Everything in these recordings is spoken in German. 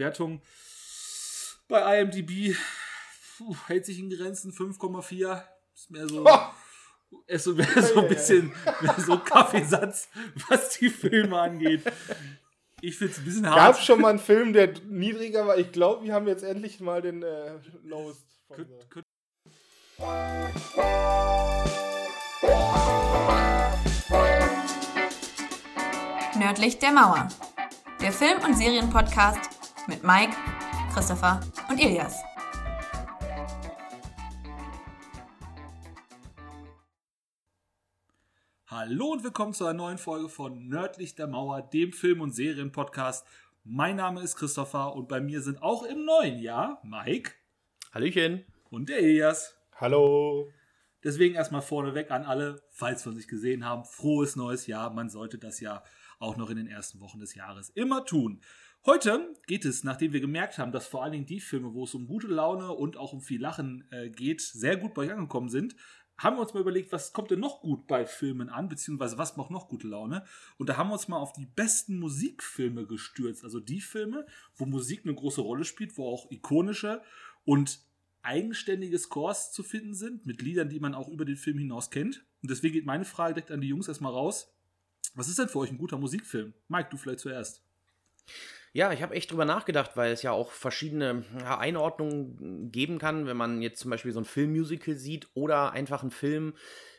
Wertung bei IMDb puh, hält sich in Grenzen 5,4. Ist mehr so. Ist so, mehr so ein bisschen mehr so Kaffeesatz, was die Filme angeht. Ich finde es ein bisschen hart. Gab es schon mal einen Film, der niedriger war? Ich glaube, wir haben jetzt endlich mal den äh, Lowest. Von Nördlich der Mauer. Der Film- und Serienpodcast mit Mike, Christopher und Ilias. Hallo und willkommen zu einer neuen Folge von Nördlich der Mauer, dem Film- und Serienpodcast. Mein Name ist Christopher und bei mir sind auch im neuen Jahr Mike Hallöchen. und der Elias. Hallo. Deswegen erstmal vorneweg an alle, falls wir uns nicht gesehen haben, frohes neues Jahr. Man sollte das ja auch noch in den ersten Wochen des Jahres immer tun. Heute geht es, nachdem wir gemerkt haben, dass vor allen Dingen die Filme, wo es um gute Laune und auch um viel Lachen äh, geht, sehr gut bei euch angekommen sind, haben wir uns mal überlegt, was kommt denn noch gut bei Filmen an, beziehungsweise was macht noch gute Laune. Und da haben wir uns mal auf die besten Musikfilme gestürzt. Also die Filme, wo Musik eine große Rolle spielt, wo auch ikonische und eigenständige Scores zu finden sind, mit Liedern, die man auch über den Film hinaus kennt. Und deswegen geht meine Frage direkt an die Jungs erstmal raus. Was ist denn für euch ein guter Musikfilm? Mike, du vielleicht zuerst. Ja, ich habe echt drüber nachgedacht, weil es ja auch verschiedene Einordnungen geben kann, wenn man jetzt zum Beispiel so ein Filmmusical sieht oder einfach einen Film,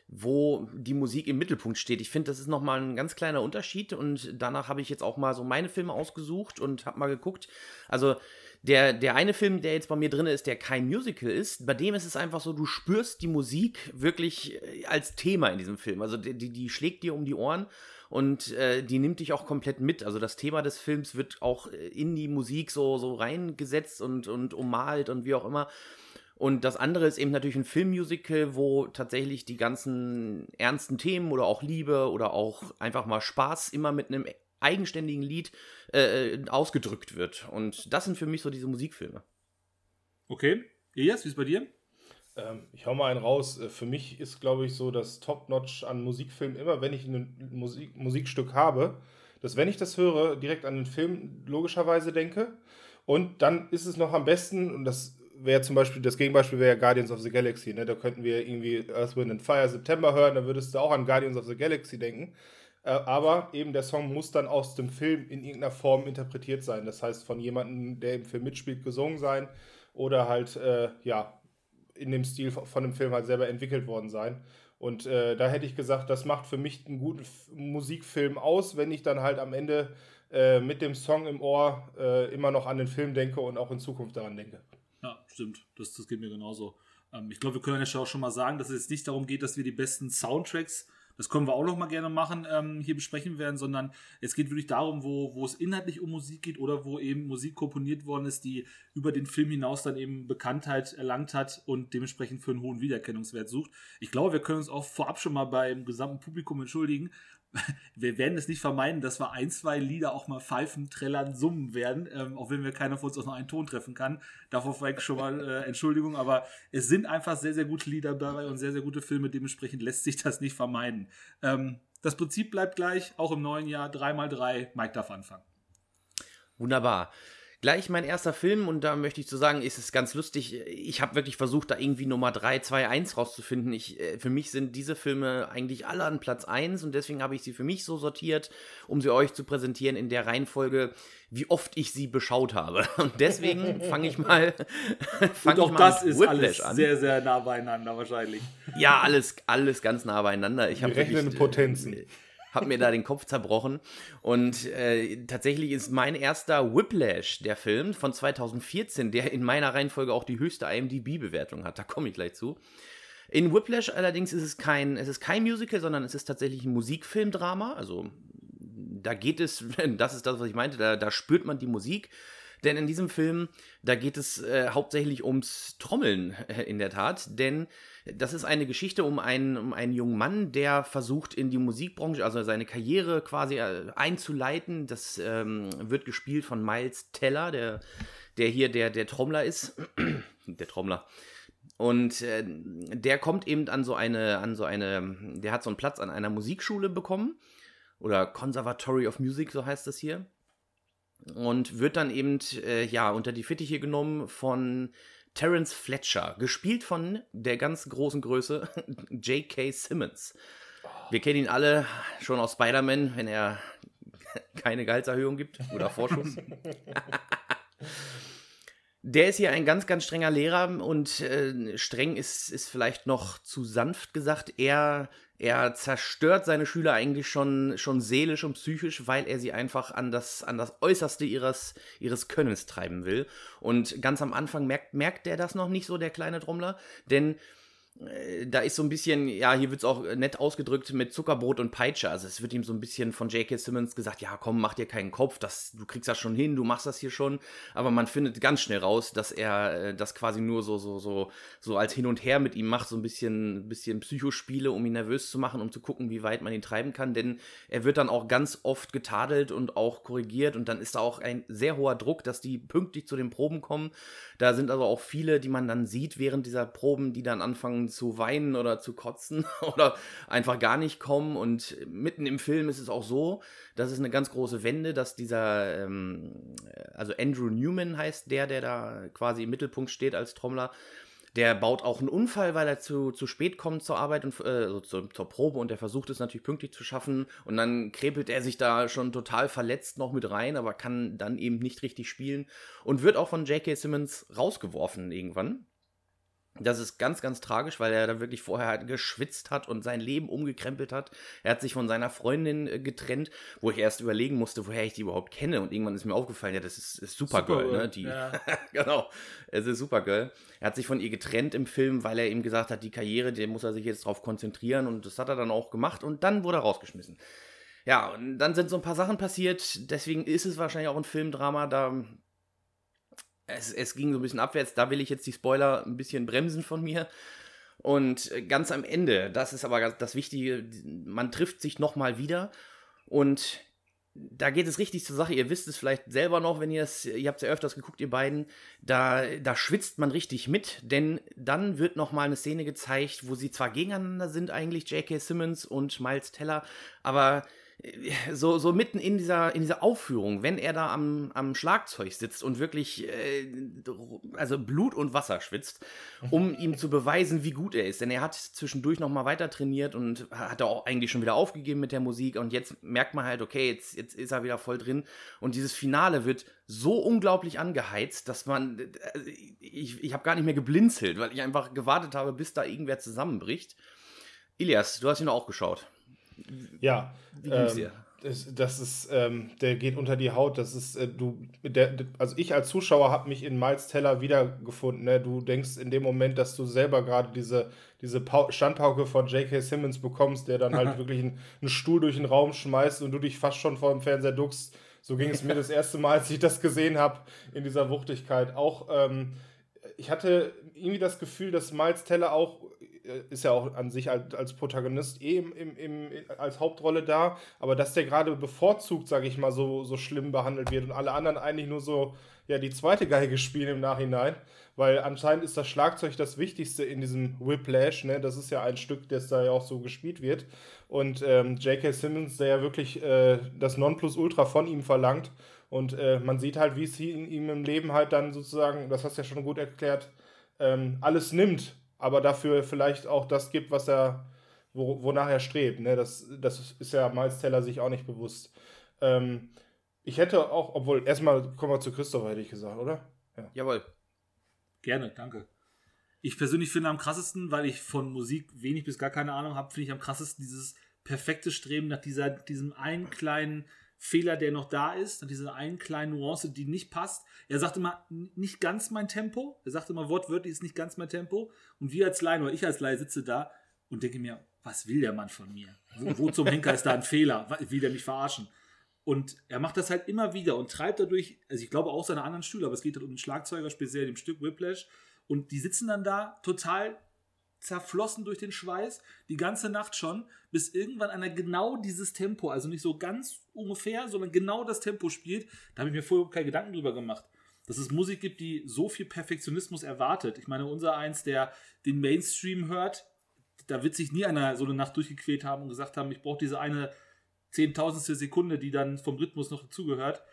wo die Musik im Mittelpunkt steht. Ich finde, das ist nochmal ein ganz kleiner Unterschied und danach habe ich jetzt auch mal so meine Filme ausgesucht und habe mal geguckt. Also der, der eine Film, der jetzt bei mir drin ist, der kein Musical ist, bei dem ist es einfach so, du spürst die Musik wirklich äh, als Thema in diesem Film. Also die, die schlägt dir um die Ohren und äh, die nimmt dich auch komplett mit. Also das Thema des Films wird auch äh, in die Musik so, so reingesetzt und, und ummalt und wie auch immer. Und das andere ist eben natürlich ein Filmmusical, wo tatsächlich die ganzen ernsten Themen oder auch Liebe oder auch einfach mal Spaß immer mit einem eigenständigen Lied äh, äh, ausgedrückt wird. Und das sind für mich so diese Musikfilme. Okay. Elias, wie ist bei dir? Ähm, ich hau mal einen raus. Äh, Für mich ist, glaube ich, so das Top-Notch an Musikfilmen immer, wenn ich ein Musik Musikstück habe, dass wenn ich das höre, direkt an den Film logischerweise denke. Und dann ist es noch am besten, und das wäre zum Beispiel, das Gegenbeispiel wäre Guardians of the Galaxy, ne? Da könnten wir irgendwie Earth, Wind and Fire September hören, dann würdest du auch an Guardians of the Galaxy denken. Äh, aber eben der Song muss dann aus dem Film in irgendeiner Form interpretiert sein. Das heißt, von jemandem, der im Film mitspielt, gesungen sein oder halt, äh, ja, in dem Stil von dem Film halt selber entwickelt worden sein. Und äh, da hätte ich gesagt, das macht für mich einen guten F Musikfilm aus, wenn ich dann halt am Ende äh, mit dem Song im Ohr äh, immer noch an den Film denke und auch in Zukunft daran denke. Ja, stimmt. Das, das geht mir genauso. Ähm, ich glaube, wir können ja auch schon mal sagen, dass es jetzt nicht darum geht, dass wir die besten Soundtracks, das können wir auch noch mal gerne machen, ähm, hier besprechen werden, sondern es geht wirklich darum, wo, wo es inhaltlich um Musik geht oder wo eben Musik komponiert worden ist, die über den Film hinaus dann eben Bekanntheit erlangt hat und dementsprechend für einen hohen Wiedererkennungswert sucht. Ich glaube, wir können uns auch vorab schon mal beim gesamten Publikum entschuldigen. Wir werden es nicht vermeiden, dass wir ein, zwei Lieder auch mal pfeifen, trällern, summen werden, ähm, auch wenn wir keiner von uns auch noch einen Ton treffen kann. Davor vielleicht schon mal äh, Entschuldigung, aber es sind einfach sehr, sehr gute Lieder dabei und sehr, sehr gute Filme. Dementsprechend lässt sich das nicht vermeiden. Ähm, das Prinzip bleibt gleich, auch im neuen Jahr 3x3. Mike darf anfangen. Wunderbar. Gleich mein erster Film und da möchte ich zu sagen, ist es ganz lustig. Ich habe wirklich versucht, da irgendwie Nummer 3, 2, 1 rauszufinden. Ich, äh, für mich sind diese Filme eigentlich alle an Platz 1 und deswegen habe ich sie für mich so sortiert, um sie euch zu präsentieren in der Reihenfolge, wie oft ich sie beschaut habe. Und deswegen fange ich mal, fang Und auch ich mal das mit ist Whiplash alles an. sehr, sehr nah beieinander wahrscheinlich. Ja, alles, alles ganz nah beieinander. Ich Die habe rechnenden wirklich, Potenzen. Äh, hab mir da den Kopf zerbrochen. Und äh, tatsächlich ist mein erster Whiplash, der Film von 2014, der in meiner Reihenfolge auch die höchste IMDb-Bewertung hat. Da komme ich gleich zu. In Whiplash allerdings ist es kein, es ist kein Musical, sondern es ist tatsächlich ein Musikfilmdrama. Also da geht es, das ist das, was ich meinte, da, da spürt man die Musik. Denn in diesem Film, da geht es äh, hauptsächlich ums Trommeln äh, in der Tat. Denn das ist eine Geschichte um einen, um einen jungen Mann, der versucht in die Musikbranche, also seine Karriere quasi äh, einzuleiten. Das ähm, wird gespielt von Miles Teller, der, der hier der, der Trommler ist. der Trommler. Und äh, der kommt eben an so eine, an so eine, der hat so einen Platz an einer Musikschule bekommen. Oder Conservatory of Music, so heißt das hier. und wird dann eben äh, ja unter die Fittiche genommen von Terence Fletcher, gespielt von der ganz großen Größe J.K. Simmons. Wir kennen ihn alle schon aus Spider-Man, wenn er keine Gehaltserhöhung gibt oder Vorschuss. Der ist hier ein ganz, ganz strenger Lehrer und äh, streng ist, ist vielleicht noch zu sanft gesagt. Er, er zerstört seine Schüler eigentlich schon, schon seelisch und psychisch, weil er sie einfach an das, an das Äußerste ihres, ihres Könnens treiben will. Und ganz am Anfang merkt, merkt er das noch nicht so, der kleine Trommler, denn da ist so ein bisschen, ja, hier wird es auch nett ausgedrückt mit Zuckerbrot und Peitsche. Also es wird ihm so ein bisschen von J.K. Simmons gesagt, ja, komm, mach dir keinen Kopf, das, du kriegst das schon hin, du machst das hier schon. Aber man findet ganz schnell raus, dass er äh, das quasi nur so, so, so, so als Hin und Her mit ihm macht, so ein bisschen, bisschen Psychospiele, um ihn nervös zu machen, um zu gucken, wie weit man ihn treiben kann. Denn er wird dann auch ganz oft getadelt und auch korrigiert und dann ist da auch ein sehr hoher Druck, dass die pünktlich zu den Proben kommen. Da sind also auch viele, die man dann sieht während dieser Proben, die dann anfangen zu weinen oder zu kotzen oder einfach gar nicht kommen. Und mitten im Film ist es auch so, das ist eine ganz große Wende, dass dieser, ähm, also Andrew Newman heißt der, der da quasi im Mittelpunkt steht als Trommler, der baut auch einen Unfall, weil er zu, zu spät kommt zur Arbeit und äh, also zur, zur Probe und der versucht es natürlich pünktlich zu schaffen. Und dann krepelt er sich da schon total verletzt noch mit rein, aber kann dann eben nicht richtig spielen und wird auch von J.K. Simmons rausgeworfen irgendwann. Das ist ganz, ganz tragisch, weil er da wirklich vorher halt geschwitzt hat und sein Leben umgekrempelt hat. Er hat sich von seiner Freundin äh, getrennt, wo ich erst überlegen musste, woher ich die überhaupt kenne. Und irgendwann ist mir aufgefallen, ja, das ist, ist Supergirl, Supergirl, ne? Die, ja. genau, es ist Supergirl. Er hat sich von ihr getrennt im Film, weil er ihm gesagt hat, die Karriere, der muss er sich jetzt drauf konzentrieren. Und das hat er dann auch gemacht. Und dann wurde er rausgeschmissen. Ja, und dann sind so ein paar Sachen passiert. Deswegen ist es wahrscheinlich auch ein Filmdrama. Da es, es ging so ein bisschen abwärts. Da will ich jetzt die Spoiler ein bisschen bremsen von mir. Und ganz am Ende, das ist aber das Wichtige, man trifft sich nochmal wieder und da geht es richtig zur Sache. Ihr wisst es vielleicht selber noch, wenn ihr es, ihr habt es ja öfters geguckt, ihr beiden, da, da schwitzt man richtig mit, denn dann wird nochmal eine Szene gezeigt, wo sie zwar gegeneinander sind eigentlich, J.K. Simmons und Miles Teller, aber so, so mitten in dieser, in dieser Aufführung, wenn er da am, am Schlagzeug sitzt und wirklich äh, also Blut und Wasser schwitzt, um ihm zu beweisen, wie gut er ist. Denn er hat zwischendurch nochmal weiter trainiert und hat auch eigentlich schon wieder aufgegeben mit der Musik. Und jetzt merkt man halt, okay, jetzt, jetzt ist er wieder voll drin. Und dieses Finale wird so unglaublich angeheizt, dass man, äh, ich, ich habe gar nicht mehr geblinzelt, weil ich einfach gewartet habe, bis da irgendwer zusammenbricht. Ilias, du hast ihn auch geschaut. Ja. Wie ging's ähm, dir? Das, das ist, ähm, der geht unter die Haut. Das ist, äh, du, der, also ich als Zuschauer habe mich in Miles Teller wiedergefunden. Ne? Du denkst in dem Moment, dass du selber gerade diese, diese Standpauke von J.K. Simmons bekommst, der dann halt wirklich einen, einen, Stuhl durch den Raum schmeißt und du dich fast schon vor dem Fernseher duckst. So ging es mir das erste Mal, als ich das gesehen habe in dieser Wuchtigkeit. Auch ähm, ich hatte irgendwie das Gefühl, dass Miles Teller auch ist ja auch an sich als, als Protagonist eh im, im, im, als Hauptrolle da, aber dass der gerade bevorzugt, sage ich mal, so, so schlimm behandelt wird und alle anderen eigentlich nur so, ja, die zweite Geige spielen im Nachhinein, weil anscheinend ist das Schlagzeug das Wichtigste in diesem Whiplash, ne? das ist ja ein Stück, das da ja auch so gespielt wird und ähm, J.K. Simmons, der ja wirklich äh, das Nonplusultra von ihm verlangt und äh, man sieht halt, wie es ihm im Leben halt dann sozusagen, das hast du ja schon gut erklärt, ähm, alles nimmt aber dafür vielleicht auch das gibt, was er, wo, wonach er strebt. Ne? Das, das ist ja Miles Teller sich auch nicht bewusst. Ähm, ich hätte auch, obwohl, erstmal kommen wir zu Christopher, hätte ich gesagt, oder? Ja. Jawohl. Gerne, danke. Ich persönlich finde am krassesten, weil ich von Musik wenig bis gar keine Ahnung habe, finde ich am krassesten dieses perfekte Streben nach dieser, diesem einen kleinen Fehler, der noch da ist, diese einen kleinen Nuance, die nicht passt. Er sagt immer, nicht ganz mein Tempo. Er sagt immer wortwörtlich, ist nicht ganz mein Tempo. Und wir als Laien oder ich als Laie sitze da und denke mir, was will der Mann von mir? Wo, wo zum Henker ist da ein Fehler? Will der mich verarschen? Und er macht das halt immer wieder und treibt dadurch, also ich glaube auch seine anderen Stühle, aber es geht halt um den Schlagzeuger, speziell dem Stück Whiplash. Und die sitzen dann da total zerflossen durch den Schweiß, die ganze Nacht schon, bis irgendwann einer genau dieses Tempo, also nicht so ganz ungefähr, sondern genau das Tempo spielt. Da habe ich mir vorher keine Gedanken drüber gemacht. Dass es Musik gibt, die so viel Perfektionismus erwartet. Ich meine, unser eins, der den Mainstream hört, da wird sich nie einer so eine Nacht durchgequält haben und gesagt haben, ich brauche diese eine Zehntausendstel Sekunde, die dann vom Rhythmus noch dazugehört.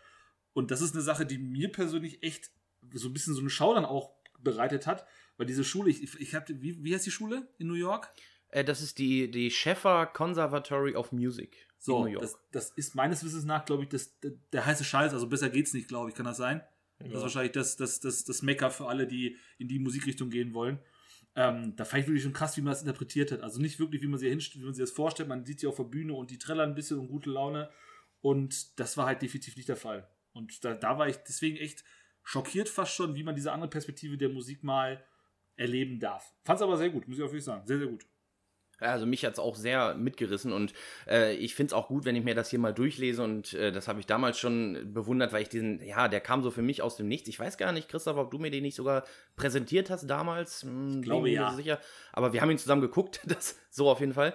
Und das ist eine Sache, die mir persönlich echt so ein bisschen so eine Schau dann auch bereitet hat, weil diese Schule, ich, ich hatte, wie, wie heißt die Schule in New York? Äh, das ist die, die Sheffer Conservatory of Music so, in New York. Das, das ist meines Wissens nach, glaube ich, das, der, der heiße Scheiß, also besser geht's nicht, glaube ich, kann das sein? Ja. Das ist wahrscheinlich das, das, das, das Mecker für alle, die in die Musikrichtung gehen wollen. Ähm, da fand ich wirklich schon krass, wie man das interpretiert hat. Also nicht wirklich, wie man, sie wie man sich das vorstellt. Man sieht sie auf der Bühne und die trällern ein bisschen und gute Laune. Und das war halt definitiv nicht der Fall. Und da, da war ich deswegen echt schockiert fast schon, wie man diese andere Perspektive der Musik mal erleben darf. Fand es aber sehr gut, muss ich auch wirklich sagen. Sehr, sehr gut. Also mich hat es auch sehr mitgerissen und äh, ich finde es auch gut, wenn ich mir das hier mal durchlese und äh, das habe ich damals schon bewundert, weil ich diesen, ja, der kam so für mich aus dem Nichts. Ich weiß gar nicht, Christoph, ob du mir den nicht sogar präsentiert hast damals. Hm, ich glaube ja. Sicher. Aber wir haben ihn zusammen geguckt, das so auf jeden Fall.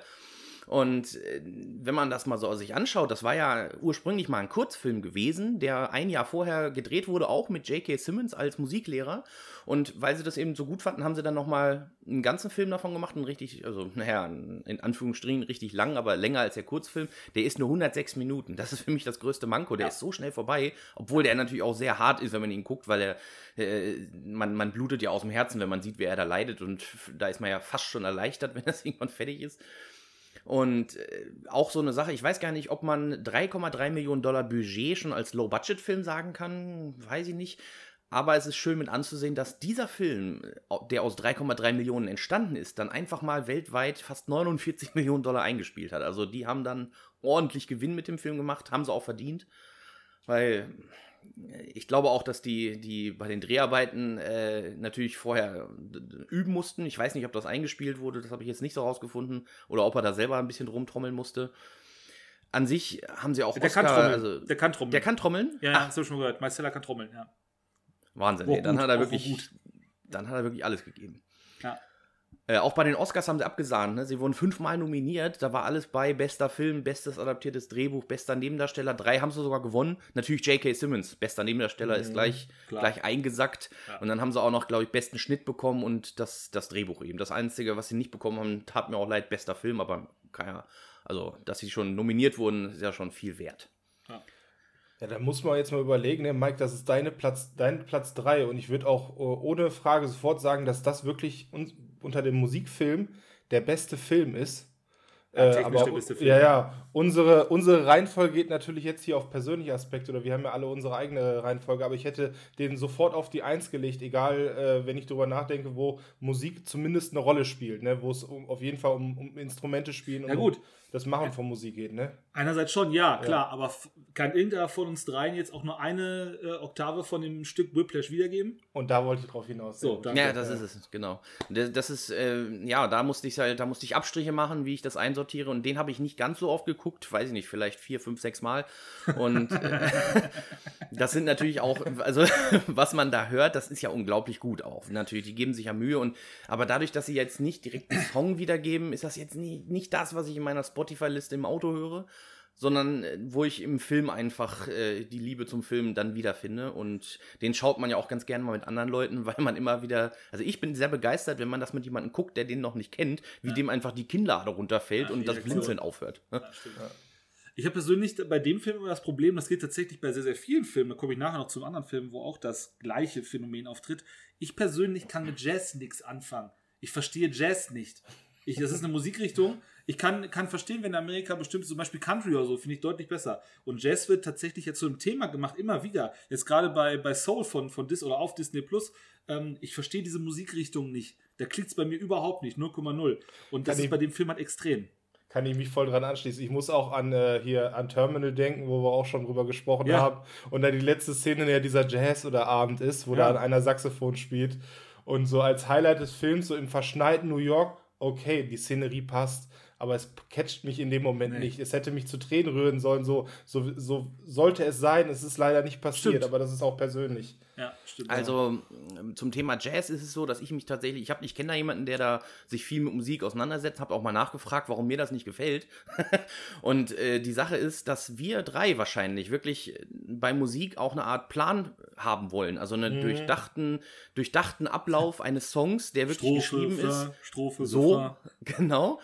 Und äh, wenn man das mal so sich anschaut, das war ja ursprünglich mal ein Kurzfilm gewesen, der ein Jahr vorher gedreht wurde, auch mit J.K. Simmons als Musiklehrer. Und weil sie das eben so gut fanden, haben sie dann nochmal einen ganzen Film davon gemacht, einen richtig, also naja, in Anführungsstrichen richtig lang, aber länger als der Kurzfilm. Der ist nur 106 Minuten. Das ist für mich das größte Manko. Der ja. ist so schnell vorbei, obwohl der natürlich auch sehr hart ist, wenn man ihn guckt, weil er, äh, man, man blutet ja aus dem Herzen, wenn man sieht, wie er da leidet. Und da ist man ja fast schon erleichtert, wenn das irgendwann fertig ist. Und äh, auch so eine Sache, ich weiß gar nicht, ob man 3,3 Millionen Dollar Budget schon als Low-Budget-Film sagen kann, weiß ich nicht. Aber es ist schön mit anzusehen, dass dieser Film, der aus 3,3 Millionen entstanden ist, dann einfach mal weltweit fast 49 Millionen Dollar eingespielt hat. Also die haben dann ordentlich Gewinn mit dem Film gemacht, haben sie auch verdient. Weil ich glaube auch, dass die, die bei den Dreharbeiten äh, natürlich vorher üben mussten. Ich weiß nicht, ob das eingespielt wurde, das habe ich jetzt nicht so rausgefunden. Oder ob er da selber ein bisschen rumtrommeln musste. An sich haben sie auch der Oscar, kann trommeln. Also, der kann trommeln. Der kann trommeln? Ja, ja, hast du schon gehört. Marcella kann trommeln, ja. Wahnsinn, oh, ey, dann gut, hat er wirklich dann hat er wirklich alles gegeben. Ja. Äh, auch bei den Oscars haben sie abgesahnt. Ne? Sie wurden fünfmal nominiert. Da war alles bei: bester Film, bestes adaptiertes Drehbuch, bester Nebendarsteller. Drei haben sie sogar gewonnen. Natürlich J.K. Simmons, bester Nebendarsteller, mhm, ist gleich, gleich eingesackt. Ja. Und dann haben sie auch noch, glaube ich, besten Schnitt bekommen und das, das Drehbuch eben. Das Einzige, was sie nicht bekommen haben, tat mir auch leid, bester Film, aber keiner. Also, dass sie schon nominiert wurden, ist ja schon viel wert. Ja. Ja, da muss man jetzt mal überlegen, ne, Mike, das ist deine Platz, dein Platz 3 und ich würde auch uh, ohne Frage sofort sagen, dass das wirklich unter dem Musikfilm der beste Film ist. Ja, äh, aber, ja, ja. Unsere, unsere Reihenfolge geht natürlich jetzt hier auf persönliche Aspekte oder wir haben ja alle unsere eigene Reihenfolge, aber ich hätte den sofort auf die Eins gelegt, egal, äh, wenn ich darüber nachdenke, wo Musik zumindest eine Rolle spielt, ne? wo es um, auf jeden Fall um, um Instrumente spielen und ja, gut. Um, das Machen von Musik geht, ne? Einerseits schon, ja, klar, ja. aber kann irgendeiner von uns dreien jetzt auch nur eine äh, Oktave von dem Stück Whiplash wiedergeben? Und da wollte ich drauf hinaus. So, danke. Ja, das ist es, genau. Das ist, äh, ja, da musste ich halt, da musste ich Abstriche machen, wie ich das einsortiere und den habe ich nicht ganz so oft geguckt, weiß ich nicht, vielleicht vier, fünf, sechs Mal. Und äh, das sind natürlich auch, also was man da hört, das ist ja unglaublich gut auch. Natürlich, die geben sich ja Mühe und aber dadurch, dass sie jetzt nicht direkt einen Song wiedergeben, ist das jetzt nie, nicht das, was ich in meiner Spotify Spotify-Liste im Auto höre, sondern äh, wo ich im Film einfach äh, die Liebe zum Film dann wiederfinde. Und den schaut man ja auch ganz gerne mal mit anderen Leuten, weil man immer wieder, also ich bin sehr begeistert, wenn man das mit jemandem guckt, der den noch nicht kennt, wie ja. dem einfach die Kinnlade runterfällt ja, und das Blinzeln so. aufhört. Ja, ich habe persönlich bei dem Film immer das Problem, das geht tatsächlich bei sehr, sehr vielen Filmen, da komme ich nachher noch zu einem anderen Film, wo auch das gleiche Phänomen auftritt. Ich persönlich kann mit Jazz nichts anfangen. Ich verstehe Jazz nicht. Ich, das ist eine Musikrichtung, ich kann, kann verstehen, wenn in Amerika bestimmt zum Beispiel Country oder so, finde ich deutlich besser. Und Jazz wird tatsächlich jetzt so ein Thema gemacht, immer wieder. Jetzt gerade bei, bei Soul von, von Dis oder auf Disney Plus. Ähm, ich verstehe diese Musikrichtung nicht. Da klickt es bei mir überhaupt nicht, 0,0. Und das kann ist bei dem Film halt extrem kann ich mich voll dran anschließen. Ich muss auch an äh, hier an Terminal denken, wo wir auch schon drüber gesprochen ja. haben. Und da die letzte Szene ja dieser Jazz oder Abend ist, wo ja. da einer Saxophon spielt. Und so als Highlight des Films, so im verschneiten New York, okay, die Szenerie passt aber es catcht mich in dem Moment nee. nicht. Es hätte mich zu Tränen rühren sollen, so, so, so sollte es sein. Es ist leider nicht passiert, Stimmt. aber das ist auch persönlich. Ja, stimmt. Also ähm, zum Thema Jazz ist es so, dass ich mich tatsächlich, ich habe, ich kenne da jemanden, der da sich viel mit Musik auseinandersetzt, habe auch mal nachgefragt, warum mir das nicht gefällt. und äh, die Sache ist, dass wir drei wahrscheinlich wirklich äh, bei Musik auch eine Art Plan haben wollen, also einen Mhm. durchdachten, durchdachten Ablauf eines Songs, der wirklich geschrieben ist. Fa, Strophe, So, Fa. genau.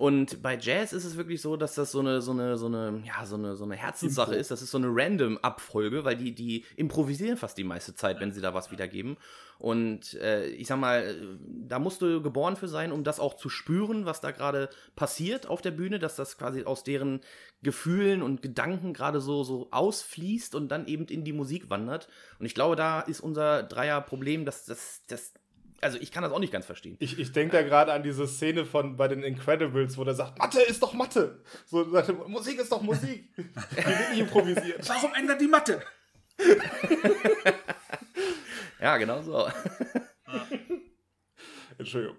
Und bei Jazz ist es wirklich so, dass das so eine, so eine, so eine, ja, so eine, so eine Herzenssache Impro. ist. Das ist so eine random Abfolge, weil die, die improvisieren fast die meiste Zeit, wenn sie da was wiedergeben. Und äh, ich sag mal, da musst du geboren für sein, um das auch zu spüren, was da gerade passiert auf der Bühne, dass das quasi aus deren Gefühlen und Gedanken gerade so, so ausfließt und dann eben in die Musik wandert. Und ich glaube, da ist unser Dreier-Problem, dass das, das, also ich kann das auch nicht ganz verstehen. Ich, ich denke da gerade an diese Szene von bei den Incredibles, wo der sagt, Mathe ist doch Mathe. So sagt er, Musik ist doch Musik. Die wird nicht improvisiert. Warum ändert die Mathe? Ja, genau so. Entschuldigung.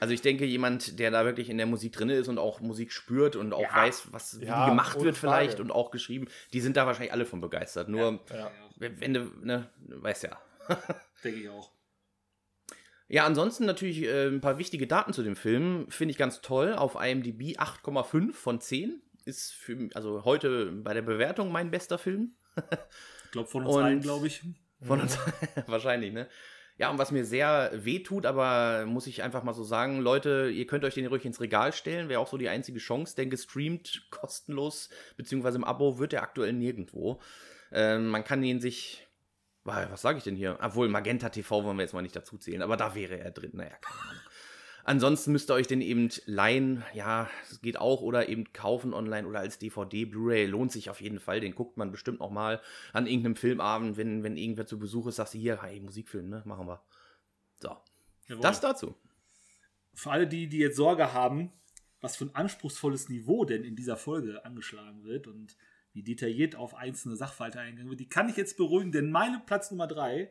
Also ich denke, jemand, der da wirklich in der Musik drin ist und auch Musik spürt und auch Ja. weiß, was wie Ja, die gemacht wird vielleicht und auch geschrieben, die sind da wahrscheinlich alle von begeistert. Nur, Ja. wenn wenn du, ne, weißt ja. Denke ich auch. Ja, ansonsten natürlich äh, ein paar wichtige Daten zu dem Film. Finde ich ganz toll. Auf IMDb 8,5 von 10. Ist für, also heute bei der Bewertung mein bester Film. Ich glaube, von uns Und- allen, glaube ich. Von uns wahrscheinlich, ne? Ja, und was mir sehr weh tut, aber muss ich einfach mal so sagen, Leute, ihr könnt euch den ruhig ins Regal stellen, wäre auch so die einzige Chance, denn gestreamt kostenlos, beziehungsweise im Abo wird er aktuell nirgendwo. Ähm, man kann ihn sich, was sage ich denn hier? Obwohl, Magenta TV wollen wir jetzt mal nicht dazu zählen, aber da wäre er drin, naja, keine Ahnung. Ansonsten müsst ihr euch den eben leihen, ja, das geht auch, oder eben kaufen online oder als DVD, Blu-ray, lohnt sich auf jeden Fall, den guckt man bestimmt auch mal an irgendeinem Filmabend, wenn, wenn irgendwer zu Besuch ist, sagst du hier, hey, Musikfilm, ne, machen wir. So, Jawohl. das dazu. Für alle die, die jetzt Sorge haben, was für ein anspruchsvolles Niveau denn in dieser Folge angeschlagen wird und wie detailliert auf einzelne Sachverhalte eingegangen wird, die kann ich jetzt beruhigen, denn meine Platz Nummer drei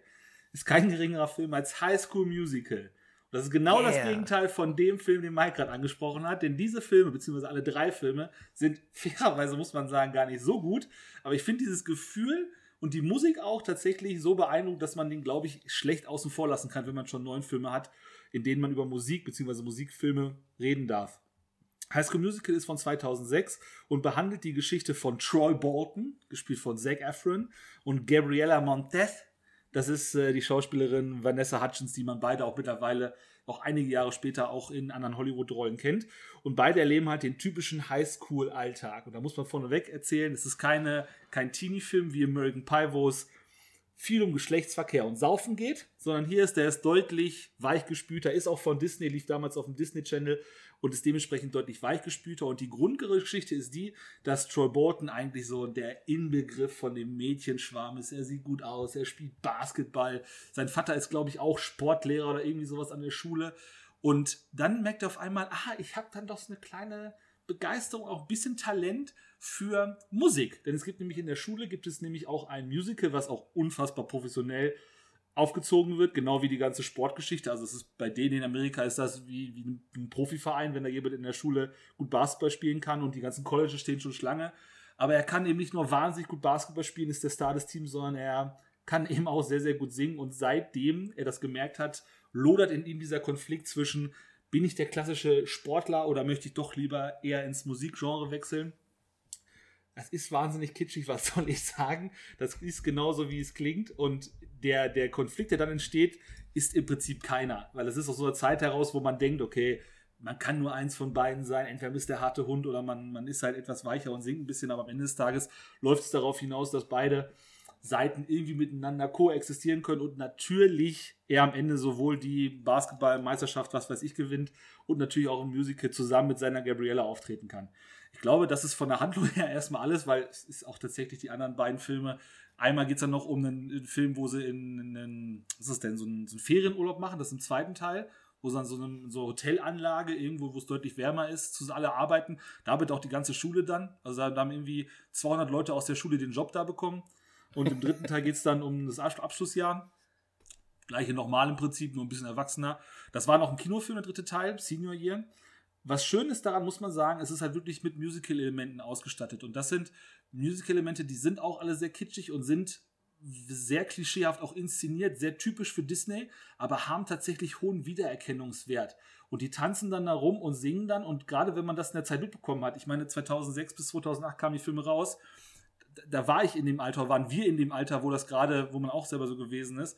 ist kein geringerer Film als High School Musical. Und das ist genau das Yeah. Gegenteil von dem Film, den Mike gerade angesprochen hat, denn diese Filme, beziehungsweise alle drei Filme, sind fairerweise, muss man sagen, gar nicht so gut. Aber ich finde dieses Gefühl und die Musik auch tatsächlich so beeindruckend, dass man den, glaube ich, schlecht außen vor lassen kann, wenn man schon neun Filme hat, in denen man über Musik bzw. Musikfilme reden darf. High School Musical ist von 2006 und behandelt die Geschichte von Troy Bolton, gespielt von Zac Efron, und Gabriella Montez, das ist äh, die Schauspielerin Vanessa Hutchins, die man beide auch mittlerweile auch einige Jahre später auch in anderen Hollywood-Rollen kennt. Und beide erleben halt den typischen Highschool-Alltag. Und da muss man vorneweg erzählen, es ist keine, kein Teenie-Film wie American Pie, wo es viel um Geschlechtsverkehr und Saufen geht, sondern hier ist der ist deutlich weichgespülter, ist auch von Disney, lief damals auf dem Disney Channel und ist dementsprechend deutlich weichgespülter. Und die Grundgeschichte ist die, dass Troy Bolton eigentlich so der Inbegriff von dem Mädchenschwarm ist. Er sieht gut aus, er spielt Basketball. Sein Vater ist, glaube ich, auch Sportlehrer oder irgendwie sowas an der Schule. Und dann merkt er auf einmal, ah, ich habe dann doch so eine kleine Begeisterung, auch ein bisschen Talent für Musik. Denn es gibt nämlich in der Schule, gibt es nämlich auch ein Musical, was auch unfassbar professionell aufgezogen wird, genau wie die ganze Sportgeschichte. Also es ist bei denen in Amerika ist das wie, wie ein, ein Profiverein, wenn da jemand in der Schule gut Basketball spielen kann und die ganzen Colleges stehen schon Schlange. Aber er kann eben nicht nur wahnsinnig gut Basketball spielen, ist der Star des Teams, sondern er kann eben auch sehr, sehr gut singen. Und seitdem er das gemerkt hat, lodert in ihm dieser Konflikt zwischen, bin ich der klassische Sportler oder möchte ich doch lieber eher ins Musikgenre wechseln? Das ist wahnsinnig kitschig, was soll ich sagen? Das ist genauso, wie es klingt. Und der, der Konflikt, der dann entsteht, ist im Prinzip keiner. Weil es ist aus so einer Zeit heraus, wo man denkt, okay, man kann nur eins von beiden sein. Entweder man ist der harte Hund oder man, man ist halt etwas weicher und singt ein bisschen. Aber am Ende des Tages läuft es darauf hinaus, dass beide Seiten irgendwie miteinander koexistieren können und natürlich er am Ende sowohl die Basketballmeisterschaft, was weiß ich, gewinnt und natürlich auch im Musical zusammen mit seiner Gabriella auftreten kann. Ich glaube, das ist von der Handlung her erstmal alles, weil es ist auch tatsächlich die anderen beiden Filme. Einmal geht es dann noch um einen, einen Film, wo sie in, in, in was ist denn, so einen, so einen Ferienurlaub machen, das ist im zweiten Teil, wo sie dann so eine so Hotelanlage, irgendwo, wo es deutlich wärmer ist, zu alle arbeiten. Da arbeitet auch die ganze Schule dann. Also da haben irgendwie 200 Leute aus der Schule den Job da bekommen. Und im dritten Teil geht es dann um das Abschlussjahr. Gleiche nochmal im Prinzip, nur ein bisschen erwachsener. Das war noch ein Kinofilm, der dritte Teil, Senior Year. Was schön ist daran, muss man sagen, es ist halt wirklich mit Musical-Elementen ausgestattet. Und das sind Musical-Elemente, die sind auch alle sehr kitschig und sind sehr klischeehaft auch inszeniert, sehr typisch für Disney, aber haben tatsächlich hohen Wiedererkennungswert. Und die tanzen dann da rum und singen dann. Und gerade wenn man das in der Zeit mitbekommen hat, ich meine, 2006 bis 2008 kamen die Filme raus, da war ich in dem Alter, waren wir in dem Alter, wo das gerade, wo man auch selber so gewesen ist.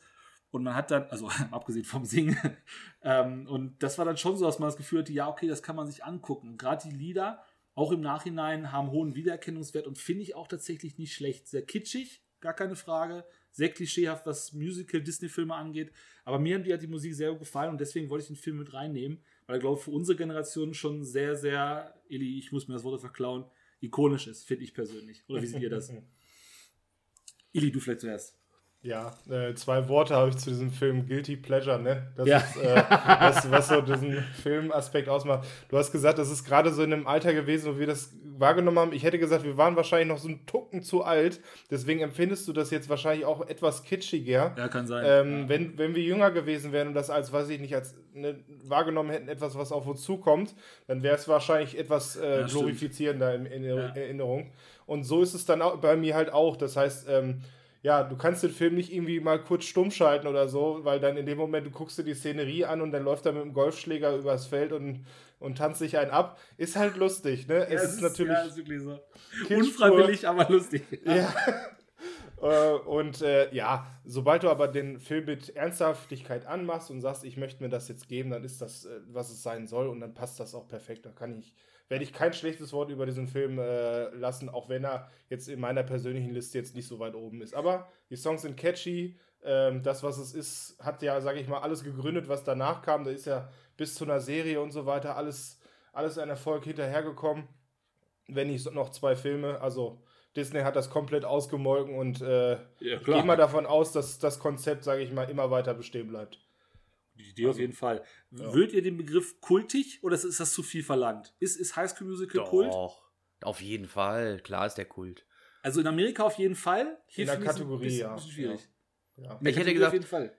Und man hat dann, also abgesehen vom Singen, ähm, und das war dann schon so, dass man das Gefühl hatte, ja, okay, das kann man sich angucken. Gerade die Lieder, auch im Nachhinein, haben hohen Wiedererkennungswert und finde ich auch tatsächlich nicht schlecht. Sehr kitschig, gar keine Frage. Sehr klischeehaft, was Musical-Disney-Filme angeht. Aber mir hat die, hat die Musik sehr gut gefallen und deswegen wollte ich den Film mit reinnehmen, weil er, glaube ich, für unsere Generation schon sehr, sehr, Eli, ich muss mir das Wort verklauen, ikonisch ist, finde ich persönlich. Oder wie seht ihr das? Ili, du vielleicht zuerst. Ja, äh, zwei Worte habe ich zu diesem Film Guilty Pleasure, ne? Das Ja. ist, äh, das, was so diesen Filmaspekt ausmacht. Du hast gesagt, das ist gerade so in einem Alter gewesen, wo wir das wahrgenommen haben. Ich hätte gesagt, wir waren wahrscheinlich noch so einen Tucken zu alt. Deswegen empfindest du das jetzt wahrscheinlich auch etwas kitschiger. Ja, kann sein. Ähm, wenn, wenn wir jünger gewesen wären und das als, weiß ich nicht, als ne, wahrgenommen hätten, etwas, was auf uns zukommt, dann wäre es wahrscheinlich etwas äh, Ja, glorifizierender in, in Ja. Erinnerung. Und so ist es dann auch bei mir halt auch. Das heißt, ähm, ja, du kannst den Film nicht irgendwie mal kurz stumm schalten oder so, weil dann in dem Moment, du guckst dir die Szenerie an und dann läuft er mit dem Golfschläger übers Feld und, und tanzt sich einen ab. Ist halt lustig, ne? Ja, es ist natürlich. Ja, ist wirklich so. Unfreiwillig, aber lustig. ja. Äh, und äh, ja, sobald du aber den Film mit Ernsthaftigkeit anmachst und sagst, ich möchte mir das jetzt geben, dann ist das, äh, was es sein soll und dann passt das auch perfekt. Da kann ich, werde ich kein schlechtes Wort über diesen Film äh, lassen, auch wenn er jetzt in meiner persönlichen Liste jetzt nicht so weit oben ist. Aber die Songs sind catchy. Ähm, das, was es ist, hat ja, sage ich mal, alles gegründet, was danach kam. Da ist ja bis zu einer Serie und so weiter alles, alles ein Erfolg hinterhergekommen. Wenn nicht noch zwei Filme, also Disney hat das komplett ausgemolken und äh, Ja, ich gehe mal davon aus, dass das Konzept, sage ich mal, immer weiter bestehen bleibt. Die Idee auf jeden Fall. Würdet ihr den Begriff kultig oder ist das zu viel verlangt? Ist, ist High School Musical Kult? Doch, auf jeden Fall. Klar ist der Kult. Also in Amerika auf jeden Fall. In der Kategorie, ein bisschen, ja. bisschen schwierig. Ja. Der Ich hätte gesagt- auf jeden Fall.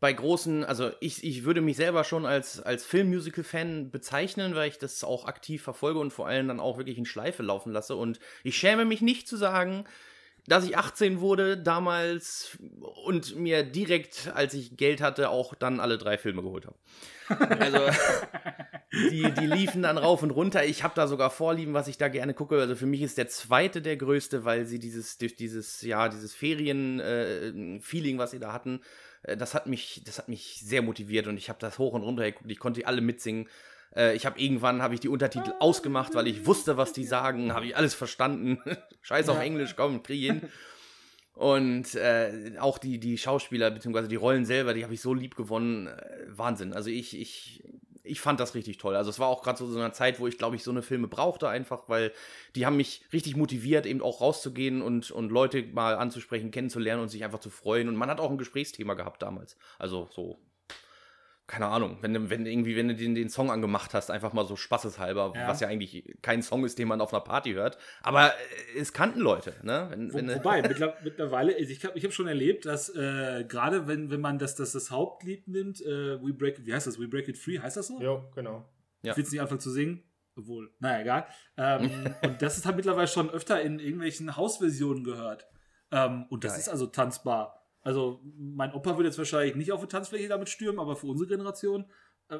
bei großen, also ich, ich würde mich selber schon als, als Film-Musical-Fan bezeichnen, weil ich das auch aktiv verfolge und vor allem dann auch wirklich in Schleife laufen lasse. Und ich schäme mich nicht zu sagen, dass ich 18 wurde damals und mir direkt, als ich Geld hatte, auch dann alle drei Filme geholt habe. Also die, die liefen dann rauf und runter. Ich habe da sogar Vorlieben, was ich da gerne gucke. Also für mich ist der zweite der größte, weil sie dieses, durch dieses, ja, dieses Ferien-Feeling, was sie da hatten, äh, das hat mich, das hat mich sehr motiviert und ich habe das hoch und runter geguckt. Ich konnte alle mitsingen. Äh, Ich habe irgendwann habe ich die Untertitel ausgemacht, weil ich wusste, was die sagen. Habe ich alles verstanden. Scheiß auf Englisch, komm, krieg ich hin. Und äh, auch die, die Schauspieler, beziehungsweise die Rollen selber, die habe ich so lieb gewonnen. Äh, Wahnsinn. Also ich, ich, ich fand das richtig toll. Also es war auch gerade so so eine Zeit, wo ich, glaube ich, so eine Filme brauchte, einfach, weil die haben mich richtig motiviert, eben auch rauszugehen und, und Leute mal anzusprechen, kennenzulernen und sich einfach zu freuen. Und man hat auch ein Gesprächsthema gehabt damals. Also so, keine Ahnung, wenn, du- wenn irgendwie, wenn du den, den Song angemacht hast, einfach mal so spaßeshalber, Ja. was ja eigentlich kein Song ist, den man auf einer Party hört. Aber äh, es kannten Leute, ne? Wenn, Wo, wenn, wobei, mittler, mittlerweile, also ich habe ich hab schon erlebt, dass äh, gerade wenn, wenn man das, das, das Hauptlied nimmt, äh, We Break It, wie heißt das? We Break It Free, heißt das so? Jo, genau. Ja. Ich will jetzt nicht anfangen zu singen. Obwohl, naja, egal. Ähm, und das ist halt mittlerweile schon öfter in irgendwelchen Hausversionen gehört. Ähm, und das Geil. ist also tanzbar. Also, mein Opa würde jetzt wahrscheinlich nicht auf eine Tanzfläche damit stürmen, aber für unsere Generation äh,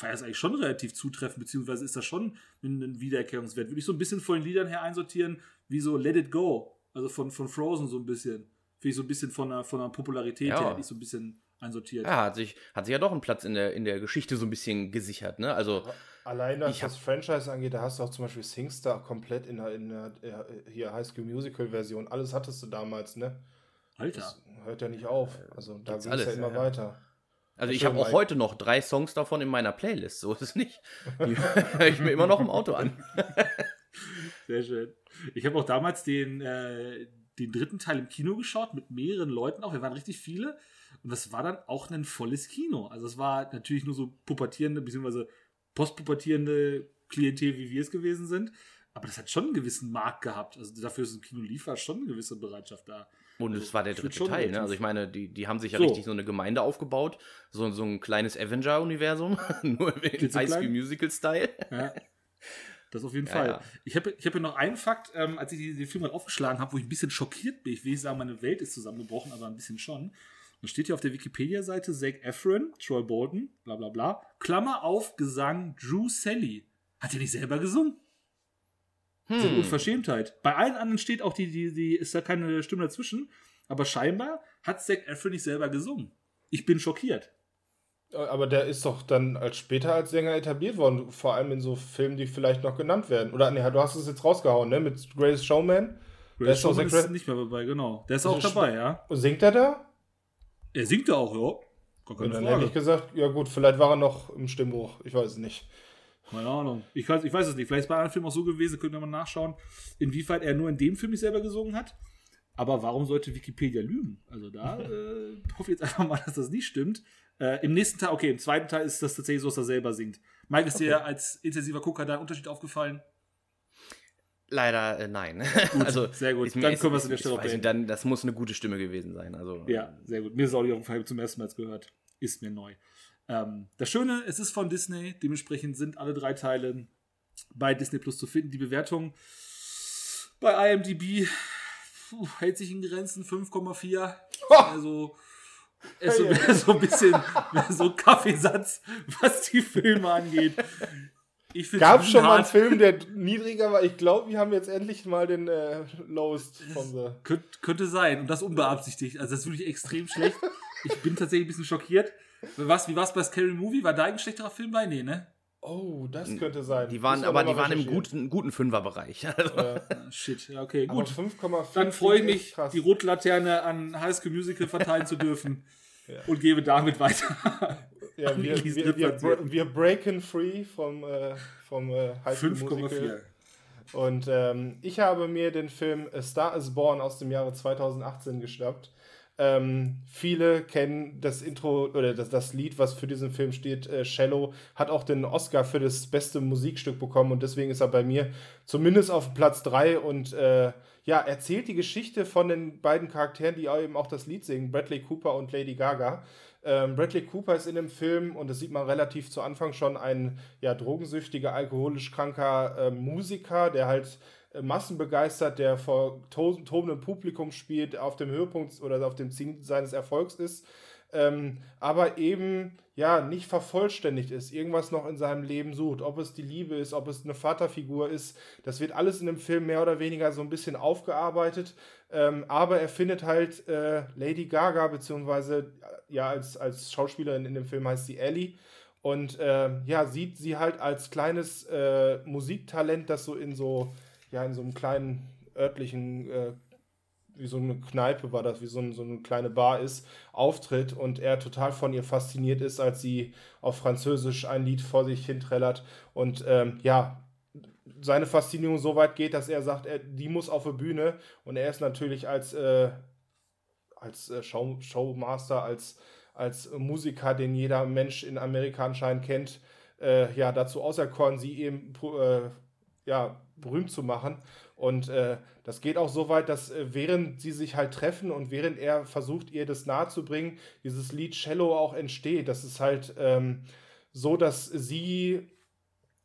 war das eigentlich schon relativ zutreffend, beziehungsweise ist das schon ein, ein Wiedererkennungswert. Würde ich so ein bisschen von den Liedern her einsortieren, wie so Let It Go, also von, von Frozen so ein bisschen. Finde ich so ein bisschen von der, von der Popularität Ja. her, hätte ich so ein bisschen einsortiert. ja, hat sich, hat sich ja doch einen Platz in der, in der Geschichte so ein bisschen gesichert, ne? Also, Allein was das Franchise angeht, da hast du auch zum Beispiel Singstar komplett in der, in der äh, hier High School Musical Version. Alles hattest du damals, ne? Alter. Das hört ja nicht auf. Also da ging es ja immer ja, ja. weiter. also ich habe auch heute noch drei Songs davon in meiner Playlist, so ist es nicht. Die höre ich mir immer noch im Auto an. Sehr schön. Ich habe auch damals den, äh, den dritten Teil im Kino geschaut, mit mehreren Leuten auch. Wir waren richtig viele. Und das war dann auch ein volles Kino. Also es war natürlich nur so pubertierende, beziehungsweise postpubertierende Klientel, wie wir es gewesen sind. Aber das hat schon einen gewissen Markt gehabt. Also dafür ist ein Kino lief, war schon eine gewisse Bereitschaft da. Und es war der dritte Teil, ne? Also ich meine, die, die haben sich ja So. richtig so eine Gemeinde aufgebaut. So, so ein kleines Avenger-Universum, nur in. High School Musical-Style. Ja. Das auf jeden Ja, Fall. ja. Ich habe ich hab hier noch einen Fakt, ähm, als ich die- den Film mal aufgeschlagen habe, wo ich ein bisschen schockiert bin. Ich will nicht sagen, meine Welt ist zusammengebrochen, aber ein bisschen schon. Da steht hier auf der Wikipedia-Seite Zac Efron, Troy Bolton, bla bla bla. Klammer auf, Gesang Drew Sally. Hat er nicht selber gesungen? Das ist eine Hm. Unverschämtheit. Bei allen anderen steht auch die, die, die, ist da keine Stimme dazwischen. Aber scheinbar hat Zac Efron nicht selber gesungen. Ich bin schockiert. Aber der ist doch dann als später als Sänger etabliert worden, vor allem in so Filmen, die vielleicht noch genannt werden. Oder nee, du hast es jetzt rausgehauen, ne? Mit Greatest Showman. Doch Showman ist nicht mehr dabei, genau. Der ist Also auch dabei, ja. Singt er da? Er singt ja auch, ja. Gar Und keine dann Frage. hätte ich gesagt, ja gut, vielleicht war er noch im Stimmbruch. Ich weiß es nicht. Keine Ahnung. Ich weiß, ich weiß es nicht. Vielleicht ist bei anderen Filmen auch so gewesen, könnt ihr mal nachschauen, inwieweit er nur in dem Film nicht selber gesungen hat. Aber warum sollte Wikipedia lügen? Also da äh, hoffe ich jetzt einfach mal, dass das nicht stimmt. Äh, Im nächsten Teil, okay, im zweiten Teil ist das tatsächlich so, dass er selber singt. Mike, ist dir als intensiver Gucker da ein Unterschied aufgefallen? Leider äh, nein. also, sehr gut. Dann können wir es an der Stelle auch nicht, dann, Das muss eine gute Stimme gewesen sein. Also, Ja, sehr gut. Mir ist auch die zum ersten Mal jetzt gehört. Ist mir neu. Ähm, das Schöne, es ist von Disney, dementsprechend sind alle drei Teile bei Disney Plus zu finden. Die Bewertung bei IMDb puh, hält sich in Grenzen 5,4. Also so, Hey. so ein bisschen so ein Kaffeesatz, was die Filme angeht. Gab es schon mal einen. Film, der niedriger war? Ich glaube, wir haben jetzt endlich mal den äh, Lowest von the. Könnt, könnte sein. Und das unbeabsichtigt. Also, das ist wirklich extrem schlecht. Ich bin tatsächlich ein bisschen schockiert. Was, wie war es bei Scary Movie? War da ein schlechterer Film bei? Nee, ne? Oh, das könnte sein. Die waren, aber die waren im guten, guten Fünferbereich. Also, Ah, shit, ja, okay, Aber gut. 5,4. Dann freue ich mich, krass. die rote Laterne an High School Musical verteilen zu dürfen. Ja. Und gebe damit weiter. Ja, wir, wir, wir, wir breaken free vom, äh, vom äh, High School Musical. 5,4. Und ähm, ich habe mir den Film A Star is Born aus dem Jahre 2018 geschnappt. Ähm, viele kennen das Intro oder das, das Lied, was für diesen Film steht, äh, Shallow, hat auch den Oscar für das beste Musikstück bekommen und deswegen ist er bei mir zumindest auf Platz 3 und äh, ja, erzählt die Geschichte von den beiden Charakteren, die eben auch das Lied singen, Bradley Cooper und Lady Gaga. Ähm, Bradley Cooper ist in dem Film, und das sieht man relativ zu Anfang schon, ein ja, drogensüchtiger, alkoholisch kranker äh, Musiker, der halt massenbegeistert, der vor to tobendem Publikum spielt, auf dem Höhepunkt oder auf dem Ziel seines Erfolgs ist, ähm, aber eben ja nicht vervollständigt ist, irgendwas noch in seinem Leben sucht, ob es die Liebe ist, ob es eine Vaterfigur ist, das wird alles in dem Film mehr oder weniger so ein bisschen aufgearbeitet, ähm, aber er findet halt äh, Lady Gaga, beziehungsweise äh, ja als, als Schauspielerin in dem Film heißt sie Ellie, und äh, ja, sieht sie halt als kleines äh, Musiktalent, das so in so, ja, in so einem kleinen örtlichen, äh, wie so eine Kneipe war das, wie so, ein, so eine kleine Bar ist, auftritt und er total von ihr fasziniert ist, als sie auf Französisch ein Lied vor sich hinträllert. Und ähm, ja, seine Faszinierung so weit geht, dass er sagt, er, die muss auf die Bühne und er ist natürlich als, äh, als äh, Show, Showmaster, als, als Musiker, den jeder Mensch in Amerika anscheinend kennt, äh, ja, dazu auserkoren, sie eben äh, ja, berühmt zu machen. Und äh, das geht auch so weit, dass äh, während sie sich halt treffen und während er versucht, ihr das nahezubringen, dieses Lied Cello auch entsteht. Das ist halt ähm, so, dass sie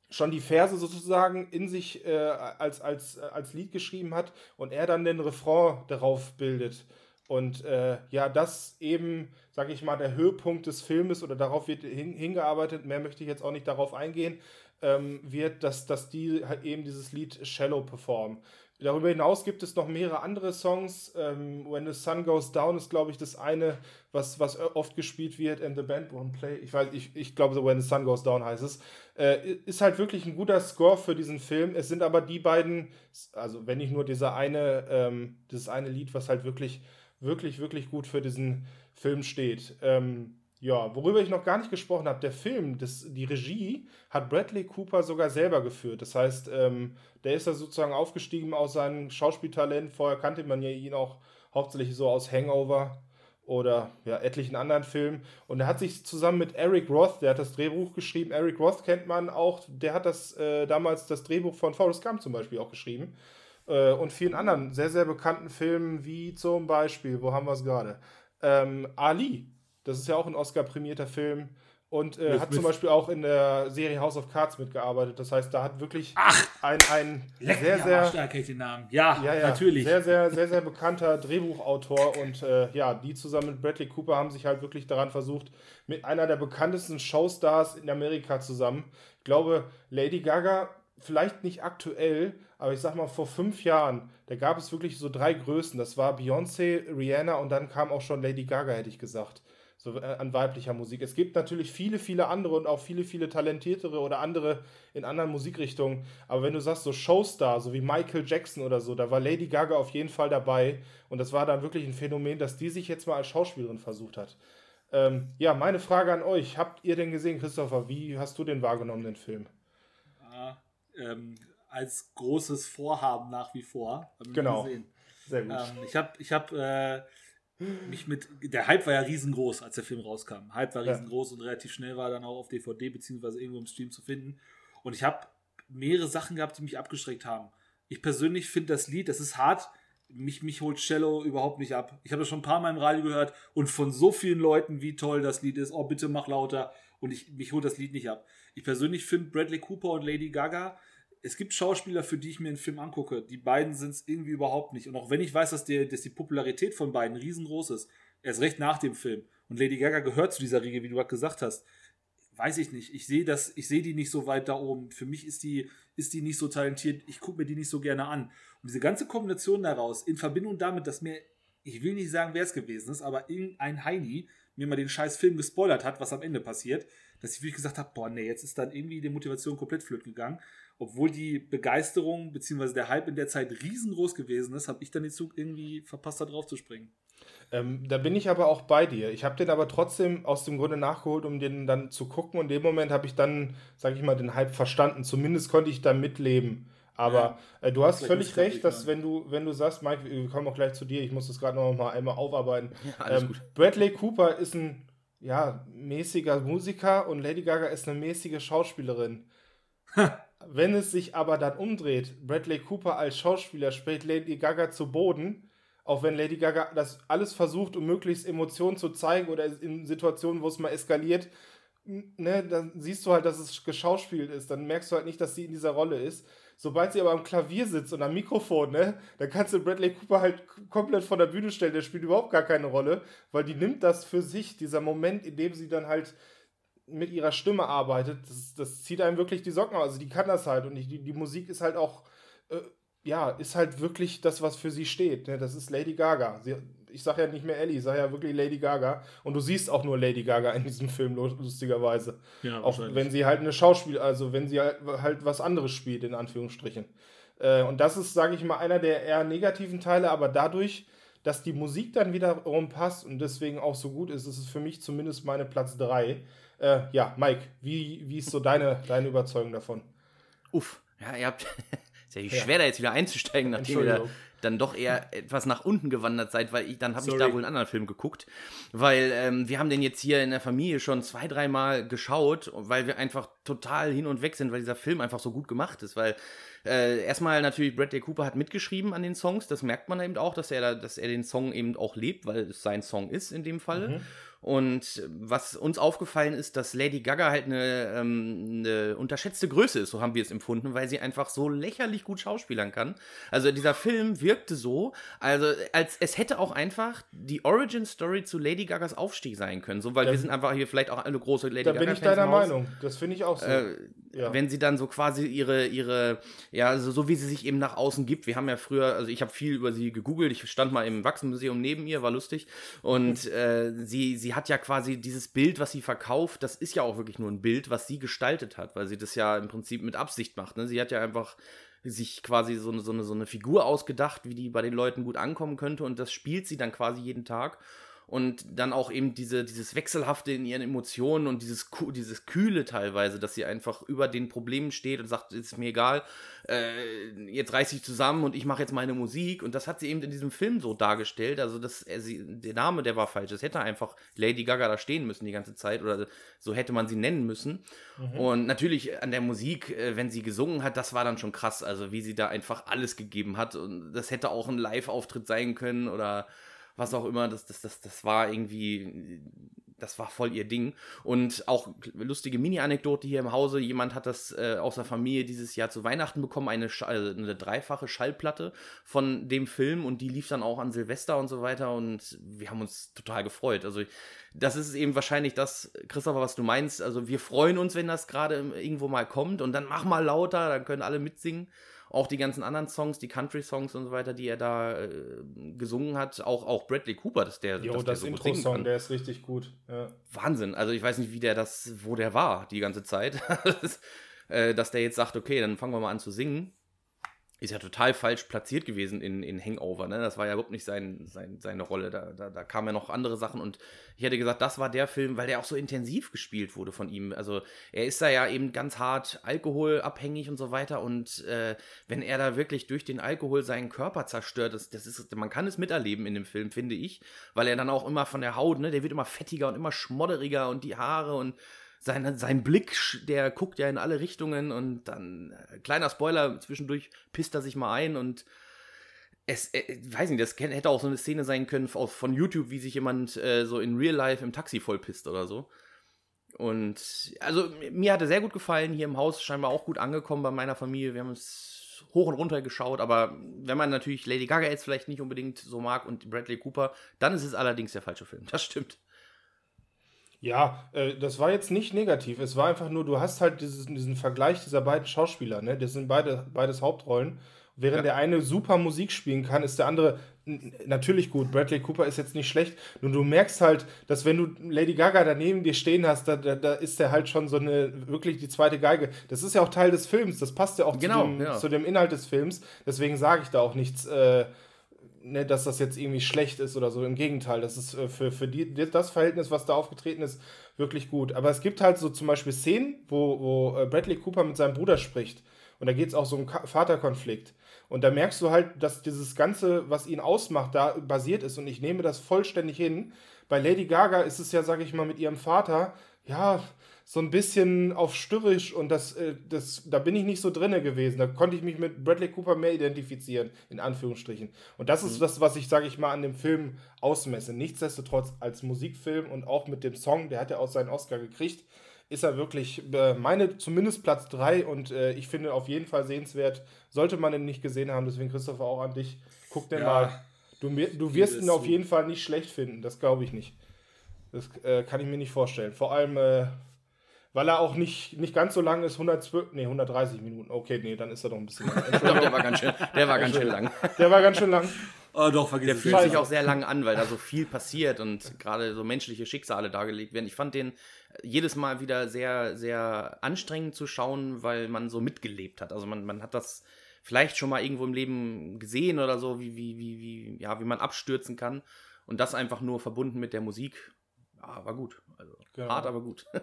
schon die Verse sozusagen in sich äh, als, als, als Lied geschrieben hat und er dann den Refrain darauf bildet. Und äh, ja, das eben, sage ich mal, der Höhepunkt des Filmes oder darauf wird hin, hingearbeitet, mehr möchte ich jetzt auch nicht darauf eingehen, ähm, wird, dass, dass die halt eben dieses Lied Shallow performen. Darüber hinaus gibt es noch mehrere andere Songs. Ähm, When the Sun Goes Down ist, glaube ich, das eine, was, was oft gespielt wird. And the Band Won't Play. Ich weiß, ich, ich glaube, so When the Sun Goes Down heißt es. Äh, ist halt wirklich ein guter Score für diesen Film. Es sind aber die beiden, also wenn nicht nur dieser eine, ähm, dieses eine Lied, was halt wirklich, wirklich, wirklich gut für diesen Film steht. Ähm, ja, worüber ich noch gar nicht gesprochen habe, der Film, das, die Regie hat Bradley Cooper sogar selber geführt. Das heißt, ähm, der ist da sozusagen aufgestiegen aus seinem Schauspieltalent. Vorher kannte man ja ihn auch hauptsächlich so aus Hangover oder ja, etlichen anderen Filmen. Und er hat sich zusammen mit Eric Roth, der hat das Drehbuch geschrieben. Eric Roth kennt man auch, der hat das äh, damals das Drehbuch von Forrest Gump zum Beispiel auch geschrieben. Äh, und vielen anderen sehr, sehr bekannten Filmen, wie zum Beispiel, wo haben wir es gerade? Ähm, Ali, das ist ja auch ein Oscar-prämierter Film. und äh, hat zum Beispiel auch in der Serie House of Cards mitgearbeitet. Das heißt, da hat wirklich Ach, ein, ein leck, sehr, sehr, stark den Namen. Ja, ja, ja, natürlich. sehr, sehr, sehr, sehr bekannter Drehbuchautor und äh, ja, die zusammen mit Bradley Cooper haben sich halt wirklich daran versucht, mit einer der bekanntesten Showstars in Amerika zusammen. Ich glaube, Lady Gaga, vielleicht nicht aktuell, aber ich sag mal vor fünf Jahren, da gab es wirklich so drei Größen. Das war Beyoncé, Rihanna und dann kam auch schon Lady Gaga, hätte ich gesagt so äh, an weiblicher Musik. Es gibt natürlich viele, viele andere und auch viele, viele talentiertere oder andere in anderen Musikrichtungen. Aber wenn du sagst, so Showstar, so wie Michael Jackson oder so, da war Lady Gaga auf jeden Fall dabei. Und das war dann wirklich ein Phänomen, dass die sich jetzt mal als Schauspielerin versucht hat. Ähm, ja, meine Frage an euch. Habt ihr denn gesehen, Christopher? Wie hast du den wahrgenommen, den Film? Ja, ähm, als großes Vorhaben nach wie vor. Genau. Sehr gut. Ähm, ich habe ich hab, äh, mich mit. Der Hype war ja riesengroß, als der Film rauskam. Hype war riesengroß ja. und relativ schnell war er dann auch auf DVD beziehungsweise irgendwo im Stream zu finden. Und ich habe mehrere Sachen gehabt, die mich abgeschreckt haben. Ich persönlich finde das Lied, das ist hart. Mich, mich holt Cello überhaupt nicht ab. Ich habe das schon ein paar Mal im Radio gehört und von so vielen Leuten, wie toll das Lied ist. Oh, bitte mach lauter. Und ich, mich holt das Lied nicht ab. Ich persönlich finde Bradley Cooper und Lady Gaga es gibt Schauspieler, für die ich mir einen Film angucke. Die beiden sind es irgendwie überhaupt nicht. Und auch wenn ich weiß, dass, die, dass die Popularität von beiden riesengroß ist, erst recht nach dem Film, und Lady Gaga gehört zu dieser Riege, wie du gerade gesagt hast, weiß ich nicht. Ich sehe das, ich sehe die nicht so weit da oben. Für mich ist die, ist die nicht so talentiert. Ich gucke mir die nicht so gerne an. Und diese ganze Kombination daraus, in Verbindung damit, dass mir, ich will nicht sagen, wer es gewesen ist, aber irgendein Heini mir mal den scheiß Film gespoilert hat, was am Ende passiert, dass ich wirklich gesagt habe, boah, nee, jetzt ist dann irgendwie die Motivation komplett flöten gegangen obwohl die Begeisterung bzw. der Hype in der Zeit riesengroß gewesen ist, habe ich dann den Zug irgendwie verpasst, da drauf zu springen. Ähm, da bin ich aber auch bei dir. Ich habe den aber trotzdem aus dem Grunde nachgeholt, um den dann zu gucken. Und in dem Moment habe ich dann, sage ich mal, den Hype verstanden. Zumindest konnte ich da mitleben. Aber äh, du hast völlig recht, dass wenn du, wenn du sagst, Mike, wir kommen auch gleich zu dir, ich muss das gerade noch mal einmal aufarbeiten. Ja, ähm, Bradley Cooper ist ein ja, mäßiger Musiker und Lady Gaga ist eine mäßige Schauspielerin. Wenn es sich aber dann umdreht, Bradley Cooper als Schauspieler spricht Lady Gaga zu Boden, auch wenn Lady Gaga das alles versucht, um möglichst Emotionen zu zeigen oder in Situationen, wo es mal eskaliert, ne, dann siehst du halt, dass es geschauspielt ist. Dann merkst du halt nicht, dass sie in dieser Rolle ist. Sobald sie aber am Klavier sitzt und am Mikrofon, ne, dann kannst du Bradley Cooper halt komplett von der Bühne stellen. Der spielt überhaupt gar keine Rolle, weil die nimmt das für sich, dieser Moment, in dem sie dann halt mit ihrer Stimme arbeitet, das, das zieht einem wirklich die Socken aus. Also die kann das halt und die, die Musik ist halt auch, äh, ja, ist halt wirklich das, was für sie steht. Ne? Das ist Lady Gaga. Sie, ich sage ja nicht mehr Ellie, ich sage ja wirklich Lady Gaga. Und du siehst auch nur Lady Gaga in diesem Film, lustigerweise. Ja, auch wenn sie halt eine Schauspiel, also wenn sie halt, halt was anderes spielt, in Anführungsstrichen. Äh, und das ist, sage ich mal, einer der eher negativen Teile, aber dadurch, dass die Musik dann wiederum passt und deswegen auch so gut ist, ist es für mich zumindest meine Platz 3. Äh, ja, Mike, wie, wie ist so deine, deine Überzeugung davon? Uff, ja, ihr habt. ist ja, schwer, da jetzt wieder einzusteigen, nachdem ihr da dann doch eher etwas nach unten gewandert seid, weil ich dann habe ich da wohl einen anderen Film geguckt, weil ähm, wir haben den jetzt hier in der Familie schon zwei, dreimal geschaut, weil wir einfach total hin und weg sind, weil dieser Film einfach so gut gemacht ist, weil äh, erstmal natürlich Bradley Cooper hat mitgeschrieben an den Songs, das merkt man eben auch, dass er, dass er den Song eben auch lebt, weil es sein Song ist in dem Fall. Mhm. Und was uns aufgefallen ist, dass Lady Gaga halt eine, ähm, eine, unterschätzte Größe ist, so haben wir es empfunden, weil sie einfach so lächerlich gut schauspielern kann. Also dieser Film wirkte so, also als es hätte auch einfach die Origin Story zu Lady Gagas Aufstieg sein können, so weil da, wir sind einfach hier vielleicht auch eine große Lady Gaga. Da bin ich deiner Meinung. Das finde ich auch so. Äh, ja. Wenn sie dann so quasi ihre ihre ja so, so wie sie sich eben nach außen gibt. Wir haben ja früher, also ich habe viel über sie gegoogelt. Ich stand mal im Wachsenmuseum neben ihr, war lustig und äh, sie sie sie hat ja quasi dieses Bild, was sie verkauft, das ist ja auch wirklich nur ein Bild, was sie gestaltet hat, weil sie das ja im Prinzip mit Absicht macht. Ne? Sie hat ja einfach sich quasi so eine, so, eine, so eine Figur ausgedacht, wie die bei den Leuten gut ankommen könnte und das spielt sie dann quasi jeden Tag und dann auch eben diese, dieses Wechselhafte in ihren Emotionen und dieses, dieses Kühle teilweise, dass sie einfach über den Problemen steht und sagt, ist mir egal, äh, jetzt reiß ich zusammen und ich mache jetzt meine Musik. Und das hat sie eben in diesem Film so dargestellt, also das, äh, sie, der Name, der war falsch, es hätte einfach Lady Gaga da stehen müssen die ganze Zeit oder so hätte man sie nennen müssen. Mhm. und natürlich an der Musik, äh, wenn sie gesungen hat, das war dann schon krass, also wie sie da einfach alles gegeben hat. Und das hätte auch ein Live-Auftritt sein können oder was auch immer, das, das, das, das war irgendwie, das war voll ihr Ding. Und auch lustige Mini-Anekdote hier im Hause. Jemand hat das äh, aus der Familie dieses Jahr zu Weihnachten bekommen, eine, also eine dreifache Schallplatte von dem Film und die lief dann auch an Silvester und so weiter und wir haben uns total gefreut. Also das ist eben wahrscheinlich das, Christopher, was du meinst. Also wir freuen uns, wenn das gerade irgendwo mal kommt und dann mach mal lauter, dann können alle mitsingen auch die ganzen anderen Songs, die Country-Songs und so weiter, die er da äh, gesungen hat, auch, auch Bradley Cooper, dass der, jo, dass das der so Intro-Song, der ist richtig gut. Ja. Wahnsinn. Also ich weiß nicht, wie der das, wo der war die ganze Zeit. Äh, dass der jetzt sagt, okay, dann fangen wir mal an zu singen ist ja total falsch platziert gewesen in, in Hangover. Ne? Das war ja überhaupt nicht sein, sein, seine Rolle. Da, da, da kamen ja noch andere Sachen. Und ich hätte gesagt, das war der Film, weil der auch so intensiv gespielt wurde von ihm. Also er ist da ja eben ganz hart alkoholabhängig und so weiter. Und äh, wenn er da wirklich durch den Alkohol seinen Körper zerstört, das, das ist, man kann es miterleben in dem Film, finde ich. Weil er dann auch immer von der Haut, ne, der wird immer fettiger und immer schmodderiger und die Haare und sein, sein Blick, der guckt ja in alle Richtungen und dann, äh, kleiner Spoiler, zwischendurch pisst er sich mal ein und es, äh, weiß nicht, das hätte auch so eine Szene sein können von YouTube, wie sich jemand äh, so in Real Life im Taxi vollpisst oder so. Und also mir hat er sehr gut gefallen, hier im Haus scheinbar auch gut angekommen bei meiner Familie. Wir haben es hoch und runter geschaut, aber wenn man natürlich Lady Gaga jetzt vielleicht nicht unbedingt so mag und Bradley Cooper, dann ist es allerdings der falsche Film. Das stimmt. Ja, äh, das war jetzt nicht negativ. Es war einfach nur, du hast halt dieses, diesen Vergleich dieser beiden Schauspieler, ne? Das sind beide beides Hauptrollen. Während ja. der eine super Musik spielen kann, ist der andere natürlich gut. Bradley Cooper ist jetzt nicht schlecht. Nur du merkst halt, dass wenn du Lady Gaga daneben dir stehen hast, da, da, da ist der halt schon so eine, wirklich die zweite Geige. Das ist ja auch Teil des Films. Das passt ja auch genau, zu, dem, ja. zu dem Inhalt des Films. Deswegen sage ich da auch nichts. Äh, ne, dass das jetzt irgendwie schlecht ist oder so. Im Gegenteil, das ist äh, für, für die, das Verhältnis, was da aufgetreten ist, wirklich gut. Aber es gibt halt so zum Beispiel Szenen, wo, wo äh, Bradley Cooper mit seinem Bruder spricht. Und da geht es auch so um Vaterkonflikt. Und da merkst du halt, dass dieses Ganze, was ihn ausmacht, da basiert ist. Und ich nehme das vollständig hin. Bei Lady Gaga ist es ja, sag ich mal, mit ihrem Vater, ja, so ein bisschen auf störrisch und das, äh, das, da bin ich nicht so drinne gewesen. Da konnte ich mich mit Bradley Cooper mehr identifizieren, in Anführungsstrichen. Und das ist mhm. das, was ich, sage ich mal, an dem Film ausmesse. Nichtsdestotrotz als Musikfilm und auch mit dem Song, der hat ja auch seinen Oscar gekriegt, ist er wirklich, äh, meine zumindest Platz 3 und äh, ich finde auf jeden Fall sehenswert. Sollte man ihn nicht gesehen haben, deswegen Christopher auch an dich. Guck den ja, mal. Du, du wirst ihn auf jeden Fall nicht schlecht finden, das glaube ich nicht. Das äh, kann ich mir nicht vorstellen. Vor allem, weil er auch nicht, nicht ganz so lang ist, 112, nee, 130 Minuten. Okay, nee, dann ist er doch ein bisschen lang. der war ganz schön, der war ganz schön lang. Der war ganz schön lang. Oh, doch, vergiss Der fühlt Scheiße. sich auch sehr lang an, weil da so viel passiert und gerade so menschliche Schicksale dargelegt werden. Ich fand den jedes Mal wieder sehr, sehr anstrengend zu schauen, weil man so mitgelebt hat. Also man, man hat das vielleicht schon mal irgendwo im Leben gesehen oder so, wie, wie, wie, wie, ja, wie man abstürzen kann. Und das einfach nur verbunden mit der Musik. Ja, war gut. Also genau. hart, aber gut.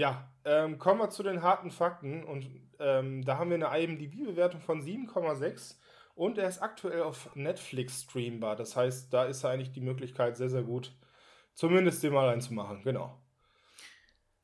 Ja, ähm, kommen wir zu den harten Fakten. Und ähm, da haben wir eine IMDb-Bewertung von 7,6 und er ist aktuell auf Netflix streambar. Das heißt, da ist eigentlich die Möglichkeit sehr, sehr gut, zumindest den mal reinzumachen. Genau.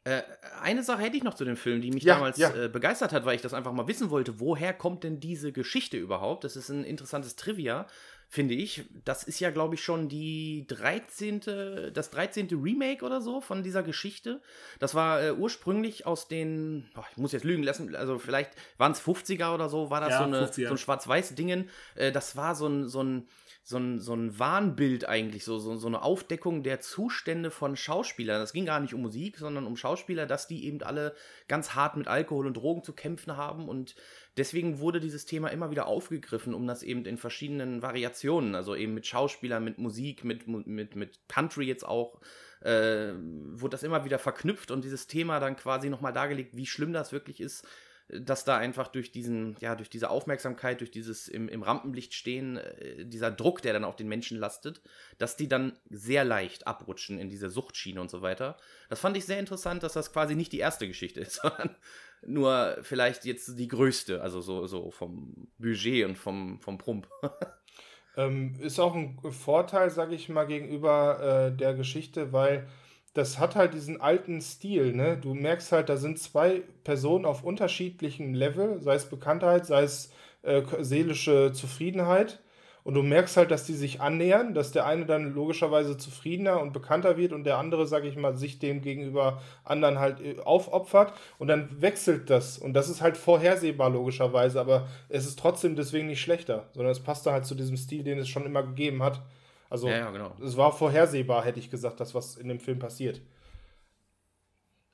Äh, eine Sache hätte ich noch zu dem Film, die mich ja, damals ja. Äh, begeistert hat, weil ich das einfach mal wissen wollte. Woher kommt denn diese Geschichte überhaupt? Das ist ein interessantes Trivia finde ich. Das ist ja, glaube ich, schon die 13., das 13. Remake oder so von dieser Geschichte. Das war äh, ursprünglich aus den, boah, ich muss jetzt lügen lassen, also vielleicht waren es 50er oder so, war das ja, so, eine, so ein schwarz-weiß-Dingen. Äh, das war so ein, so ein so ein, so ein Wahnbild eigentlich, so, so, so eine Aufdeckung der Zustände von Schauspielern. Das ging gar nicht um Musik, sondern um Schauspieler, dass die eben alle ganz hart mit Alkohol und Drogen zu kämpfen haben und deswegen wurde dieses Thema immer wieder aufgegriffen, um das eben in verschiedenen Variationen, also eben mit Schauspielern, mit Musik, mit, mit, mit Country jetzt auch, äh, wurde das immer wieder verknüpft und dieses Thema dann quasi nochmal dargelegt, wie schlimm das wirklich ist, dass da einfach durch diesen, ja, durch diese Aufmerksamkeit, durch dieses im, im Rampenlicht stehen, äh, dieser Druck, der dann auf den Menschen lastet, dass die dann sehr leicht abrutschen in diese Suchtschiene und so weiter. Das fand ich sehr interessant, dass das quasi nicht die erste Geschichte ist, sondern nur vielleicht jetzt die größte, also so, so vom Budget und vom, vom Prump. ähm, ist auch ein Vorteil, sage ich mal, gegenüber äh, der Geschichte, weil das hat halt diesen alten Stil, ne? Du merkst halt, da sind zwei Personen auf unterschiedlichem Level, sei es Bekanntheit, sei es äh, seelische Zufriedenheit. Und du merkst halt, dass die sich annähern, dass der eine dann logischerweise zufriedener und bekannter wird und der andere, sag ich mal, sich dem gegenüber anderen halt äh, aufopfert. Und dann wechselt das. Und das ist halt vorhersehbar, logischerweise. Aber es ist trotzdem deswegen nicht schlechter, sondern es passt da halt zu diesem Stil, den es schon immer gegeben hat. Also, Ja, ja, genau. es war vorhersehbar, hätte ich gesagt, das, was in dem Film passiert.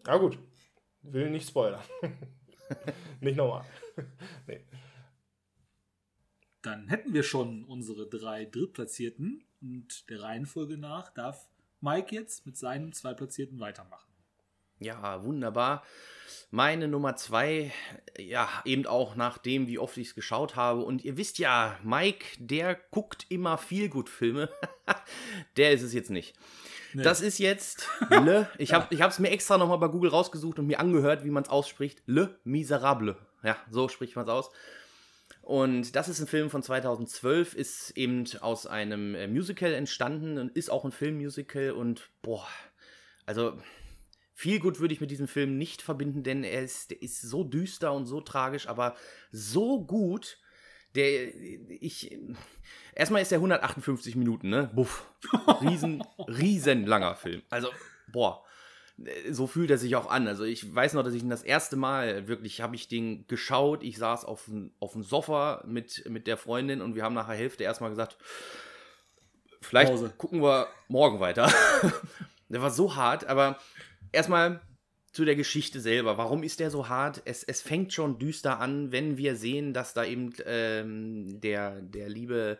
Ja, gut. Will nicht spoilern. nicht nochmal. nee. Dann hätten wir schon unsere drei Drittplatzierten und der Reihenfolge nach darf Mike jetzt mit seinen zwei Platzierten weitermachen. Ja, wunderbar. Meine Nummer zwei, ja, eben auch nach dem, wie oft ich es geschaut habe. Und ihr wisst ja, Mike, der guckt immer viel gut Filme. der ist es jetzt nicht. Nee. Das ist jetzt Le. Ich habe es mir extra nochmal bei Google rausgesucht und mir angehört, wie man es ausspricht. Le Miserable. Ja, so spricht man es aus. Und das ist ein Film von 2012, ist eben aus einem äh, Musical entstanden und ist auch ein Filmmusical. Und boah, also viel gut würde ich mit diesem Film nicht verbinden, denn er ist, ist so düster und so tragisch, aber so gut. Der, ich, erstmal ist er 158 Minuten, ne? Buff. Riesen, riesen langer Film. Also, boah, so fühlt er sich auch an. Also ich weiß noch, dass ich ihn das erste Mal wirklich habe ich den geschaut. Ich saß auf dem, auf dem Sofa mit, mit der Freundin und wir haben nach der Hälfte erstmal gesagt, vielleicht Pause. gucken wir morgen weiter. der war so hart, aber erstmal zu der Geschichte selber. Warum ist der so hart? Es, es fängt schon düster an, wenn wir sehen, dass da eben ähm, der, der liebe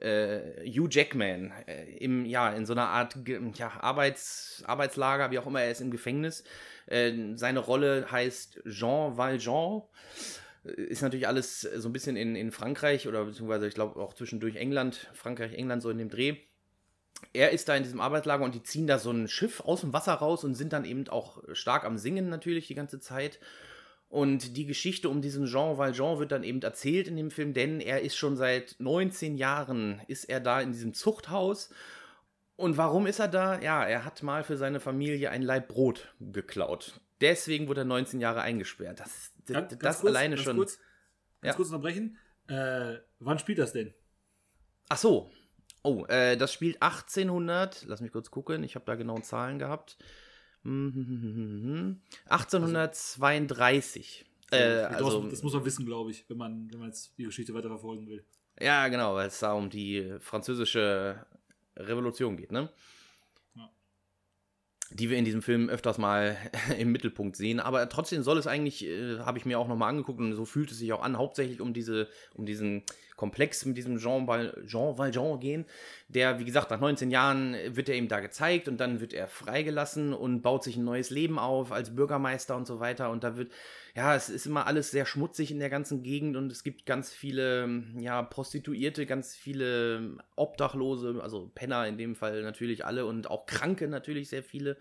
äh, Hugh Jackman äh, im, ja, in so einer Art ja, Arbeits, Arbeitslager, wie auch immer, er ist im Gefängnis. Äh, seine Rolle heißt Jean Valjean. Äh, Ist natürlich alles so ein bisschen in, in Frankreich oder beziehungsweise ich glaube auch zwischendurch England, Frankreich, England so in dem Dreh er ist da in diesem Arbeitslager und die ziehen da so ein Schiff aus dem Wasser raus und sind dann eben auch stark am Singen natürlich die ganze Zeit. Und die Geschichte um diesen Jean Valjean wird dann eben erzählt in dem Film, denn er ist schon seit 19 Jahren, ist er da in diesem Zuchthaus. Und warum ist er da? Ja, er hat mal für seine Familie ein Laib Brot geklaut. Deswegen wurde er 19 Jahre eingesperrt. Das, das, Ganz- ganz das kurz, alleine ganz schon. Kurz, ganz Ja. kurz unterbrechen. Äh, wann spielt das denn? Ach so. Oh, äh, das spielt 1800. Lass mich kurz gucken. Ich habe da genaue Zahlen gehabt. Mhm. 1832. Äh, das, also, das muss man wissen, glaube ich, wenn man, wenn man jetzt die Geschichte weiter verfolgen will. ja, genau, weil es da um die französische Revolution geht, ne? Ja. Die wir in diesem Film öfters mal im Mittelpunkt sehen. Aber trotzdem soll es eigentlich, äh, habe ich mir auch nochmal angeguckt und so fühlt es sich auch an, hauptsächlich um, diese, um diesen Komplex mit diesem Jean, Val, Jean Valjean gehen, der, wie gesagt, nach 19 Jahren wird er ihm da gezeigt und dann wird er freigelassen und baut sich ein neues Leben auf als Bürgermeister und so weiter. Und da wird, ja, es ist immer alles sehr schmutzig in der ganzen Gegend und es gibt ganz viele, ja, Prostituierte, ganz viele Obdachlose, also Penner in dem Fall natürlich alle und auch Kranke natürlich sehr viele.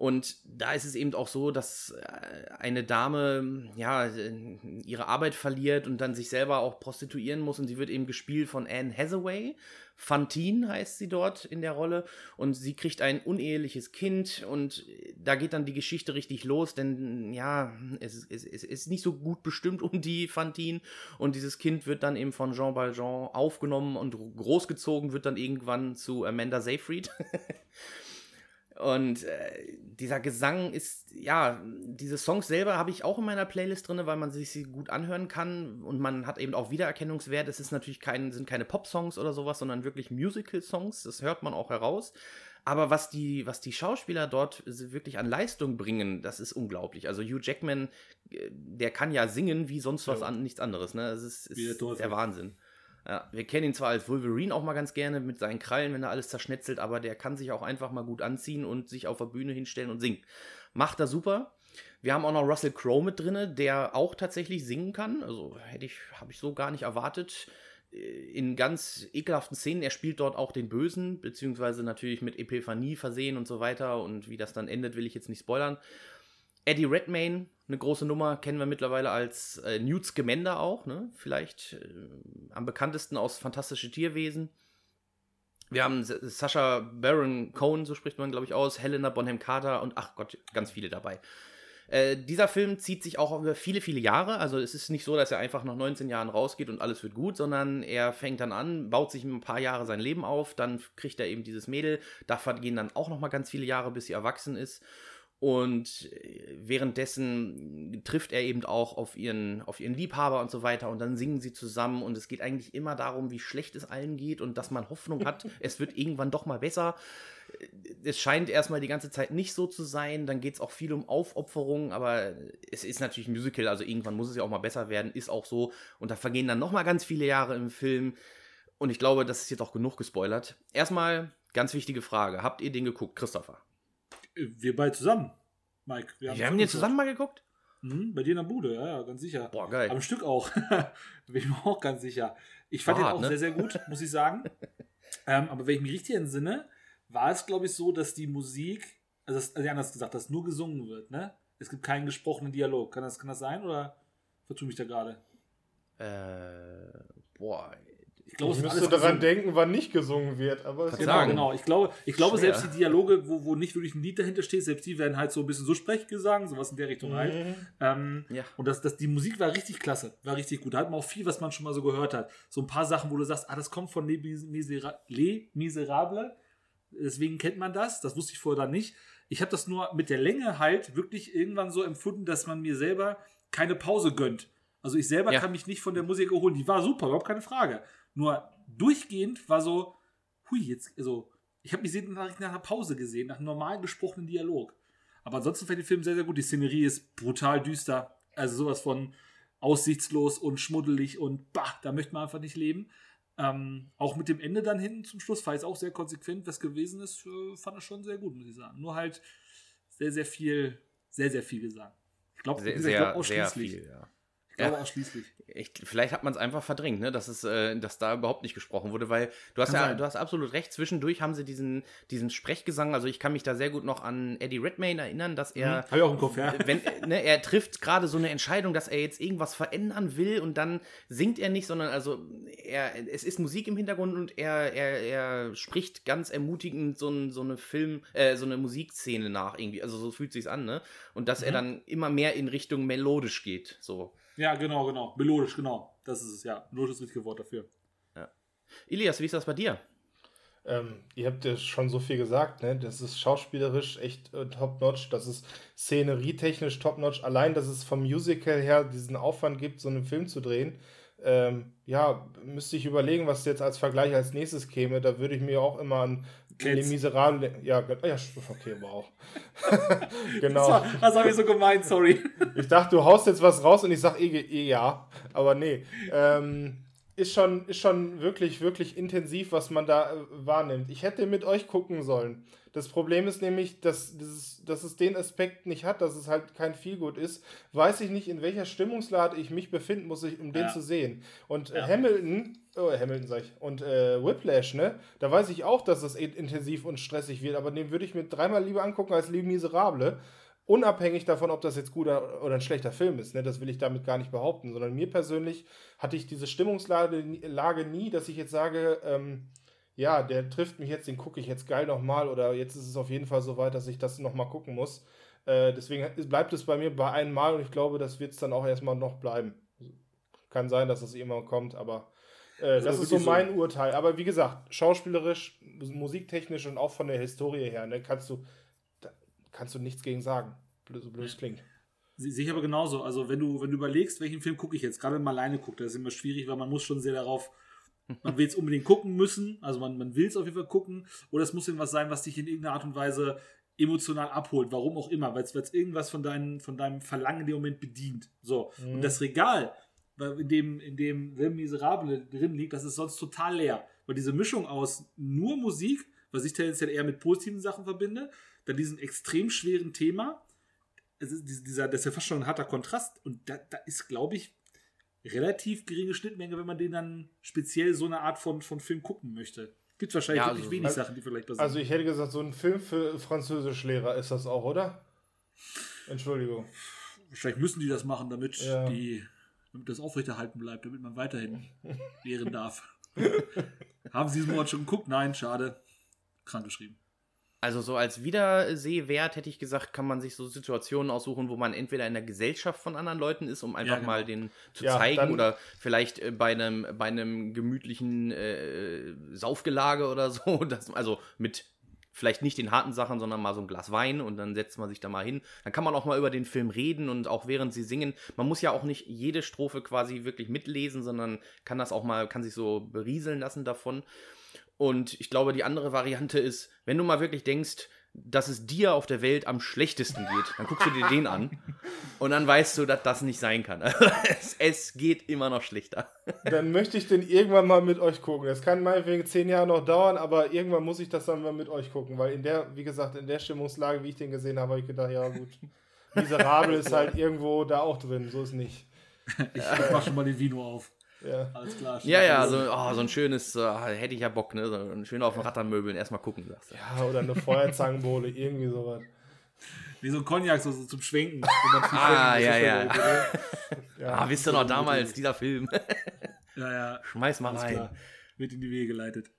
Und da ist es eben auch so, dass äh, eine Dame ja äh, ihre Arbeit verliert und dann sich selber auch prostituieren muss. Und sie wird eben gespielt von Anne Hathaway. Fantine heißt sie dort in der Rolle. Und sie kriegt ein uneheliches Kind. Und da geht dann die Geschichte richtig los, denn ja, es, es, es ist nicht so gut bestimmt um die Fantine. Und dieses Kind wird dann eben von Jean Valjean aufgenommen und großgezogen, wird dann irgendwann zu Amanda Seyfried. Und äh, dieser Gesang ist, ja, diese Songs selber habe ich auch in meiner Playlist drin, weil man sich sie gut anhören kann und man hat eben auch Wiedererkennungswert. Es ist natürlich kein, sind keine Pop-Songs oder sowas, sondern wirklich Musical-Songs. Das hört man auch heraus. Aber was die, was die Schauspieler dort wirklich an Leistung bringen, das ist unglaublich. Also Hugh Jackman, äh, der kann ja singen wie sonst was Ja. an, nichts anderes. Ne? Das ist, ist der Wahnsinn. Ja, wir kennen ihn zwar als Wolverine auch mal ganz gerne mit seinen Krallen, wenn er alles zerschnetzelt, aber der kann sich auch einfach mal gut anziehen und sich auf der Bühne hinstellen und singen. Macht er super. Wir haben auch noch Russell Crowe mit drin, der auch tatsächlich singen kann. Also hätte ich, habe ich so gar nicht erwartet. Äh, In ganz ekelhaften Szenen. Er spielt dort auch den Bösen, beziehungsweise natürlich mit Epiphanie versehen und so weiter. Und wie das dann endet, will ich jetzt nicht spoilern. Eddie Redmayne, eine große Nummer, kennen wir mittlerweile als äh, Newt Scamander auch, ne? Vielleicht äh, am bekanntesten aus Fantastische Tierwesen. Wir haben Sascha Baron Cohen, so spricht man, glaube ich, aus, Helena Bonham Carter und ach Gott, ganz viele dabei. Äh, dieser Film zieht sich auch über viele, viele Jahre. Also es ist nicht so, dass er einfach nach 19 Jahren rausgeht und alles wird gut, sondern er fängt dann an, baut sich ein paar Jahre sein Leben auf, dann kriegt er eben dieses Mädel. Da vergehen dann auch noch mal ganz viele Jahre, bis sie erwachsen ist. Und äh, währenddessen trifft er eben auch auf ihren, auf ihren Liebhaber und so weiter. Und dann singen sie zusammen. Und es geht eigentlich immer darum, wie schlecht es allen geht und dass man Hoffnung hat, es wird irgendwann doch mal besser. Es scheint erstmal die ganze Zeit nicht so zu sein. Dann geht es auch viel um Aufopferung. Aber es ist natürlich ein Musical. Also irgendwann muss es ja auch mal besser werden. Ist auch so. Und da vergehen dann noch mal ganz viele Jahre im Film. Und ich glaube, das ist jetzt auch genug gespoilert. Erstmal ganz wichtige Frage. Habt ihr den geguckt, Christopher? Wir beide zusammen, Mike. Wir haben, wir haben den zusammen mal geguckt? Mhm, bei dir in der Bude, ja, ja, ganz sicher. Boah, geil. Am Stück auch. Bin ich mir auch ganz sicher. Ich fand War den auch ne? sehr, sehr gut, muss ich sagen. ähm, aber wenn ich mich richtig entsinne, war es, glaube ich, so, dass die Musik, also, das, also anders gesagt, dass nur gesungen wird, ne? Es gibt keinen gesprochenen Dialog. Kann das, kann das sein oder vertue mich da gerade? Äh, boah. Ich glaube, Ich müsste daran gesungen. denken, wann nicht gesungen wird. Aber es Kann ist Genau, sagen. genau. Ich glaube, ich glaube Schwer. selbst die Dialoge, wo, wo nicht wirklich ein Lied dahinter steht, selbst die werden halt so ein bisschen so Sprechgesang, sowas in der Richtung halt. Mhm. Ähm, Ja. Und das, das, die Musik war richtig klasse, war richtig gut. Da hat man auch viel, was man schon mal so gehört hat. So ein paar Sachen, wo du sagst, ah, das kommt von Les, Misera Les Miserables. Deswegen kennt man das. Das wusste ich vorher dann nicht. Ich habe das nur mit der Länge halt wirklich irgendwann so empfunden, dass man mir selber keine Pause gönnt. Also ich selber Ja. kann mich nicht von der Musik erholen. Die war super, überhaupt keine Frage. Nur durchgehend war so, hui, jetzt, also ich habe mich sehr nach, einer Pause gesehen, nach einem normal gesprochenen Dialog. Aber ansonsten fand ich den Film sehr, sehr gut. Die Szenerie ist brutal düster. Also sowas von aussichtslos und schmuddelig und bah, da möchte man einfach nicht leben. Ähm, auch mit dem Ende dann hinten zum Schluss es auch sehr konsequent, was gewesen ist, äh, fand ich schon sehr gut, muss ich sagen. Nur halt sehr, sehr viel, sehr, sehr viel gesagt. Ich glaube, Sehr, sehr, glaube sehr ausschließlich. viel, ja. Glaube Ja. ausschließlich. Echt, vielleicht hat man es einfach verdrängt, ne? dass, es, äh, dass da überhaupt nicht gesprochen wurde, weil du hast Kann ja, sein. du hast absolut recht, zwischendurch haben sie diesen, diesen Sprechgesang, also ich kann mich da sehr gut noch an Eddie Redmayne erinnern, dass er, Habe ich auch im Kopf, ja. wenn, ne, er trifft gerade so eine Entscheidung, dass er jetzt irgendwas verändern will und dann singt er nicht, sondern also er, es ist Musik im Hintergrund und er, er, er spricht ganz ermutigend so, ein, so eine Film, äh, so eine Musikszene nach irgendwie, also so fühlt sich's an, ne? Und dass er Mhm. dann immer mehr in Richtung melodisch geht, so. Ja, genau, genau. Melodisch, genau. Das ist es, ja. Melodisch ist das richtige Wort dafür. Ilias, wie ist das bei dir? Ähm, ihr habt ja schon so viel gesagt, ne? Das ist schauspielerisch echt äh, top-notch, das ist szenerietechnisch top-notch. Allein, dass es vom Musical her diesen Aufwand gibt, so einen Film zu drehen. Ähm, ja, müsste ich überlegen, was jetzt als Vergleich als nächstes käme. Da würde ich mir auch immer an Cats. Les Miserables. Ja, ja, okay, wow. Das, genau. war, das habe ich so gemeint, sorry. Ich dachte, du haust jetzt was raus und ich sag eh, eh ja. Aber nee. Ähm, ist, schon, ist schon wirklich, wirklich intensiv, was man da äh, wahrnimmt. Ich hätte mit euch gucken sollen. Das Problem ist nämlich, dass, dieses, dass es den Aspekt nicht hat, dass es halt kein Feelgood ist. Weiß ich nicht, in welcher Stimmungslage ich mich befinden muss, ich, um den Ja. zu sehen. Und Ja. Hamilton, oh, Hamilton sag ich, und äh, Whiplash, ne? Da weiß ich auch, dass in- intensiv und stressig wird, aber den würde ich mir dreimal lieber angucken als Les Miserable. Unabhängig davon, ob das jetzt guter oder ein schlechter Film ist, ne, das will ich damit gar nicht behaupten, sondern mir persönlich hatte ich diese Stimmungslage nie- Lage nie, dass ich jetzt sage, ähm, ja, der trifft mich jetzt, den gucke ich jetzt geil nochmal oder jetzt ist es auf jeden Fall so weit, dass ich das nochmal gucken muss. Äh, deswegen bleibt es bei mir bei einem Mal und ich glaube, das wird es dann auch erstmal noch bleiben. Kann sein, dass es irgendwann kommt, aber äh, Also das ist so wirklich so. mein Urteil. Aber wie gesagt, schauspielerisch, musiktechnisch und auch von der Historie her, ne, kannst du, da kannst du nichts gegen sagen. So blöd es klingt. Se- Sehe ich aber genauso. Also, wenn du, wenn du überlegst, welchen Film gucke ich jetzt, gerade wenn man alleine guckt, das ist immer schwierig, weil man muss schon sehr darauf, man will es unbedingt gucken müssen, also man, man will es auf jeden Fall gucken, oder es muss irgendwas sein, was dich in irgendeiner Art und Weise emotional abholt, warum auch immer, weil es irgendwas von, deinen, von deinem Verlangen in dem Moment bedient. So. Mhm. Und das Regal, in dem, in dem Le Miserable drin liegt, das ist sonst total leer. Weil diese Mischung aus nur Musik, was ich tendenziell eher mit positiven Sachen verbinde, dann diesen extrem schweren Thema, es ist dies- dieser, das ist ja fast schon ein harter Kontrast und da, da ist, glaube ich, relativ geringe Schnittmenge, wenn man den dann speziell so eine Art von, von Film gucken möchte. Gibt wahrscheinlich Ja, wirklich also- wenig also- Sachen, die vielleicht passieren. Also ich hätte gesagt, so ein Film für Französischlehrer ist das auch, oder? Entschuldigung. wahrscheinlich müssen die das machen, damit, Ja. die, damit das aufrechterhalten bleibt, damit man weiterhin lehren darf. Haben Sie diesen Monat schon geguckt? Nein, schade. Krank geschrieben. Also so als Wiedersehwert hätte ich gesagt, kann man sich so Situationen aussuchen, wo man entweder in der Gesellschaft von anderen Leuten ist, um einfach genau. mal den zu Ja, zeigen oder vielleicht äh, bei einem bei einem gemütlichen äh, Saufgelage oder so, das, also mit vielleicht nicht den harten Sachen, sondern mal so ein Glas Wein und dann setzt man sich da mal hin. Dann kann man auch mal über den Film reden und auch während sie singen, man muss ja auch nicht jede Strophe quasi wirklich mitlesen, sondern kann das auch mal, kann sich so berieseln lassen davon. Und ich glaube, die andere Variante ist, wenn du mal wirklich denkst, dass es dir auf der Welt am schlechtesten geht, dann guckst du dir den an und dann weißt du, dass das nicht sein kann. es, es geht immer noch schlechter. Dann möchte ich den irgendwann mal mit euch gucken. Das kann meinetwegen zehn Jahre noch dauern, aber irgendwann muss ich das dann mal mit euch gucken, weil in der, wie gesagt, in der Stimmungslage, wie ich den gesehen habe, habe ich gedacht, ja gut, Miserabel ist halt irgendwo da auch drin, so ist nicht. Ich mach schon mal den Vino auf. Ja. Alles klar. Ja, ja, so, oh, so ein schönes, äh, hätte ich ja Bock, ne? So ein schön auf den Ratternmöbeln erstmal gucken, sagst du. ja, oder eine Feuerzangenbowle, irgendwie sowas. Wie so ein Cognac, so, so zum Schwenken. Ah, schwenken ja, ja. Ja, Ah, wisst ihr noch damals, dieser Film? Ja, ja. Schmeiß mal Alles rein. klar. Wird in die Wege geleitet.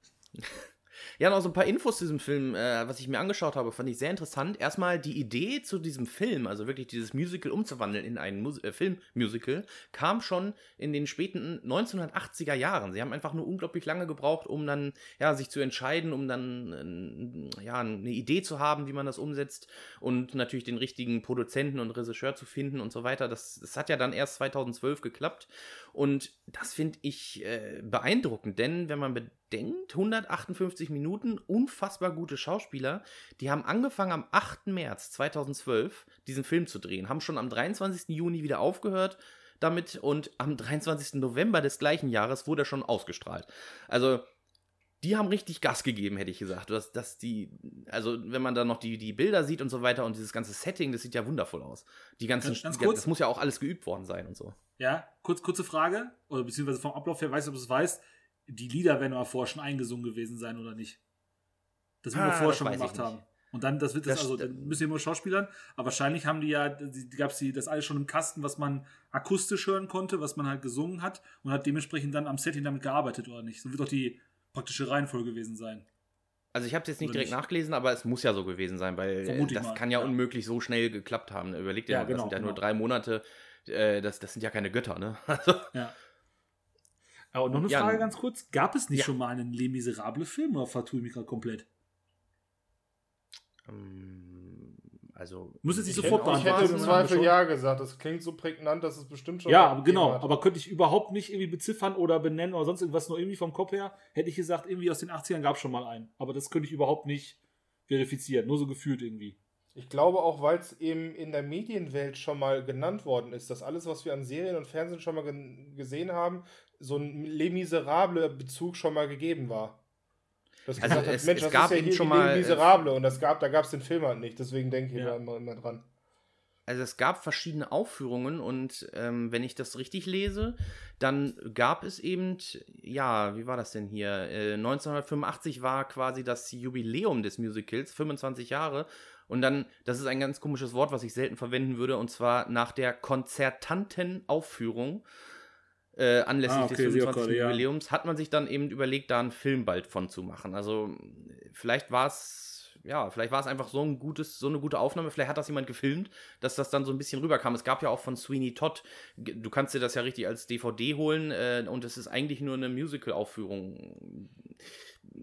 Ja, noch so ein paar Infos zu diesem Film, äh, was ich mir angeschaut habe, fand ich sehr interessant. Erstmal die Idee zu diesem Film, also wirklich dieses Musical umzuwandeln in ein äh, Filmmusical, kam schon in den späten 1980er Jahren. Sie haben einfach nur unglaublich lange gebraucht, um dann ja, sich zu entscheiden, um dann äh, ja, eine Idee zu haben, wie man das umsetzt und natürlich den richtigen Produzenten und Regisseur zu finden und so weiter. Das, das hat ja dann erst 2012 geklappt und das finde ich äh, beeindruckend, denn wenn man bedenkt, 158 Minuten, unfassbar gute Schauspieler, die haben angefangen am 8. März 2012 diesen Film zu drehen, haben schon am 23. Juni wieder aufgehört damit und am 23. November des gleichen Jahres wurde er schon ausgestrahlt. Also die haben richtig Gas gegeben, hätte ich gesagt. Dass, dass die, also wenn man dann noch die, die Bilder sieht und so weiter und dieses ganze Setting, das sieht ja wundervoll aus. Die ganzen, Ganz- ganz kurz. das muss ja auch alles geübt worden sein und so. Ja, kurz, kurze Frage, oder beziehungsweise vom Ablauf her, weißt du, ob du es weißt, die Lieder werden aber vorher schon eingesungen gewesen sein oder nicht? Das wir Ah, vorher das schon gemacht haben. Und dann, das wird das, Das also, dann müssen wir immer Schauspielern, aber wahrscheinlich haben die ja, gab's die, das alles schon im Kasten, was man akustisch hören konnte, was man halt gesungen hat und hat dementsprechend dann am Setting damit gearbeitet oder nicht. So wird doch die praktische Reihenfolge gewesen sein. Also ich habe es jetzt nicht Oder direkt nicht? nachgelesen, aber es muss ja so gewesen sein, weil äh, Vermute ich das mal, kann ja, ja. unmöglich so schnell geklappt haben. Überleg dir Ja, mal, genau, das sind ja nur genau. drei Monate. Äh, das, das sind ja keine Götter, ne? Also, Ja. Aber noch eine Ja, Frage ganz kurz. Gab es nicht ja. schon mal einen Les Miserables Film oder vertue ich mich gerade komplett? ähm, also Muss jetzt nicht Ich sofort hätte, ich hätte beantworten, im Zweifel ja gesagt. Das klingt so prägnant, dass es bestimmt schon. Ja, genau. hat. Aber könnte ich überhaupt nicht irgendwie beziffern oder benennen oder sonst irgendwas, nur irgendwie vom Kopf her, hätte ich gesagt, irgendwie aus den 80ern gab es schon mal einen. Aber das könnte ich überhaupt nicht verifizieren. Nur so gefühlt irgendwie. Ich glaube auch, weil es eben in der Medienwelt schon mal genannt worden ist, dass alles, was wir an Serien und Fernsehen schon mal gesehen haben, so ein Les Miserables Bezug schon mal gegeben war. Das Also hat, es- Mensch, es das gab ist ja eben hier schon mal, Miserables und das gab, da gab es den Film halt nicht. Deswegen denke ich Ja. da immer, immer dran. Also es gab verschiedene Aufführungen und ähm, wenn ich das richtig lese, dann gab es eben, ja, wie war das denn hier? Äh, 1985 war quasi das Jubiläum des Musicals, 25 Jahre. Und dann, das ist ein ganz komisches Wort, was ich selten verwenden würde, und zwar nach der konzertanten Aufführung äh, anlässlich Ah, okay, des sehe auch 25. gerade, ja. Jubiläums hat man sich dann eben überlegt, da einen Film bald von zu machen. Also vielleicht war es, ja, vielleicht war es einfach so ein gutes, so eine gute Aufnahme. Vielleicht hat das jemand gefilmt, dass das dann so ein bisschen rüberkam. Es gab ja auch von Sweeney Todd, du kannst dir das ja richtig als DVD holen äh, und es ist eigentlich nur eine Musical-Aufführung.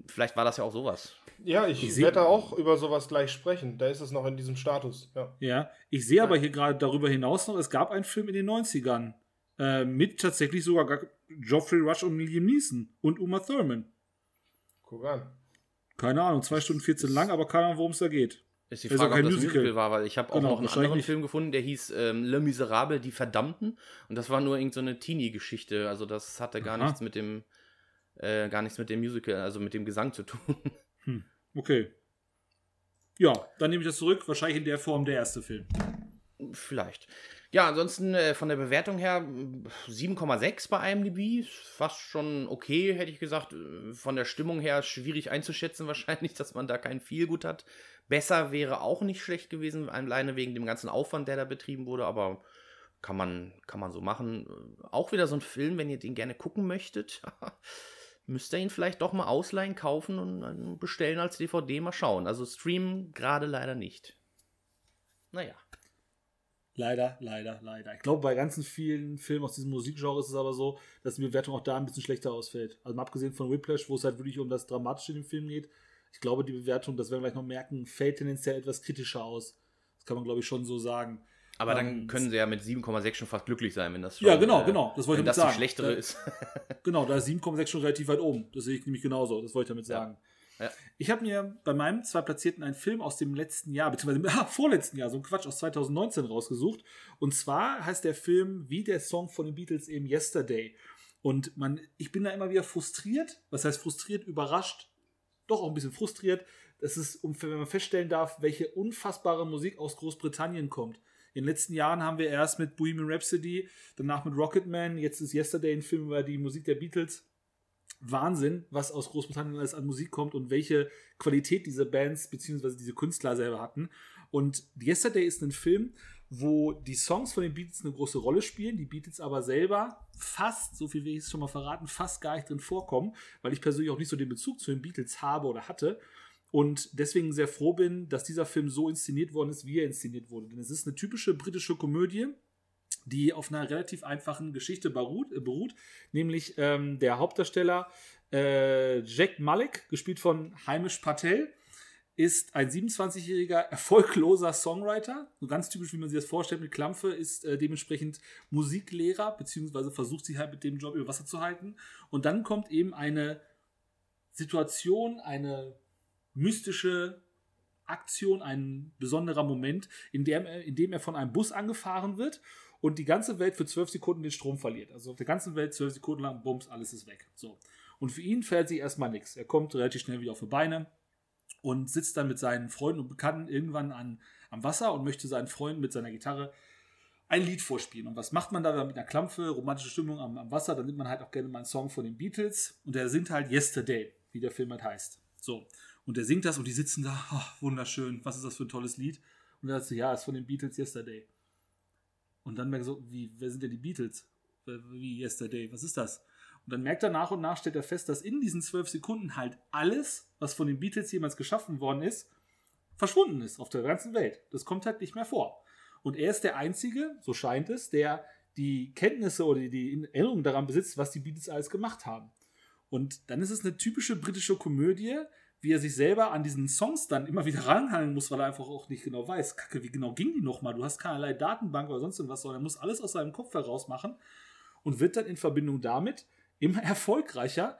Vielleicht war das ja auch sowas. Ja, ich, Ich werde da auch über sowas gleich sprechen. Da ist es noch in diesem Status. Ja. Ja. Ich sehe aber hier gerade darüber hinaus noch, es gab einen Film in den 90ern. Äh, mit tatsächlich sogar gar- Geoffrey Rush und Liam Neeson und Uma Thurman. Guck an. Keine Ahnung, 2 Stunden 14 lang, aber keine Ahnung, worum es da geht. Ist die Ist Frage, kein ob das Musical. Musical war, weil ich habe auch Genau, noch einen anderen nicht. Film gefunden, der hieß ähm, Le Miserable, die Verdammten. Und das war nur irgendeine so eine Teenie-Geschichte. Also das hatte gar Aha. nichts mit dem, äh, gar nichts mit dem Musical, also mit dem Gesang zu tun. Okay. Ja, dann nehme ich das zurück. Wahrscheinlich in der Form der erste Film. Vielleicht. Ja, ansonsten äh, von der Bewertung her mh, 7,6 bei IMDb. Fast schon okay, hätte ich gesagt. Von der Stimmung her schwierig einzuschätzen wahrscheinlich, dass man da kein Feelgood hat. Besser wäre auch nicht schlecht gewesen, alleine wegen dem ganzen Aufwand, der da betrieben wurde, aber kann man, kann man so machen. Auch wieder so ein Film, wenn ihr den gerne gucken möchtet. müsst ihr ihn vielleicht doch mal ausleihen, kaufen und bestellen als DVD mal schauen. Also streamen gerade leider nicht. Naja. Leider, leider, leider. Ich glaube, bei ganzen vielen Filmen aus diesem Musikgenre ist es aber so, dass die Bewertung auch da ein bisschen schlechter ausfällt. Also mal abgesehen von Whiplash, wo es halt wirklich um das Dramatische in dem Film geht. Ich glaube, die Bewertung, das werden wir gleich noch merken, fällt tendenziell etwas kritischer aus. Das kann man, glaube ich, schon so sagen. Aber dann ähm, können sie ja mit 7,6 schon fast glücklich sein, wenn das schon, Ja, genau, äh, genau. Das wollte ich damit sagen. das die schlechtere da, ist. genau, da ist 7,6 schon relativ weit oben. Das sehe ich nämlich genauso. Das wollte ich damit sagen. Ja. Ja. Ich habe mir bei meinem zwei Platzierten einen Film aus dem letzten Jahr, beziehungsweise ah, vorletzten Jahr, so ein Quatsch aus 2019 rausgesucht. Und zwar heißt der Film wie der Song von den Beatles eben Yesterday. Und man, ich bin da immer wieder frustriert. Was heißt frustriert? Überrascht. Doch auch ein bisschen frustriert. Das ist, wenn man feststellen darf, welche unfassbare Musik aus Großbritannien kommt. In den letzten Jahren haben wir erst mit Bohemian Rhapsody, danach mit Rocketman, jetzt ist Yesterday ein Film über die Musik der Beatles. Wahnsinn, was aus Großbritannien alles an Musik kommt und welche Qualität diese Bands bzw. diese Künstler selber hatten. Und Yesterday ist ein Film, wo die Songs von den Beatles eine große Rolle spielen, die Beatles aber selber fast, so viel will ich es schon mal verraten, fast gar nicht drin vorkommen, weil ich persönlich auch nicht so den Bezug zu den Beatles habe oder hatte und deswegen sehr froh bin, dass dieser Film so inszeniert worden ist, wie er inszeniert wurde. Denn es ist eine typische britische Komödie, die auf einer relativ einfachen Geschichte beruht, äh, beruht nämlich ähm, der Hauptdarsteller äh, Jack Malik, gespielt von Heimisch Patel, ist ein 27-jähriger erfolgloser Songwriter, so ganz typisch, wie man sich das vorstellt mit Klampfe, ist äh, dementsprechend Musiklehrer, beziehungsweise versucht sich halt mit dem Job über Wasser zu halten. Und dann kommt eben eine Situation, eine mystische Aktion, ein besonderer Moment, in dem, er, in dem er von einem Bus angefahren wird und die ganze Welt für zwölf Sekunden den Strom verliert. Also auf der ganzen Welt zwölf Sekunden lang, bums, alles ist weg. So. Und für ihn fällt sich erstmal nichts. Er kommt relativ schnell wieder auf die Beine und sitzt dann mit seinen Freunden und Bekannten irgendwann an, am Wasser und möchte seinen Freunden mit seiner Gitarre ein Lied vorspielen. Und was macht man da mit einer Klampfe, romantische Stimmung am, am Wasser? Dann nimmt man halt auch gerne mal einen Song von den Beatles und der singt halt Yesterday, wie der Film halt heißt. So. Und der singt das und die sitzen da, oh, wunderschön, was ist das für ein tolles Lied? Und er sagt so, ja, ist von den Beatles Yesterday. Und dann merkt er so, wie, wer sind denn die Beatles? Wie Yesterday, was ist das? Und dann merkt er nach und nach, stellt er fest, dass in diesen zwölf Sekunden halt alles, was von den Beatles jemals geschaffen worden ist, verschwunden ist auf der ganzen Welt. Das kommt halt nicht mehr vor. Und er ist der Einzige, so scheint es, der die Kenntnisse oder die Erinnerung daran besitzt, was die Beatles alles gemacht haben. Und dann ist es eine typische britische Komödie, wie er sich selber an diesen Songs dann immer wieder ranhangeln muss, weil er einfach auch nicht genau weiß, kacke, wie genau ging die nochmal? Du hast keinerlei Datenbank oder sonst irgendwas, sondern er muss alles aus seinem Kopf heraus machen und wird dann in Verbindung damit immer erfolgreicher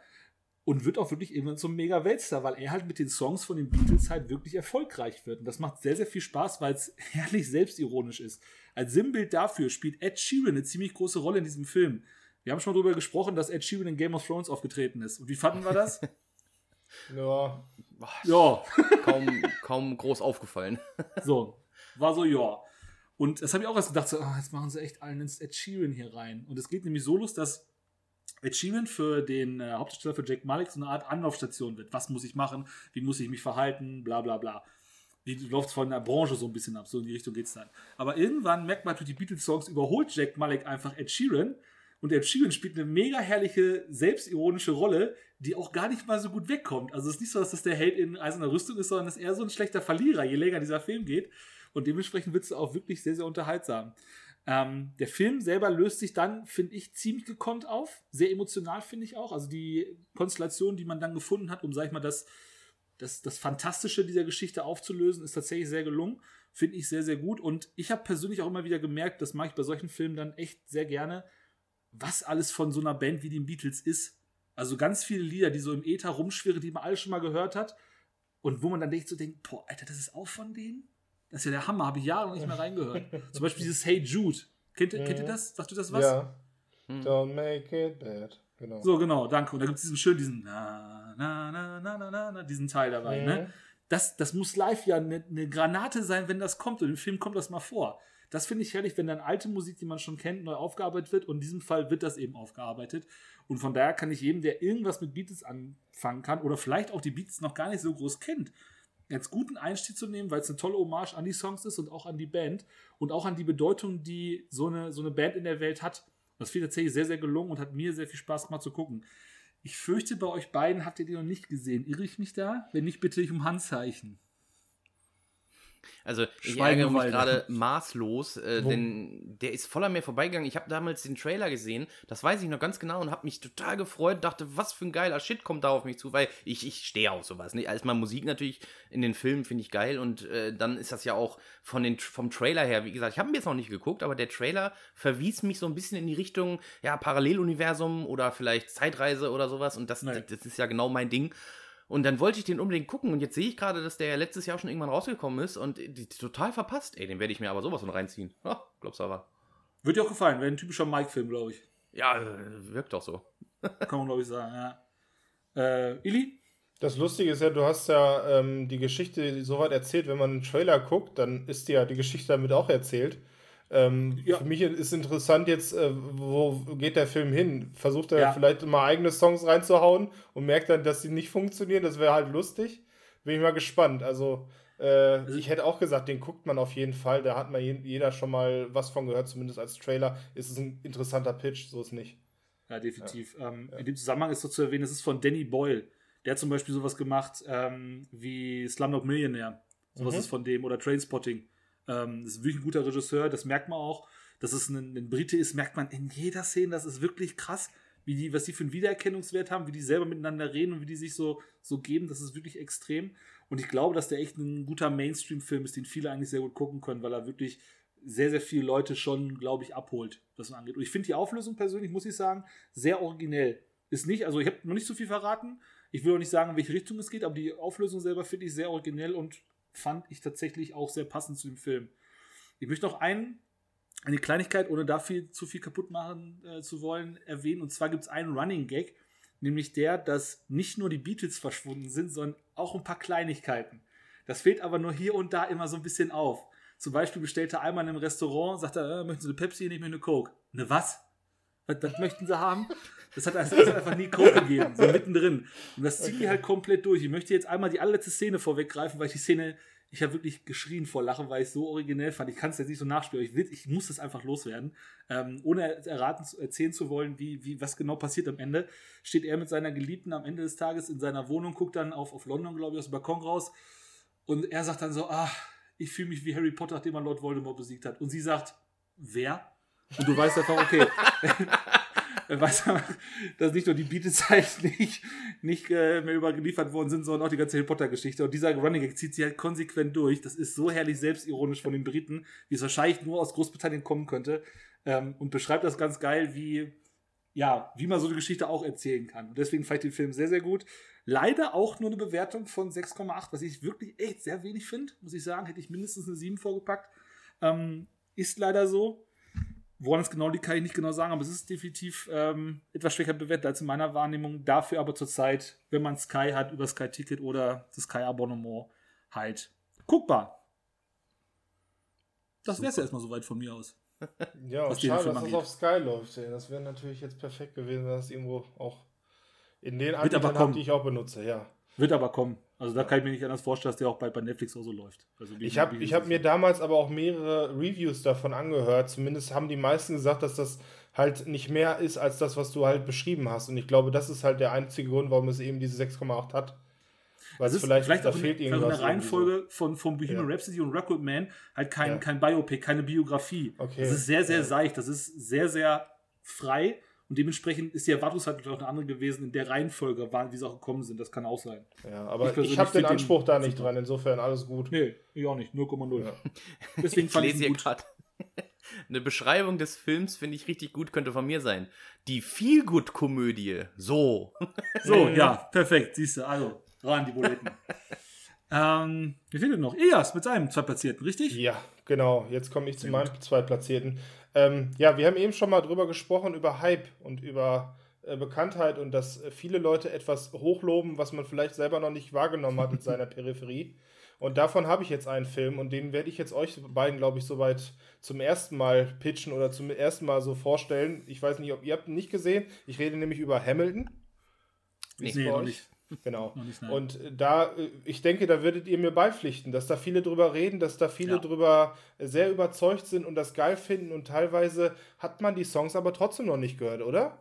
und wird auch wirklich irgendwann zum Mega-Weltstar, weil er halt mit den Songs von den Beatles halt wirklich erfolgreich wird. Und das macht sehr, sehr viel Spaß, weil es herrlich selbstironisch ist. Als Sinnbild dafür spielt Ed Sheeran eine ziemlich große Rolle in diesem Film. Wir haben schon mal darüber gesprochen, dass Ed Sheeran in Game of Thrones aufgetreten ist. Und wie fanden wir das? Ja. Ja. kaum, kaum groß aufgefallen. So, war so, ja. Und das habe ich auch erst gedacht, so, oh, jetzt machen sie echt allen ins Ed Sheeran hier rein. Und es geht nämlich so los, dass Ed Sheeran für den äh, Hauptdarsteller für Jack Malik so eine Art Anlaufstation wird. Was muss ich machen? Wie muss ich mich verhalten? Bla bla bla. Wie läuft es von der Branche so ein bisschen ab? So in die Richtung geht es dann. Aber irgendwann merkt man durch die Beatles-Songs überholt Jack Malik einfach Ed Sheeran und Ed Sheeran spielt eine mega herrliche, selbstironische Rolle, die auch gar nicht mal so gut wegkommt. Also es ist nicht so, dass das der Held in eiserner Rüstung ist, sondern ist eher so ein schlechter Verlierer, je länger dieser Film geht. Und dementsprechend wird es auch wirklich sehr, sehr unterhaltsam. Ähm, der Film selber löst sich dann, finde ich, ziemlich gekonnt auf. Sehr emotional, finde ich auch. Also die Konstellation, die man dann gefunden hat, um, sag ich mal, das, das, das Fantastische dieser Geschichte aufzulösen, ist tatsächlich sehr gelungen. Finde ich sehr, sehr gut. Und ich habe persönlich auch immer wieder gemerkt, das mache ich bei solchen Filmen dann echt sehr gerne, was alles von so einer Band wie den Beatles ist. Also ganz viele Lieder, die so im Äther rumschwirren, die man alle schon mal gehört hat. Und wo man dann denkt, so denkt, boah, Alter, das ist auch von denen? Das ist ja der Hammer, habe ich Jahre noch nicht mehr reingehört. Zum Beispiel dieses Hey Jude. Kennt, mhm. kennt ihr das? Sagt du das was? Ja. Hm. Don't make it bad. Genau. So, genau, danke. Und da gibt es diesen schönen, diesen na, na, na, na, na, na, diesen Teil dabei. Ne? Mhm. Ne? Das, das muss live ja eine ne Granate sein, wenn das kommt. Und im Film kommt das mal vor. Das finde ich herrlich, wenn dann alte Musik, die man schon kennt, neu aufgearbeitet wird. Und in diesem Fall wird das eben aufgearbeitet. Und von daher kann ich jedem, der irgendwas mit Beatles anfangen kann oder vielleicht auch die Beatles noch gar nicht so groß kennt, jetzt guten Einstieg zu nehmen, weil es eine tolle Hommage an die Songs ist und auch an die Band und auch an die Bedeutung, die so eine, so eine Band in der Welt hat. Das finde ich tatsächlich sehr, sehr gelungen und hat mir sehr viel Spaß gemacht zu gucken. Ich fürchte, bei euch beiden habt ihr die noch nicht gesehen. Irre ich mich da? Wenn nicht, bitte ich um Handzeichen. Also ich ärgere mich gerade maßlos, äh, denn der ist voller mir vorbeigegangen. Ich habe damals den Trailer gesehen, das weiß ich noch ganz genau und habe mich total gefreut, dachte, was für ein geiler Shit kommt da auf mich zu, weil ich, ich stehe auf sowas. Nicht? Erstmal Musik natürlich in den Filmen finde ich geil und äh, dann ist das ja auch von den, vom Trailer her, wie gesagt, ich habe mir jetzt noch nicht geguckt, aber der Trailer verwies mich so ein bisschen in die Richtung, ja, Paralleluniversum oder vielleicht Zeitreise oder sowas und das, das, das ist ja genau mein Ding. Und dann wollte ich den unbedingt gucken und jetzt sehe ich gerade, dass der letztes Jahr schon irgendwann rausgekommen ist und die, total verpasst. Ey, den werde ich mir aber sowas von reinziehen. Oh, glaub's aber. Wird dir auch gefallen, wäre ein typischer Mike-Film, glaube ich. Ja, äh, wirkt doch so. Kann man, glaube ich, sagen, ja. Äh, Ili? Das Lustige ist ja, du hast ja ähm, die Geschichte soweit erzählt, wenn man einen Trailer guckt, dann ist dir ja die Geschichte damit auch erzählt. Ähm, ja. Für mich ist interessant jetzt, äh, wo geht der Film hin? Versucht er ja. vielleicht mal eigene Songs reinzuhauen und merkt dann, dass sie nicht funktionieren? Das wäre halt lustig. Bin ich mal gespannt. Also, äh, also, ich hätte auch gesagt, den guckt man auf jeden Fall. Da hat man jeder schon mal was von gehört, zumindest als Trailer. Ist es ein interessanter Pitch, so ist nicht. Ja, definitiv. Ja. Ähm, in dem Zusammenhang ist so zu erwähnen, es ist von Danny Boyle. Der hat zum Beispiel sowas gemacht ähm, wie Slumdog Millionaire. Sowas mhm. ist von dem oder Trainspotting. Ähm, das ist wirklich ein guter Regisseur, das merkt man auch. Dass es ein, ein Brite ist, merkt man in jeder Szene. Das ist wirklich krass, wie die, was die für einen Wiedererkennungswert haben, wie die selber miteinander reden und wie die sich so, so geben. Das ist wirklich extrem. Und ich glaube, dass der echt ein guter Mainstream-Film ist, den viele eigentlich sehr gut gucken können, weil er wirklich sehr, sehr viele Leute schon, glaube ich, abholt, was man angeht. Und ich finde die Auflösung persönlich, muss ich sagen, sehr originell. Ist nicht, also ich habe noch nicht so viel verraten. Ich will auch nicht sagen, in welche Richtung es geht, aber die Auflösung selber finde ich sehr originell und fand ich tatsächlich auch sehr passend zu dem Film. Ich möchte noch einen, eine Kleinigkeit, ohne da viel, zu viel kaputt machen äh, zu wollen, erwähnen. Und zwar gibt es einen Running Gag, nämlich der, dass nicht nur die Beatles verschwunden sind, sondern auch ein paar Kleinigkeiten. Das fehlt aber nur hier und da immer so ein bisschen auf. Zum Beispiel bestellt er einmal in einem Restaurant, sagt er, äh, möchten Sie eine Pepsi, nicht mehr eine Coke. Eine was? was? Was möchten Sie haben? Das hat, das hat einfach nie Coke gegeben, so mittendrin. Und das zieht okay. die halt komplett durch. Ich möchte jetzt einmal die allerletzte Szene vorweggreifen, weil ich die Szene ich habe wirklich geschrien vor Lachen, weil ich es so originell fand. Ich kann es jetzt nicht so nachspielen, ich, will, ich muss das einfach loswerden. Ähm, ohne erraten, erzählen zu wollen, wie, wie, was genau passiert am Ende, steht er mit seiner Geliebten am Ende des Tages in seiner Wohnung, guckt dann auf, auf London, glaube ich, aus dem Balkon raus und er sagt dann so, ah, ich fühle mich wie Harry Potter, nachdem er Lord Voldemort besiegt hat. Und sie sagt, wer? Und du weißt einfach, okay, man, dass nicht nur die Beatezeit nicht, nicht äh, mehr übergeliefert worden sind, sondern auch die ganze Harry Potter-Geschichte. Und dieser Running Gag zieht sich halt konsequent durch. Das ist so herrlich selbstironisch von den Briten, wie es wahrscheinlich nur aus Großbritannien kommen könnte. Ähm, und beschreibt das ganz geil, wie, ja, wie man so eine Geschichte auch erzählen kann. Und deswegen fand ich den Film sehr, sehr gut. Leider auch nur eine Bewertung von 6,8, was ich wirklich echt sehr wenig finde, muss ich sagen. Hätte ich mindestens eine 7 vorgepackt. Ähm, ist leider so. Woran es genau liegt, kann ich nicht genau sagen, aber es ist definitiv ähm, etwas schwächer bewertet als in meiner Wahrnehmung. Dafür aber zurzeit, wenn man Sky hat, über Sky Ticket oder das Sky Abonnement halt guckbar. Das wäre es ja erstmal soweit von mir aus. ja, was schade, dass das auf Sky läuft. Das wäre natürlich jetzt perfekt gewesen, wenn das irgendwo auch in den Anbietern die ich auch benutze, ja. Wird aber kommen. Also da kann ich mir nicht anders vorstellen, dass der auch bei, bei Netflix auch so läuft. Also ich habe hab mir damals aber auch mehrere Reviews davon angehört. Zumindest haben die meisten gesagt, dass das halt nicht mehr ist als das, was du halt beschrieben hast. Und ich glaube, das ist halt der einzige Grund, warum es eben diese 6,8 hat. Weil es vielleicht, vielleicht da fehlt irgendwas. In der Reihenfolge so. von, von Bohemian ja. Rhapsody und Record Man halt kein, ja. kein Biopic, keine Biografie. Okay. Das ist sehr, sehr ja. seicht. Das ist sehr, sehr frei. Und dementsprechend ist die Erwartungshaltung auch eine andere gewesen in der Reihenfolge, wie sie auch gekommen sind. Das kann auch sein. Ja, aber ich, ich habe den Anspruch da nicht dran. Insofern alles gut. Nee, ich auch nicht. 0,0. Ja. Deswegen fand ich lese hier gerade eine Beschreibung des Films, finde ich richtig gut, könnte von mir sein. Die Feelgood-Komödie. So. So, ja, perfekt. Siehst du, also, ran die Buletten. ähm, wie fehlt denn noch? Elias mit seinem Zweitplatzierten, richtig? Ja, genau. Jetzt komme ich zu meinem Zweitplatzierten. Ähm, ja, wir haben eben schon mal drüber gesprochen, über Hype und über äh, Bekanntheit und dass viele Leute etwas hochloben, was man vielleicht selber noch nicht wahrgenommen hat in seiner Peripherie. Und davon habe ich jetzt einen Film und den werde ich jetzt euch beiden, glaube ich, soweit zum ersten Mal pitchen oder zum ersten Mal so vorstellen. Ich weiß nicht, ob ihr habt ihn nicht gesehen. Ich rede nämlich über Hamilton. Wie nee, noch nicht. Genau. Und da, äh, ich denke, da würdet ihr mir beipflichten, dass da viele drüber reden, dass da viele ja. drüber sehr überzeugt sind und das geil finden und teilweise hat man die Songs aber trotzdem noch nicht gehört, oder?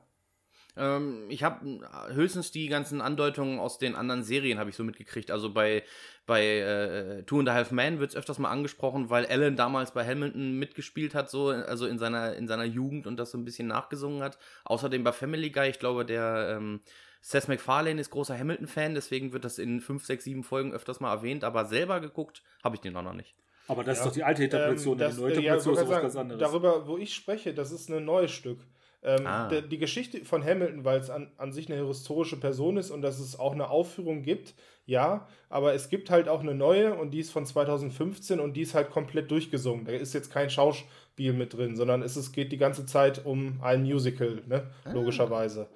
Ähm, ich habe höchstens die ganzen Andeutungen aus den anderen Serien habe ich so mitgekriegt. Also bei, bei äh, Two and a Half Men wird es öfters mal angesprochen, weil Alan damals bei Hamilton mitgespielt hat, so, also in seiner, in seiner Jugend und das so ein bisschen nachgesungen hat. Außerdem bei Family Guy, ich glaube, der ähm, Seth MacFarlane ist großer Hamilton-Fan, deswegen wird das in 5, 6, 7 Folgen öfters mal erwähnt, aber selber geguckt habe ich den auch noch nicht. Aber das ja. ist doch die alte Interpretation, ähm, das, die neue Interpretation ja, ist was ganz anderes. Darüber, wo ich spreche, das ist ein neues Stück. Ähm, ah. der, die Geschichte von Hamilton, weil es an, an sich eine historische Person ist und dass es auch eine Aufführung gibt, ja, aber es gibt halt auch eine neue und die ist von 2015 und die ist halt komplett durchgesungen. Da ist jetzt kein Schauspiel mit drin, sondern es, es geht die ganze Zeit um ein Musical, ne? Ah. logischerweise.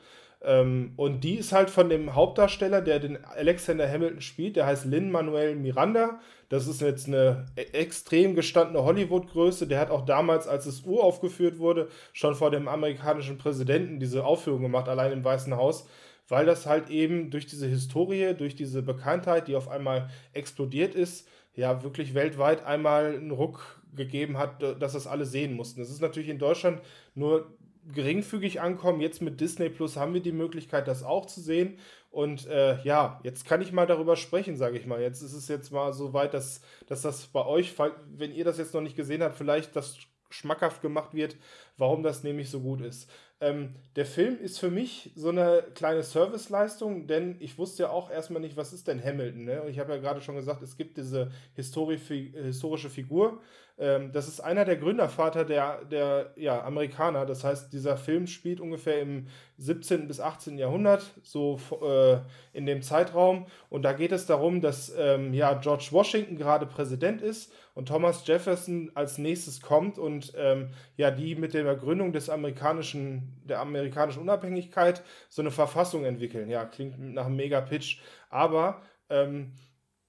Ähm, und die ist halt von dem Hauptdarsteller, der den Alexander Hamilton spielt, der heißt Lin Manuel Miranda. Das ist jetzt eine e-, extrem gestandene Hollywood-Größe. Der hat auch damals, als es uraufgeführt wurde, schon vor dem amerikanischen Präsidenten diese Aufführung gemacht, allein im Weißen Haus, weil das halt eben durch diese Historie, durch diese Bekanntheit, die auf einmal explodiert ist, ja wirklich weltweit einmal einen Ruck gegeben hat, dass das alle sehen mussten. Das ist natürlich in Deutschland nur geringfügig ankommen. Jetzt mit Disney Plus haben wir die Möglichkeit, das auch zu sehen. Und äh, ja, jetzt kann ich mal darüber sprechen, sage ich mal. Jetzt ist es jetzt mal so weit, dass, dass das bei euch, wenn ihr das jetzt noch nicht gesehen habt, vielleicht das schmackhaft gemacht wird, warum das nämlich so gut ist. Ähm, der Film ist für mich so eine kleine Serviceleistung, denn ich wusste ja auch erstmal nicht, was ist denn Hamilton. Ne? Ich habe ja gerade schon gesagt, es gibt diese Histori historische Figur ähm, das ist einer der Gründervater der, der ja, Amerikaner. Das heißt, dieser Film spielt ungefähr im 17. bis 18. Jahrhundert, so äh, in dem Zeitraum. Und da geht es darum, dass ähm, ja, George Washington gerade Präsident ist und Thomas Jefferson als nächstes kommt und ähm, ja, die mit der Gründung des amerikanischen, der amerikanischen Unabhängigkeit so eine Verfassung entwickeln. Ja, klingt nach einem Mega-Pitch. Aber ähm,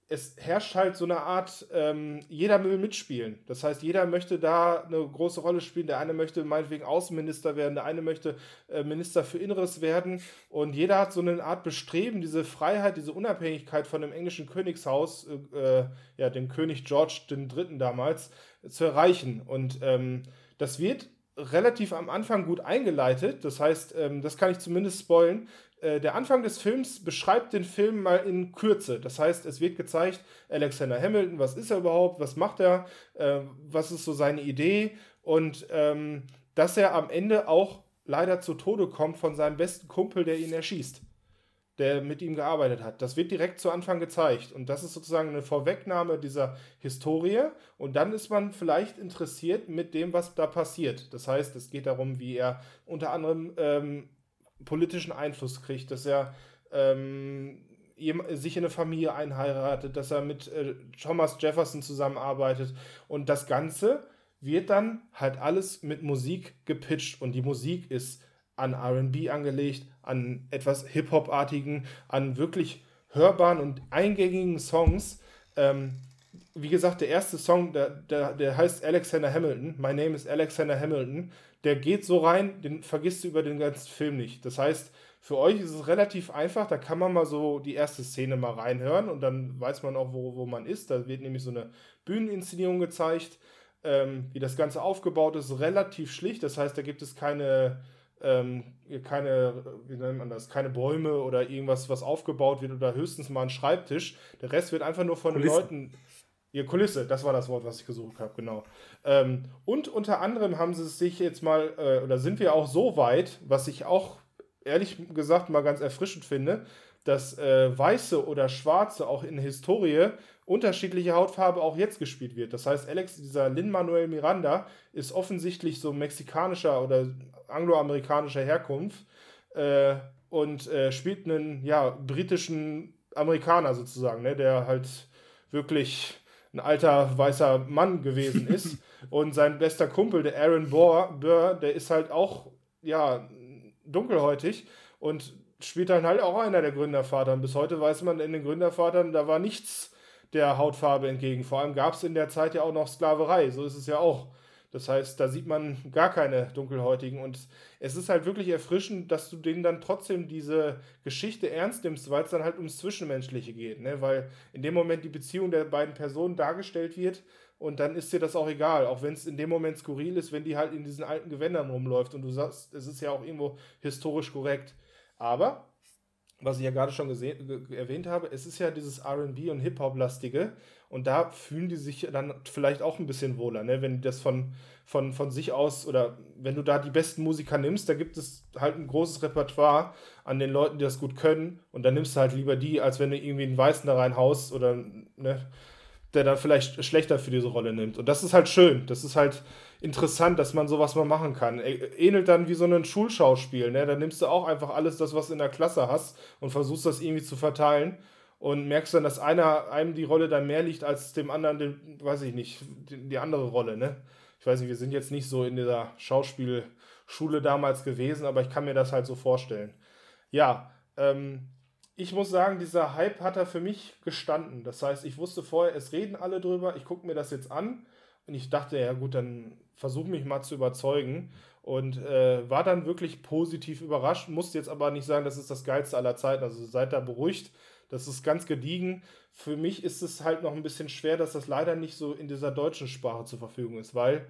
es herrscht halt so eine Art, ähm, jeder will mitspielen. Das heißt, jeder möchte da eine große Rolle spielen. Der eine möchte meinetwegen Außenminister werden, der eine möchte äh, Minister für Inneres werden. Und jeder hat so eine Art Bestreben, diese Freiheit, diese Unabhängigkeit von dem englischen Königshaus, äh, äh ja, dem König George III. damals, zu erreichen. Und ähm, das wird relativ am Anfang gut eingeleitet. Das heißt, ähm, das kann ich zumindest spoilen. Äh, der Anfang des Films beschreibt den Film mal in Kürze. Das heißt, es wird gezeigt, Alexander Hamilton, was ist er überhaupt, was macht er, äh, was ist so seine Idee und ähm, dass er am Ende auch leider zu Tode kommt von seinem besten Kumpel, der ihn erschießt, der mit ihm gearbeitet hat. Das wird direkt zu Anfang gezeigt und das ist sozusagen eine Vorwegnahme dieser Historie und dann ist man vielleicht interessiert mit dem, was da passiert. Das heißt, es geht darum, wie er unter anderem ähm, politischen Einfluss kriegt, dass er ähm, sich in eine Familie einheiratet, dass er mit äh, Thomas Jefferson zusammenarbeitet und das Ganze wird dann halt alles mit Musik gepitcht und die Musik ist an RB angelegt, an etwas Hip-Hop-artigen, an wirklich hörbaren und eingängigen Songs. Ähm, wie gesagt, der erste Song, der, der, der heißt Alexander Hamilton. My name is Alexander Hamilton der geht so rein, den vergisst du über den ganzen Film nicht. Das heißt, für euch ist es relativ einfach, da kann man mal so die erste Szene mal reinhören und dann weiß man auch, wo, wo man ist. Da wird nämlich so eine Bühneninszenierung gezeigt, ähm, wie das Ganze aufgebaut ist, relativ schlicht. Das heißt, da gibt es keine, ähm, keine, wie nennt man das, keine Bäume oder irgendwas, was aufgebaut wird oder höchstens mal ein Schreibtisch. Der Rest wird einfach nur von den Leuten Ihr Kulisse, das war das Wort, was ich gesucht habe, genau. Ähm, und unter anderem haben sie sich jetzt mal, äh, oder sind wir auch so weit, was ich auch ehrlich gesagt mal ganz erfrischend finde, dass äh, Weiße oder Schwarze auch in Historie unterschiedliche Hautfarbe auch jetzt gespielt wird. Das heißt, Alex, dieser Lin-Manuel Miranda ist offensichtlich so mexikanischer oder angloamerikanischer Herkunft äh, und äh, spielt einen ja, britischen Amerikaner sozusagen, ne, der halt wirklich ein alter weißer Mann gewesen ist. und sein bester Kumpel, der Aaron Burr, der ist halt auch, ja, dunkelhäutig und spielt dann halt auch einer der Gründervater. Und bis heute weiß man in den Gründervatern, da war nichts der Hautfarbe entgegen. Vor allem gab es in der Zeit ja auch noch Sklaverei. So ist es ja auch. Das heißt, da sieht man gar keine Dunkelhäutigen. Und es ist halt wirklich erfrischend, dass du denen dann trotzdem diese Geschichte ernst nimmst, weil es dann halt ums Zwischenmenschliche geht. Ne? Weil in dem Moment die Beziehung der beiden Personen dargestellt wird und dann ist dir das auch egal. Auch wenn es in dem Moment skurril ist, wenn die halt in diesen alten Gewändern rumläuft und du sagst, es ist ja auch irgendwo historisch korrekt. Aber, was ich ja gerade schon erwähnt habe, es ist ja dieses RB und Hip-Hop-lastige und da fühlen die sich dann vielleicht auch ein bisschen wohler, ne? wenn das von, von, von sich aus oder wenn du da die besten Musiker nimmst, da gibt es halt ein großes Repertoire an den Leuten, die das gut können und dann nimmst du halt lieber die, als wenn du irgendwie einen Weißen da reinhaust oder ne, der dann vielleicht schlechter für diese Rolle nimmt. Und das ist halt schön, das ist halt interessant, dass man sowas mal machen kann. Ähnelt dann wie so ein Schulschauspiel, ne? Da nimmst du auch einfach alles das, was du in der Klasse hast und versuchst das irgendwie zu verteilen und merkst dann, dass einer einem die Rolle dann mehr liegt als dem anderen, den, weiß ich nicht, die, die andere Rolle, ne? Ich weiß nicht, wir sind jetzt nicht so in dieser Schauspielschule damals gewesen, aber ich kann mir das halt so vorstellen. Ja, ähm, ich muss sagen, dieser Hype hat er für mich gestanden. Das heißt, ich wusste vorher, es reden alle drüber, ich gucke mir das jetzt an und ich dachte, ja gut, dann versuche mich mal zu überzeugen und äh, war dann wirklich positiv überrascht. Musste jetzt aber nicht sagen, das ist das Geilste aller Zeiten. Also seid da beruhigt, das ist ganz gediegen. Für mich ist es halt noch ein bisschen schwer, dass das leider nicht so in dieser deutschen Sprache zur Verfügung ist, weil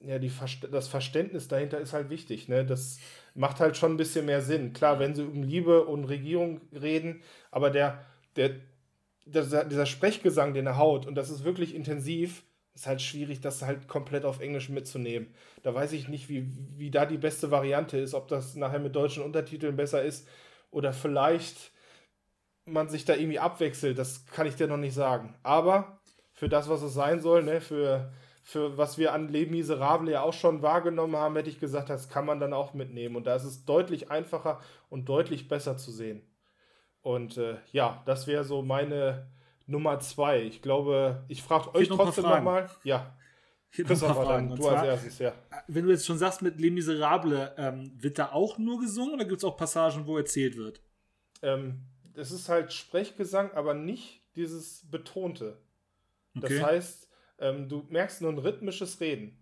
ja, die, das Verständnis dahinter ist halt wichtig. Ne? Das macht halt schon ein bisschen mehr Sinn. Klar, wenn sie um Liebe und Regierung reden, aber der, der, der, dieser Sprechgesang, den er haut, und das ist wirklich intensiv, ist halt schwierig, das halt komplett auf Englisch mitzunehmen. Da weiß ich nicht, wie, wie da die beste Variante ist, ob das nachher mit deutschen Untertiteln besser ist oder vielleicht man sich da irgendwie abwechselt, das kann ich dir noch nicht sagen. Aber für das, was es sein soll, ne, für für was wir an Les Miserables ja auch schon wahrgenommen haben, hätte ich gesagt, das kann man dann auch mitnehmen. Und da ist es deutlich einfacher und deutlich besser zu sehen. Und äh, ja, das wäre so meine Nummer zwei. Ich glaube, ich frage euch trotzdem nochmal. Ja. Christopher, dann du zwar, als erstes, ja. Wenn du jetzt schon sagst, mit Les Miserables, ähm, wird da auch nur gesungen oder gibt es auch Passagen, wo erzählt wird? Ähm, es ist halt Sprechgesang, aber nicht dieses Betonte. Okay. Das heißt, ähm, du merkst nur ein rhythmisches Reden.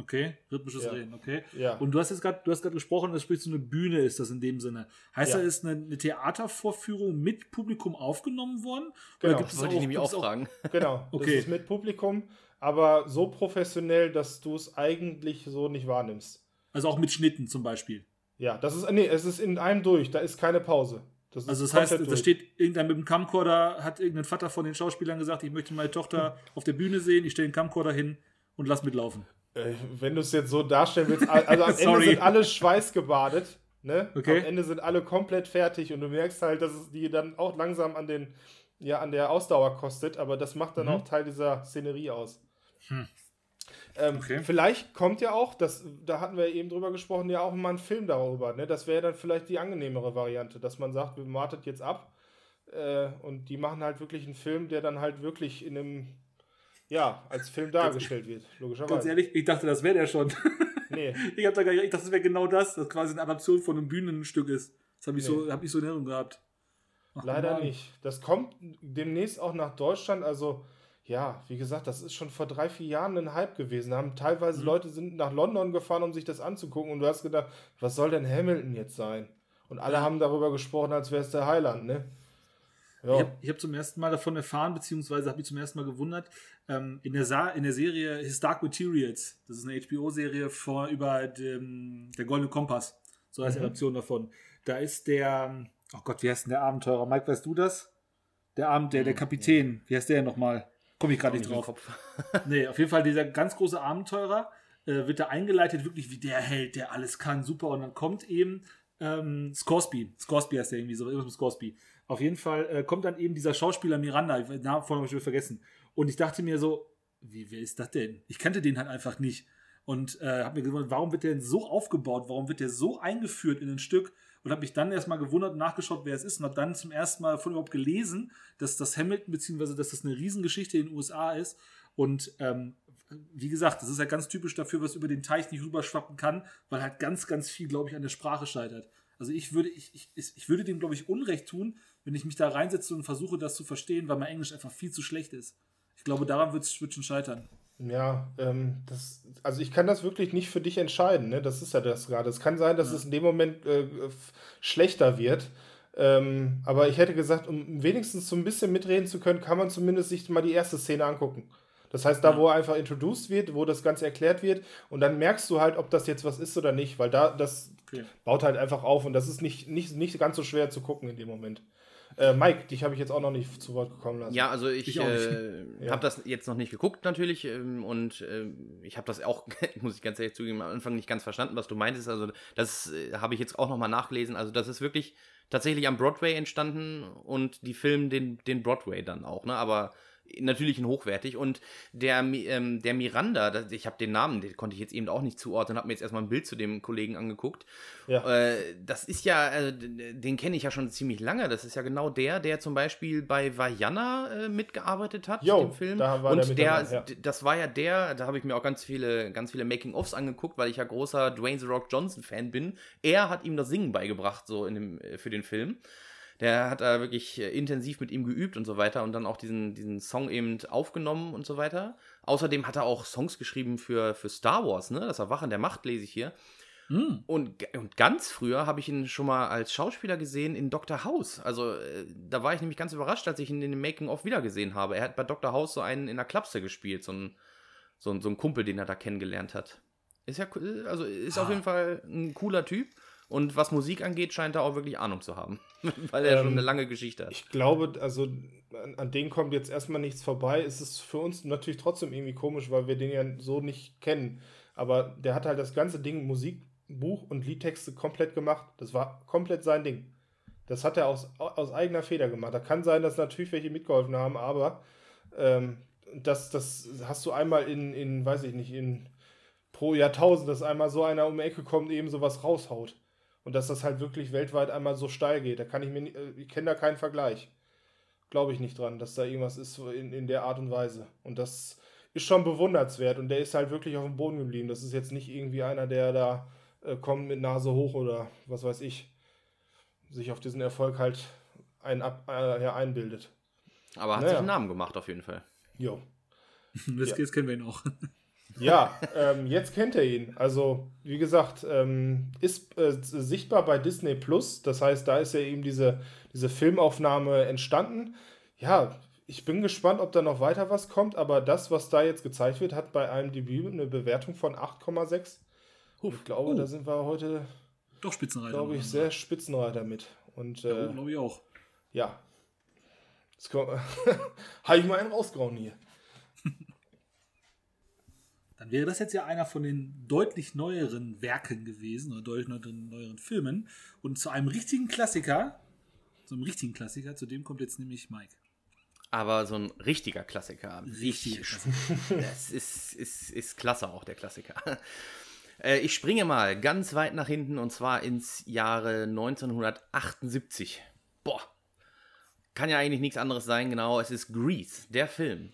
Okay, rhythmisches ja. Reden, okay. Ja. Und du hast jetzt gerade, du hast gerade gesprochen, das spricht so eine Bühne, ist das in dem Sinne. Heißt ja. da, ist eine, eine, Theatervorführung mit Publikum aufgenommen worden? Genau, Oder gibt das wollte ich nämlich auch fragen. Genau, okay. das ist mit Publikum, aber so professionell, dass du es eigentlich so nicht wahrnimmst. Also auch mit Schnitten zum Beispiel. Ja, das ist, nee, es ist in einem durch, da ist keine Pause. Das also das heißt, da steht irgendein mit dem Camcorder, hat irgendein Vater von den Schauspielern gesagt, ich möchte meine Tochter auf der Bühne sehen, ich stelle den Camcorder hin und lass mitlaufen. Äh, wenn du es jetzt so darstellen willst, also am Ende sind alle schweißgebadet. Ne? Okay. Am Ende sind alle komplett fertig und du merkst halt, dass es die dann auch langsam an den, ja, an der Ausdauer kostet, aber das macht dann mhm. auch Teil dieser Szenerie aus. Hm. Ähm, okay. Vielleicht kommt ja auch, das, da hatten wir eben drüber gesprochen, ja auch mal ein Film darüber. Ne? Das wäre dann vielleicht die angenehmere Variante, dass man sagt, wir wartet jetzt ab äh, und die machen halt wirklich einen Film, der dann halt wirklich in einem, ja, als Film dargestellt wird, logischerweise. Ganz ehrlich, ich dachte, das wäre der schon. Nee. ich, hab da gar, ich dachte, das wäre genau das, das quasi eine Adaption von einem Bühnenstück ist. Das habe ich, nee. so, hab ich so in Erinnerung gehabt. Ach, Leider Mann. nicht. Das kommt demnächst auch nach Deutschland, also ja, wie gesagt, das ist schon vor drei, vier Jahren ein Hype gewesen. Haben teilweise mhm. Leute sind nach London gefahren, um sich das anzugucken und du hast gedacht, was soll denn Hamilton jetzt sein? Und alle ja. haben darüber gesprochen, als wäre es der Highland, ne? Ja. Ich habe hab zum ersten Mal davon erfahren, beziehungsweise habe mich zum ersten Mal gewundert, ähm, in, der Sa in der Serie His Dark Materials, das ist eine HBO-Serie über dem, der Goldene Kompass, so heißt mhm. die Adaption davon. Da ist der, oh Gott, wie heißt denn der Abenteurer? Mike, weißt du das? Der Abend, der, der mhm. Kapitän, wie heißt der nochmal? Komme ich gerade nicht drauf. nee, auf jeden Fall dieser ganz große Abenteurer äh, wird da eingeleitet, wirklich wie der Held, der alles kann, super. Und dann kommt eben ähm, Scoresby. Scoresby heißt der irgendwie so, irgendwas mit Scoresby. Auf jeden Fall äh, kommt dann eben dieser Schauspieler Miranda, ich Namen vorhin habe ich vergessen. Und ich dachte mir so, wie, wer ist das denn? Ich kannte den halt einfach nicht. Und äh, habe mir gewundert, warum wird der denn so aufgebaut? Warum wird der so eingeführt in ein Stück? Und habe mich dann erstmal gewundert und nachgeschaut, wer es ist und habe dann zum ersten Mal von überhaupt gelesen, dass das Hamilton, beziehungsweise dass das eine Riesengeschichte in den USA ist und ähm, wie gesagt, das ist ja ganz typisch dafür, was über den Teich nicht rüberschwappen kann, weil halt ganz, ganz viel, glaube ich, an der Sprache scheitert. Also ich würde, ich, ich, ich würde dem, glaube ich, Unrecht tun, wenn ich mich da reinsetze und versuche, das zu verstehen, weil mein Englisch einfach viel zu schlecht ist. Ich glaube, daran wird es schon scheitern. Ja, ähm, das, also ich kann das wirklich nicht für dich entscheiden, ne? Das ist ja das gerade. Es kann sein, dass ja. es in dem Moment äh, schlechter wird. Ähm, aber ich hätte gesagt, um wenigstens so ein bisschen mitreden zu können, kann man zumindest sich mal die erste Szene angucken. Das heißt, da, ja. wo einfach introduced wird, wo das Ganze erklärt wird, und dann merkst du halt, ob das jetzt was ist oder nicht, weil da, das Okay. Baut halt einfach auf und das ist nicht, nicht, nicht ganz so schwer zu gucken in dem Moment. Äh, Mike, dich habe ich jetzt auch noch nicht zu Wort gekommen lassen. Ja, also ich, ich äh, ja. habe das jetzt noch nicht geguckt natürlich ähm, und äh, ich habe das auch, muss ich ganz ehrlich zugeben, am Anfang nicht ganz verstanden, was du meintest. Also das äh, habe ich jetzt auch nochmal nachgelesen. Also das ist wirklich tatsächlich am Broadway entstanden und die filmen den, den Broadway dann auch, ne? Aber natürlich in hochwertig. Und der, ähm, der Miranda, ich habe den Namen, den konnte ich jetzt eben auch nicht zuordnen, habe mir jetzt erstmal ein Bild zu dem Kollegen angeguckt. Ja. Äh, das ist ja, äh, den kenne ich ja schon ziemlich lange. Das ist ja genau der, der zum Beispiel bei Vajana äh, mitgearbeitet hat, jo, dem Film. Da war Und der, der ja. das war ja der, da habe ich mir auch ganz viele, ganz viele Making-ofs angeguckt, weil ich ja großer Dwayne The Rock Johnson-Fan bin. Er hat ihm das Singen beigebracht, so in dem, äh, für den Film der hat da wirklich äh, intensiv mit ihm geübt und so weiter und dann auch diesen, diesen Song eben aufgenommen und so weiter. Außerdem hat er auch Songs geschrieben für, für Star Wars, ne? Das Erwachen der Macht lese ich hier. Mm. Und, und ganz früher habe ich ihn schon mal als Schauspieler gesehen in Dr. House. Also äh, da war ich nämlich ganz überrascht, als ich ihn in dem Making-of wiedergesehen habe. Er hat bei Dr. House so einen in der Klapse gespielt, so ein, so ein, so ein Kumpel, den er da kennengelernt hat. Ist ja, also ist ah. auf jeden Fall ein cooler Typ. Und was Musik angeht, scheint er auch wirklich Ahnung zu haben, weil er ähm, schon eine lange Geschichte hat. Ich glaube, also an, an denen kommt jetzt erstmal nichts vorbei. Es ist für uns natürlich trotzdem irgendwie komisch, weil wir den ja so nicht kennen. Aber der hat halt das ganze Ding, Musikbuch und Liedtexte komplett gemacht. Das war komplett sein Ding. Das hat er aus, aus eigener Feder gemacht. Da kann sein, dass natürlich welche mitgeholfen haben, aber ähm, das, das hast du einmal in, in, weiß ich nicht, in pro Jahrtausend, dass einmal so einer um die Ecke kommt, eben sowas raushaut. Und dass das halt wirklich weltweit einmal so steil geht. Da kann ich mir, äh, ich kenne da keinen Vergleich. Glaube ich nicht dran, dass da irgendwas ist in, in der Art und Weise. Und das ist schon bewundernswert. Und der ist halt wirklich auf dem Boden geblieben. Das ist jetzt nicht irgendwie einer, der da äh, kommt mit Nase hoch oder was weiß ich, sich auf diesen Erfolg halt ein, ab, äh, ja, einbildet. Aber hat naja. sich einen Namen gemacht auf jeden Fall. Jo. Das, ja. Jetzt kennen wir ihn auch. Ja, ähm, jetzt kennt er ihn. Also, wie gesagt, ähm, ist äh, sichtbar bei Disney Plus. Das heißt, da ist ja eben diese, diese Filmaufnahme entstanden. Ja, ich bin gespannt, ob da noch weiter was kommt, aber das, was da jetzt gezeigt wird, hat bei einem Debüt eine Bewertung von 8,6. Ich glaube, uh. da sind wir heute. Doch Spitzenreiter. Glaube ich, sehr Spitzenreiter mit. Und, äh, ja, glaube ich auch. Ja. Habe ich mal einen rausgehauen hier dann wäre das jetzt ja einer von den deutlich neueren Werken gewesen oder deutlich neueren, neueren Filmen. Und zu einem richtigen Klassiker, zu einem richtigen Klassiker, zu dem kommt jetzt nämlich Mike. Aber so ein richtiger Klassiker. Klassiker. Das ist, ist, ist klasse auch, der Klassiker. Äh, ich springe mal ganz weit nach hinten und zwar ins Jahre 1978. Boah. Kann ja eigentlich nichts anderes sein, genau. Es ist Grease, der Film.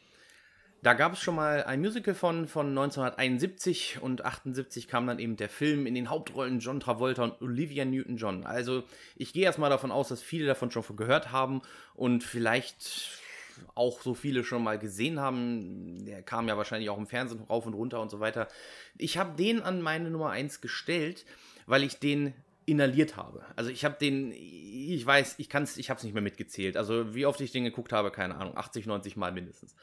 Da gab es schon mal ein Musical von, von 1971 und 78 kam dann eben der Film in den Hauptrollen John Travolta und Olivia Newton-John. Also ich gehe erstmal davon aus, dass viele davon schon gehört haben und vielleicht auch so viele schon mal gesehen haben. Der kam ja wahrscheinlich auch im Fernsehen rauf und runter und so weiter. Ich habe den an meine Nummer 1 gestellt, weil ich den inhaliert habe. Also ich habe den, ich weiß, ich kann ich habe es nicht mehr mitgezählt. Also wie oft ich den geguckt habe, keine Ahnung, 80, 90 Mal mindestens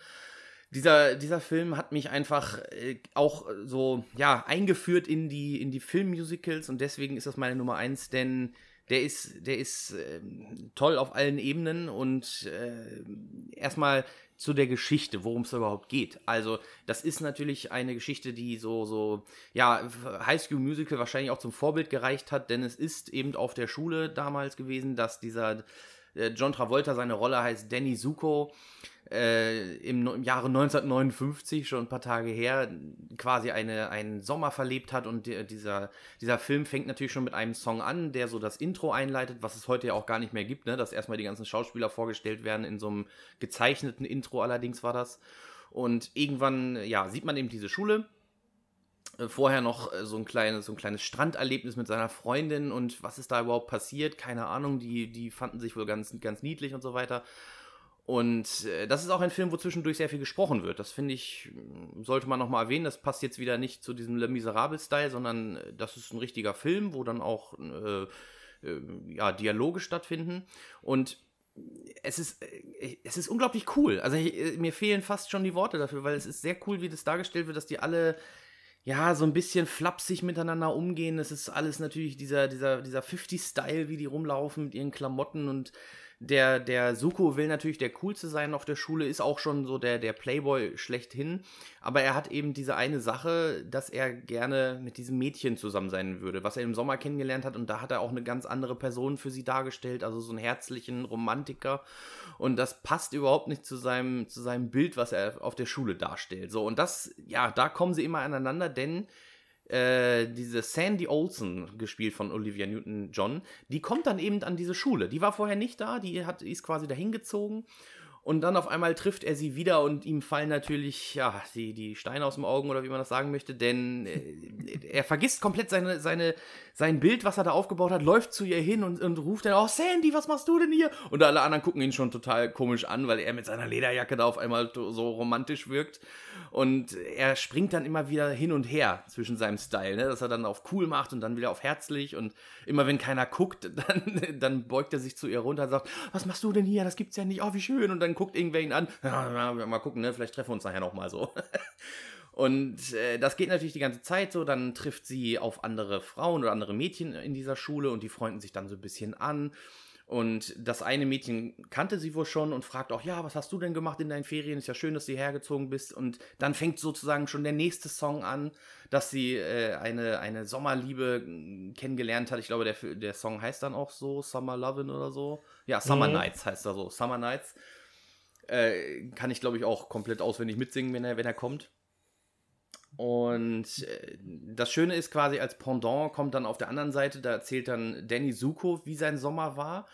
dieser, dieser Film hat mich einfach äh, auch so, ja, eingeführt in die, in die Filmmusicals und deswegen ist das meine Nummer eins, denn der ist, der ist äh, toll auf allen Ebenen und äh, erstmal zu der Geschichte, worum es überhaupt geht. Also, das ist natürlich eine Geschichte, die so, so, ja, High School Musical wahrscheinlich auch zum Vorbild gereicht hat, denn es ist eben auf der Schule damals gewesen, dass dieser äh, John Travolta, seine Rolle heißt Danny Zuko, äh, im, im, Jahre 1959, schon ein paar Tage her, quasi eine, einen Sommer verlebt hat. Und die, dieser, dieser Film fängt natürlich schon mit einem Song an, der so das Intro einleitet, was es heute ja auch gar nicht mehr gibt, ne? dass erstmal die ganzen Schauspieler vorgestellt werden. In so einem gezeichneten Intro allerdings war das. Und irgendwann, ja, sieht man eben diese Schule. Äh, vorher noch äh, so ein kleines, so ein kleines Stranderlebnis mit seiner Freundin und was ist da überhaupt passiert? Keine Ahnung, die, die fanden sich wohl ganz, ganz niedlich und so weiter. Und äh, das ist auch ein Film, wo zwischendurch sehr viel gesprochen wird. Das finde ich, mm, sollte man nochmal erwähnen. Das passt jetzt wieder nicht zu diesem Le Miserable-Style, sondern äh, das ist ein richtiger Film, wo dann auch äh, äh, ja, Dialoge stattfinden. Und es ist, äh, es ist unglaublich cool. Also ich, mir fehlen fast schon die Worte dafür, weil es ist sehr cool, wie das dargestellt wird, dass die alle ja, so ein bisschen flapsig miteinander umgehen. Es ist alles natürlich dieser, dieser, dieser 50-Style, wie die rumlaufen mit ihren Klamotten und der, der Suko will natürlich der Coolste sein auf der Schule, ist auch schon so der, der Playboy schlechthin. Aber er hat eben diese eine Sache, dass er gerne mit diesem Mädchen zusammen sein würde, was er im Sommer kennengelernt hat. Und da hat er auch eine ganz andere Person für sie dargestellt, also so einen herzlichen Romantiker. Und das passt überhaupt nicht zu seinem, zu seinem Bild, was er auf der Schule darstellt. So, und das, ja, da kommen sie immer aneinander, denn äh, diese Sandy Olsen, gespielt von Olivia Newton-John, die kommt dann eben an diese Schule. Die war vorher nicht da, die hat, ist quasi dahin gezogen und dann auf einmal trifft er sie wieder und ihm fallen natürlich ja, die, die Steine aus dem Augen oder wie man das sagen möchte, denn äh, er vergisst komplett seine, seine, sein Bild, was er da aufgebaut hat, läuft zu ihr hin und, und ruft dann, oh Sandy, was machst du denn hier? Und alle anderen gucken ihn schon total komisch an, weil er mit seiner Lederjacke da auf einmal so romantisch wirkt. Und er springt dann immer wieder hin und her zwischen seinem Style, ne? dass er dann auf cool macht und dann wieder auf herzlich und immer wenn keiner guckt, dann, dann beugt er sich zu ihr runter und sagt, was machst du denn hier? Das gibt's ja nicht, oh wie schön. Und dann dann guckt irgendwer ihn an. Ja, mal gucken, ne? vielleicht treffen wir uns nachher nochmal so. Und äh, das geht natürlich die ganze Zeit so. Dann trifft sie auf andere Frauen oder andere Mädchen in dieser Schule und die freunden sich dann so ein bisschen an. Und das eine Mädchen kannte sie wohl schon und fragt auch, ja, was hast du denn gemacht in deinen Ferien? Ist ja schön, dass du hergezogen bist. Und dann fängt sozusagen schon der nächste Song an, dass sie äh, eine, eine Sommerliebe hm, kennengelernt hat. Ich glaube, der, der Song heißt dann auch so, Summer Lovin' oder so. Ja, Summer mhm. Nights heißt er so, Summer Nights. Äh, kann ich, glaube ich, auch komplett auswendig mitsingen, wenn er, wenn er kommt. Und äh, das Schöne ist quasi, als Pendant kommt dann auf der anderen Seite, da erzählt dann Danny Zuko, wie sein Sommer war.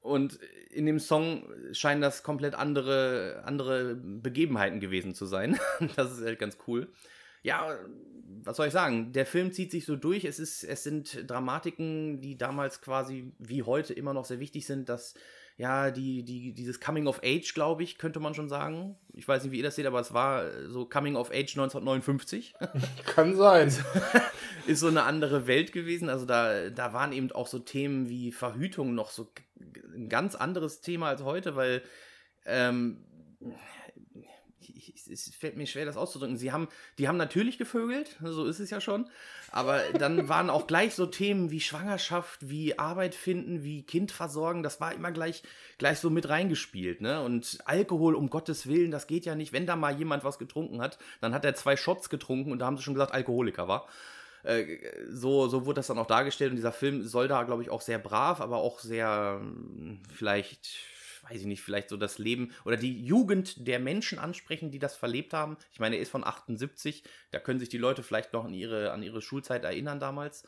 Und in dem Song scheinen das komplett andere, andere Begebenheiten gewesen zu sein. das ist halt ganz cool. Ja, was soll ich sagen? Der Film zieht sich so durch. Es, ist, es sind Dramatiken, die damals quasi wie heute immer noch sehr wichtig sind, dass ja, die, die, dieses Coming of Age, glaube ich, könnte man schon sagen. Ich weiß nicht, wie ihr das seht, aber es war so Coming of Age 1959. Kann sein. Ist so eine andere Welt gewesen. Also da, da waren eben auch so Themen wie Verhütung noch so ein ganz anderes Thema als heute, weil ähm, es fällt mir schwer, das auszudrücken. Sie haben, die haben natürlich gevögelt, so ist es ja schon. Aber dann waren auch gleich so Themen wie Schwangerschaft, wie Arbeit finden, wie Kind versorgen. Das war immer gleich, gleich so mit reingespielt. Ne? Und Alkohol, um Gottes Willen, das geht ja nicht. Wenn da mal jemand was getrunken hat, dann hat er zwei Shots getrunken und da haben sie schon gesagt, Alkoholiker war. Äh, so, so wurde das dann auch dargestellt und dieser Film soll da, glaube ich, auch sehr brav, aber auch sehr hm, vielleicht weiß ich nicht, vielleicht so das Leben oder die Jugend der Menschen ansprechen, die das verlebt haben. Ich meine, er ist von 78, da können sich die Leute vielleicht noch an ihre, an ihre Schulzeit erinnern damals.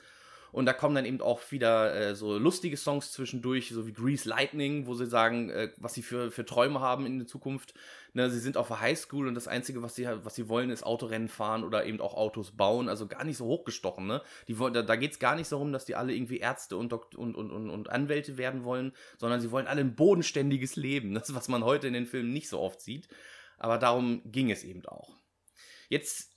Und da kommen dann eben auch wieder äh, so lustige Songs zwischendurch, so wie Grease Lightning, wo sie sagen, äh, was sie für, für Träume haben in der Zukunft. Ne, sie sind auf der Highschool und das Einzige, was sie, was sie wollen, ist Autorennen fahren oder eben auch Autos bauen. Also gar nicht so hochgestochen. Ne? Die, da da geht es gar nicht darum, dass die alle irgendwie Ärzte und, und, und, und, und Anwälte werden wollen, sondern sie wollen alle ein bodenständiges Leben. Das ist, was man heute in den Filmen nicht so oft sieht. Aber darum ging es eben auch. Jetzt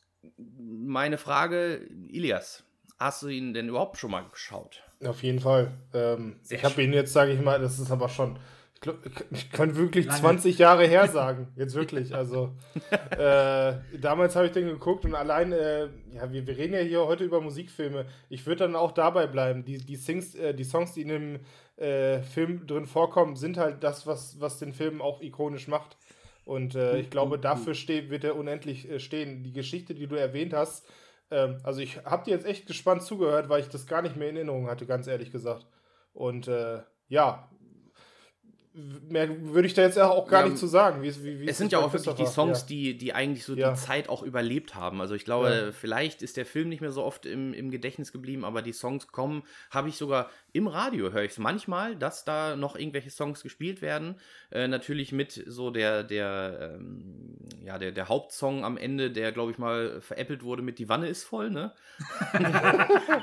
meine Frage, Ilias, Hast du ihn denn überhaupt schon mal geschaut? Auf jeden Fall. Ähm, ich habe ihn jetzt, sage ich mal, das ist aber schon, ich, glaub, ich kann wirklich Lange. 20 Jahre her sagen. Jetzt wirklich. Also äh, damals habe ich den geguckt und allein, äh, ja, wir, wir reden ja hier heute über Musikfilme. Ich würde dann auch dabei bleiben. Die, die, Sings, äh, die Songs, die in dem äh, Film drin vorkommen, sind halt das, was, was den Film auch ikonisch macht. Und äh, ich glaube, dafür steht, wird er unendlich äh, stehen. Die Geschichte, die du erwähnt hast, ähm, also ich habe dir jetzt echt gespannt zugehört, weil ich das gar nicht mehr in Erinnerung hatte, ganz ehrlich gesagt. Und äh, ja, mehr würde ich da jetzt auch gar ja, nicht zu sagen. Wie, wie, wie es sind ja auch wirklich die Songs, ja. die, die eigentlich so ja. die Zeit auch überlebt haben. Also ich glaube, vielleicht ist der Film nicht mehr so oft im, im Gedächtnis geblieben, aber die Songs kommen, habe ich sogar im Radio, höre ich es manchmal, dass da noch irgendwelche Songs gespielt werden. Äh, natürlich mit so der, der, ähm, ja, der, der Hauptsong am Ende, der, glaube ich, mal veräppelt wurde mit Die Wanne ist voll, ne?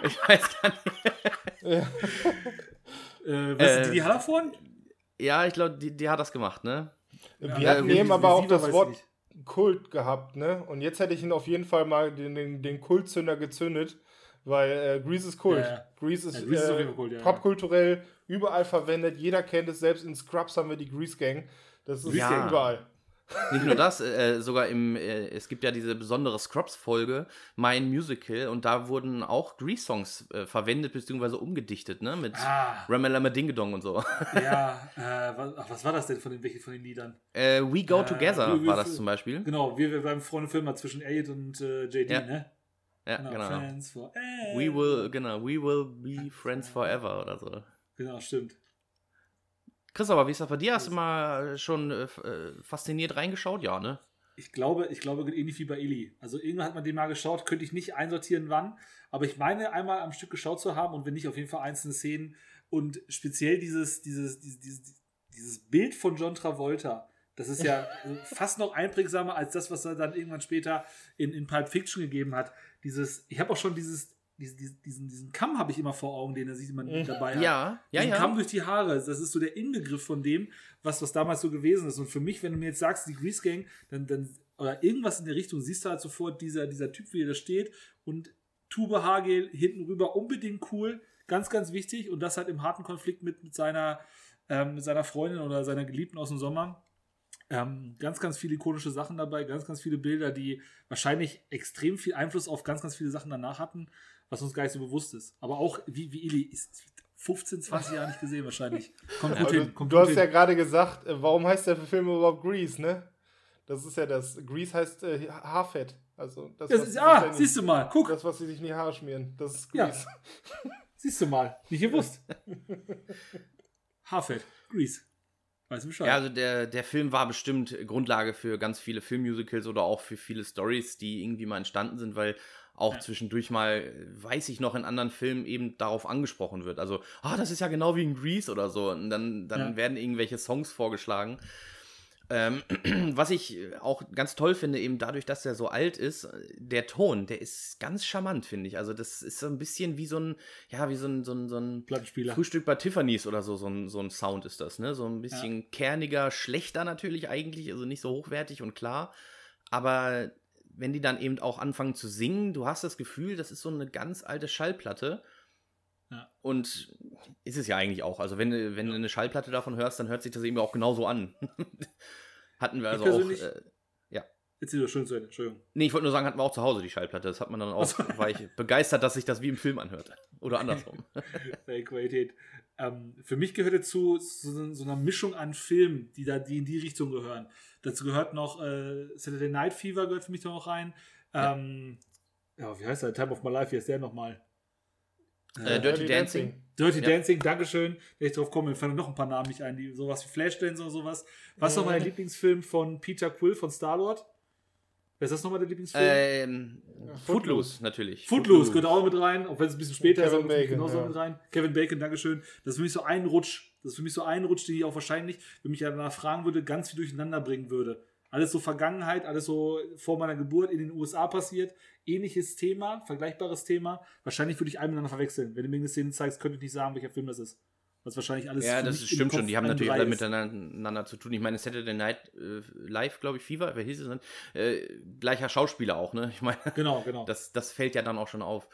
ich weiß gar nicht. Äh, was, äh, die, davon? Ja, ich glaube, die, die, hat das gemacht, ne? Wir ja, hatten eben aber auch das Wort Kult gehabt, ne? Und jetzt hätte ich ihn auf jeden Fall mal den, den, den Kultzünder gezündet, weil äh, Grease ist Kult. Ja, ja. Grease ist, ja, Grease äh, ist Kult, ja, popkulturell überall verwendet. Jeder kennt es, selbst in Scrubs haben wir die Grease Gang. Das ist ja. überall. Nicht nur das, äh, sogar im, äh, es gibt ja diese besondere Scrubs-Folge, Mein Musical, und da wurden auch Grease-Songs äh, verwendet bzw. umgedichtet, ne? Mit Ah. Ramalama Dingedong und so. Ja, äh, was, ach, was war das denn von den, welche von den Liedern? Äh, We Go Äh, Together wir- war das zum Beispiel. Genau, wir, wir bleiben Freunde für immer zwischen Elliot und äh, JD, Ja. ne? Ja, genau. Friends forever. We will, genau, we will be friends forever oder so. Genau, stimmt. Chris, aber wie ist das bei dir? Hast du mal schon äh, äh, fasziniert reingeschaut? Ja, ne? Ich glaube, ich glaube, ähnlich wie bei Eli. Also irgendwann hat man den mal geschaut, könnte ich nicht einsortieren, wann. Aber ich meine, einmal am Stück geschaut zu haben und wenn nicht, auf jeden Fall einzelne Szenen. Und speziell dieses, dieses, dieses, dieses, dieses Bild von John Travolta, das ist ja also fast noch einprägsamer als das, was er dann irgendwann später in, in Pulp Fiction gegeben hat. Dieses, ich habe auch schon dieses, diesen, diesen, diesen, Kamm habe ich immer vor Augen, den er sieht man Mhm. dabei hat. Ja, ja, diesen Kamm ja. durch die Haare. Das ist so der Inbegriff von dem, was, was damals so gewesen ist. Und für mich, wenn du mir jetzt sagst, die Grease Gang, dann, dann oder irgendwas in der Richtung, siehst du halt sofort dieser, dieser Typ, wie er da steht und Tube Haargel hinten rüber, unbedingt cool, ganz, ganz wichtig. Und das halt im harten Konflikt mit, mit, seiner, ähm, mit seiner Freundin oder seiner Geliebten aus dem Sommer. Ähm, ganz, ganz viele ikonische Sachen dabei, ganz, ganz viele Bilder, die wahrscheinlich extrem viel Einfluss auf ganz, ganz viele Sachen danach hatten, was uns gar nicht so bewusst ist. Aber auch, wie, wie Ili, ist 15, 20 Jahre nicht gesehen wahrscheinlich. Kommt gut hin, kommt du gut hast ja hin. gerade gesagt, äh, warum heißt der Film überhaupt Grease, ne? Das ist ja das. Grease heißt äh, Haarfett. Also das, Das was ist, sie ah, siehst du mal, guck, Das, was sie sich in die Haare schmieren. Das ist Ja. Grease. siehst du mal, nicht gewusst. Haarfett, Grease. Weißt du Bescheid? Ja, also der, der Film war bestimmt Grundlage für ganz viele Filmmusicals oder auch für viele Stories, die irgendwie mal entstanden sind, weil auch Ja. zwischendurch mal, weiß ich noch, in anderen Filmen eben darauf angesprochen wird. Also, ah, das ist ja genau wie in Grease oder so. Und dann, dann Ja. werden irgendwelche Songs vorgeschlagen. Ähm, was ich auch ganz toll finde, eben dadurch, dass er so alt ist, der Ton, der ist ganz charmant, finde ich. Also, das ist so ein bisschen wie so ein, ja, wie so ein, so ein, so ein Plattenspieler. Frühstück bei Tiffany's oder so, so ein, so ein Sound ist das, ne? So ein bisschen kerniger, schlechter natürlich eigentlich, also nicht so hochwertig und klar. Aber wenn die dann eben auch anfangen zu singen, du hast das Gefühl, das ist so eine ganz alte Schallplatte. Ja. Und ist es ja eigentlich auch. Also, wenn, du- wenn du eine Schallplatte davon hörst, dann hört sich das eben auch genauso an. hatten wir also auch. Äh, Erzähl doch schön zu Ende, Entschuldigung. nee, ich wollte nur sagen, hatten wir auch zu Hause die Schallplatte. Das hat man dann auch, war ich begeistert, dass sich das wie im Film anhört. Oder andersrum. Qualität. Ähm, für mich gehört dazu so, so eine Mischung an Filmen, die da die in die Richtung gehören. Dazu gehört noch äh, Saturday Night Fever gehört für mich da noch rein. Ähm, ja. wie heißt der? Time of My Life, wie heißt der nochmal? Äh, Dirty Dancing. Dirty Ja. Dancing, Dankeschön. Wenn ich drauf komme, mir fallen noch ein paar Namen nicht ein, die sowas wie Flashdance oder sowas. Was ist noch mein Mhm. Lieblingsfilm von Peter Quill von Star-Lord? Wer ist das nochmal der Lieblingsfilm? Ähm, Footloose. Footloose, natürlich. Footloose gehört auch mit rein, auch wenn es ein bisschen später ist, Kevin aber Bacon, genauso ja. mit rein. Kevin Bacon, Dankeschön. Das ist für mich so ein Rutsch. Das ist für mich so ein Rutsch, den ich auch wahrscheinlich, wenn mich ja danach fragen würde, ganz viel durcheinander bringen würde. Alles so Vergangenheit, alles so vor meiner Geburt in den USA passiert. Ähnliches Thema, vergleichbares Thema. Wahrscheinlich würde ich einen miteinander verwechseln. Wenn du mir eine Szene zeigst, könnte ich nicht sagen, welcher Film das ist. Was wahrscheinlich alles. Ja, das stimmt im schon. Die haben natürlich alle miteinander zu tun. Ich meine, Saturday Night äh, Live, glaube ich, Fever, wer hieß es denn? Äh, gleicher Schauspieler auch, ne? Ich meine, Genau, genau. das, das fällt ja dann auch schon auf.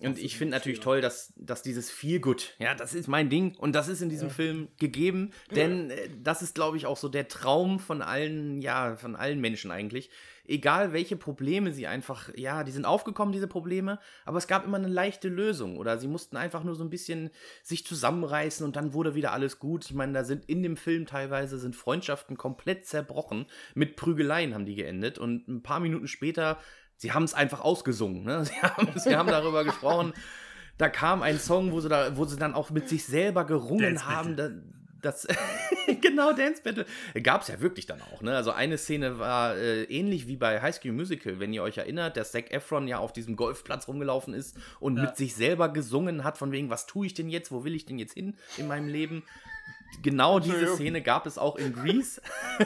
Und ich finde natürlich ja. toll, dass, dass dieses Feel Good, ja, das ist mein Ding und das ist in diesem Film gegeben, denn äh, das ist, glaube ich, auch so der Traum von allen, ja, von allen Menschen eigentlich. Egal welche Probleme sie einfach, ja, die sind aufgekommen, diese Probleme, aber es gab immer eine leichte Lösung oder sie mussten einfach nur so ein bisschen sich zusammenreißen und dann wurde wieder alles gut. Ich meine, da sind in dem Film teilweise sind Freundschaften komplett zerbrochen, mit Prügeleien haben die geendet und ein paar Minuten später sie haben es einfach ausgesungen. Ne? Sie, haben, sie haben darüber gesprochen. Da kam ein Song, wo sie, da, wo sie dann auch mit sich selber gerungen haben. Da, das, genau, Dance Battle. Gab es ja wirklich dann auch. Ne? Also eine Szene war äh, ähnlich wie bei High School Musical, wenn ihr euch erinnert, dass Zac Efron ja auf diesem Golfplatz rumgelaufen ist und Ja. mit sich selber gesungen hat, von wegen, was tue ich denn jetzt, wo will ich denn jetzt hin in meinem Leben? Genau diese. Szene gab es auch in Grease.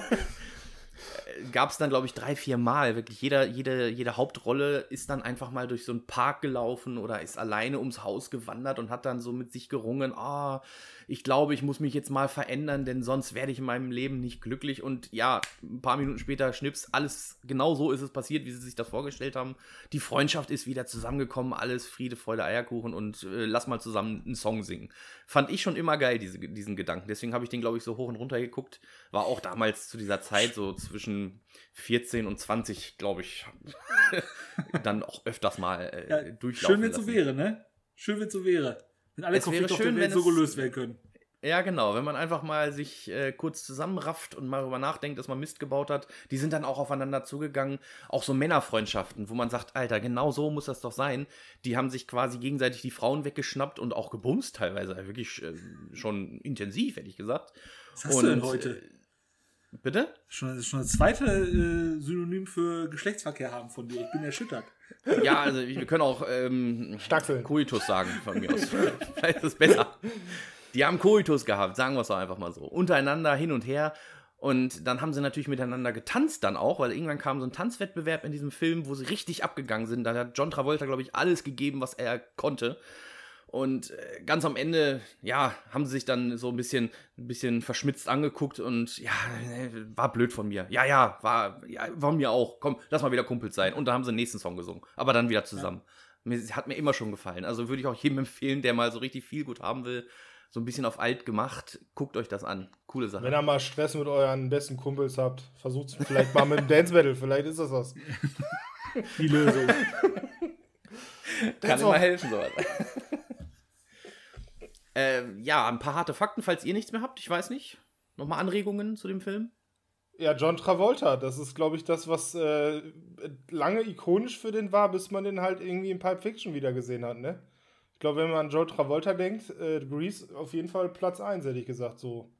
gab es dann, glaube ich, drei, vier Mal. Wirklich jeder, jede, jede Hauptrolle ist dann einfach mal durch so einen Park gelaufen oder ist alleine ums Haus gewandert und hat dann so mit sich gerungen, ah, ich glaube, ich muss mich jetzt mal verändern, denn sonst werde ich in meinem Leben nicht glücklich. Und ja, ein paar Minuten später schnips, alles genau so ist es passiert, wie sie sich das vorgestellt haben. Die Freundschaft ist wieder zusammengekommen, alles Friede, Freude, Eierkuchen und äh, lass mal zusammen einen Song singen. Fand ich schon immer geil, diese, diesen Gedanken. Deswegen habe ich den, glaube ich, so hoch und runter geguckt. War auch damals zu dieser Zeit, so zwischen 14 und 20, glaube ich, dann auch öfters mal äh, Ja, durchlaufen schön, wenn es so wäre, ne? Schön, wenn es so wäre. Wenn alle Es Konflikte auf der schön, Welt so gelöst werden können. Ja, genau. Wenn man einfach mal sich äh, kurz zusammenrafft und mal darüber nachdenkt, dass man Mist gebaut hat, die sind dann auch aufeinander zugegangen. Auch so Männerfreundschaften, wo man sagt, Alter, genau so muss das doch sein. Die haben sich quasi gegenseitig die Frauen weggeschnappt und auch gebumst teilweise. Wirklich äh, schon intensiv, hätte ich gesagt. Was hast du denn Und, heute? Bitte? Schon, schon das zweite äh, Synonym für Geschlechtsverkehr haben von dir. Ich bin erschüttert. Ja, also wir können auch ähm, Stachseln. Koitus sagen von mir aus. Vielleicht ist es besser. Die haben Koitus gehabt, sagen wir es doch einfach mal so. Untereinander hin und her. Und dann haben sie natürlich miteinander getanzt dann auch, weil irgendwann kam so ein Tanzwettbewerb in diesem Film, wo sie richtig abgegangen sind. Da hat John Travolta, glaube ich, alles gegeben, was er konnte. Und äh, ganz am Ende, ja, haben sie sich dann so ein bisschen, ein bisschen verschmitzt angeguckt und ja, war blöd von mir. Ja, ja, war, ja, war mir auch. Komm, lass mal wieder Kumpels sein. Und da haben sie den nächsten Song gesungen. Aber dann wieder zusammen. Mir, hat mir immer schon gefallen. Also würde ich auch jedem empfehlen, der mal so richtig viel gut haben will, so ein bisschen auf alt gemacht, guckt euch das an. Coole Sache. Wenn ihr mal Stress mit euren besten Kumpels habt, versucht es vielleicht mal mit dem Dance Battle. Vielleicht ist das was. Die Lösung. Kann immer helfen, sowas. Äh, ja, ein paar harte Fakten, falls ihr nichts mehr habt. Ich weiß nicht. Nochmal Anregungen zu dem Film? Ja, John Travolta, das ist, glaube ich, das, was äh, lange ikonisch für den war, bis man den halt irgendwie in Pulp Fiction wieder gesehen hat, ne? Ich glaube, wenn man an John Travolta denkt, äh, Grease auf jeden Fall Platz 1, hätte ich gesagt, so.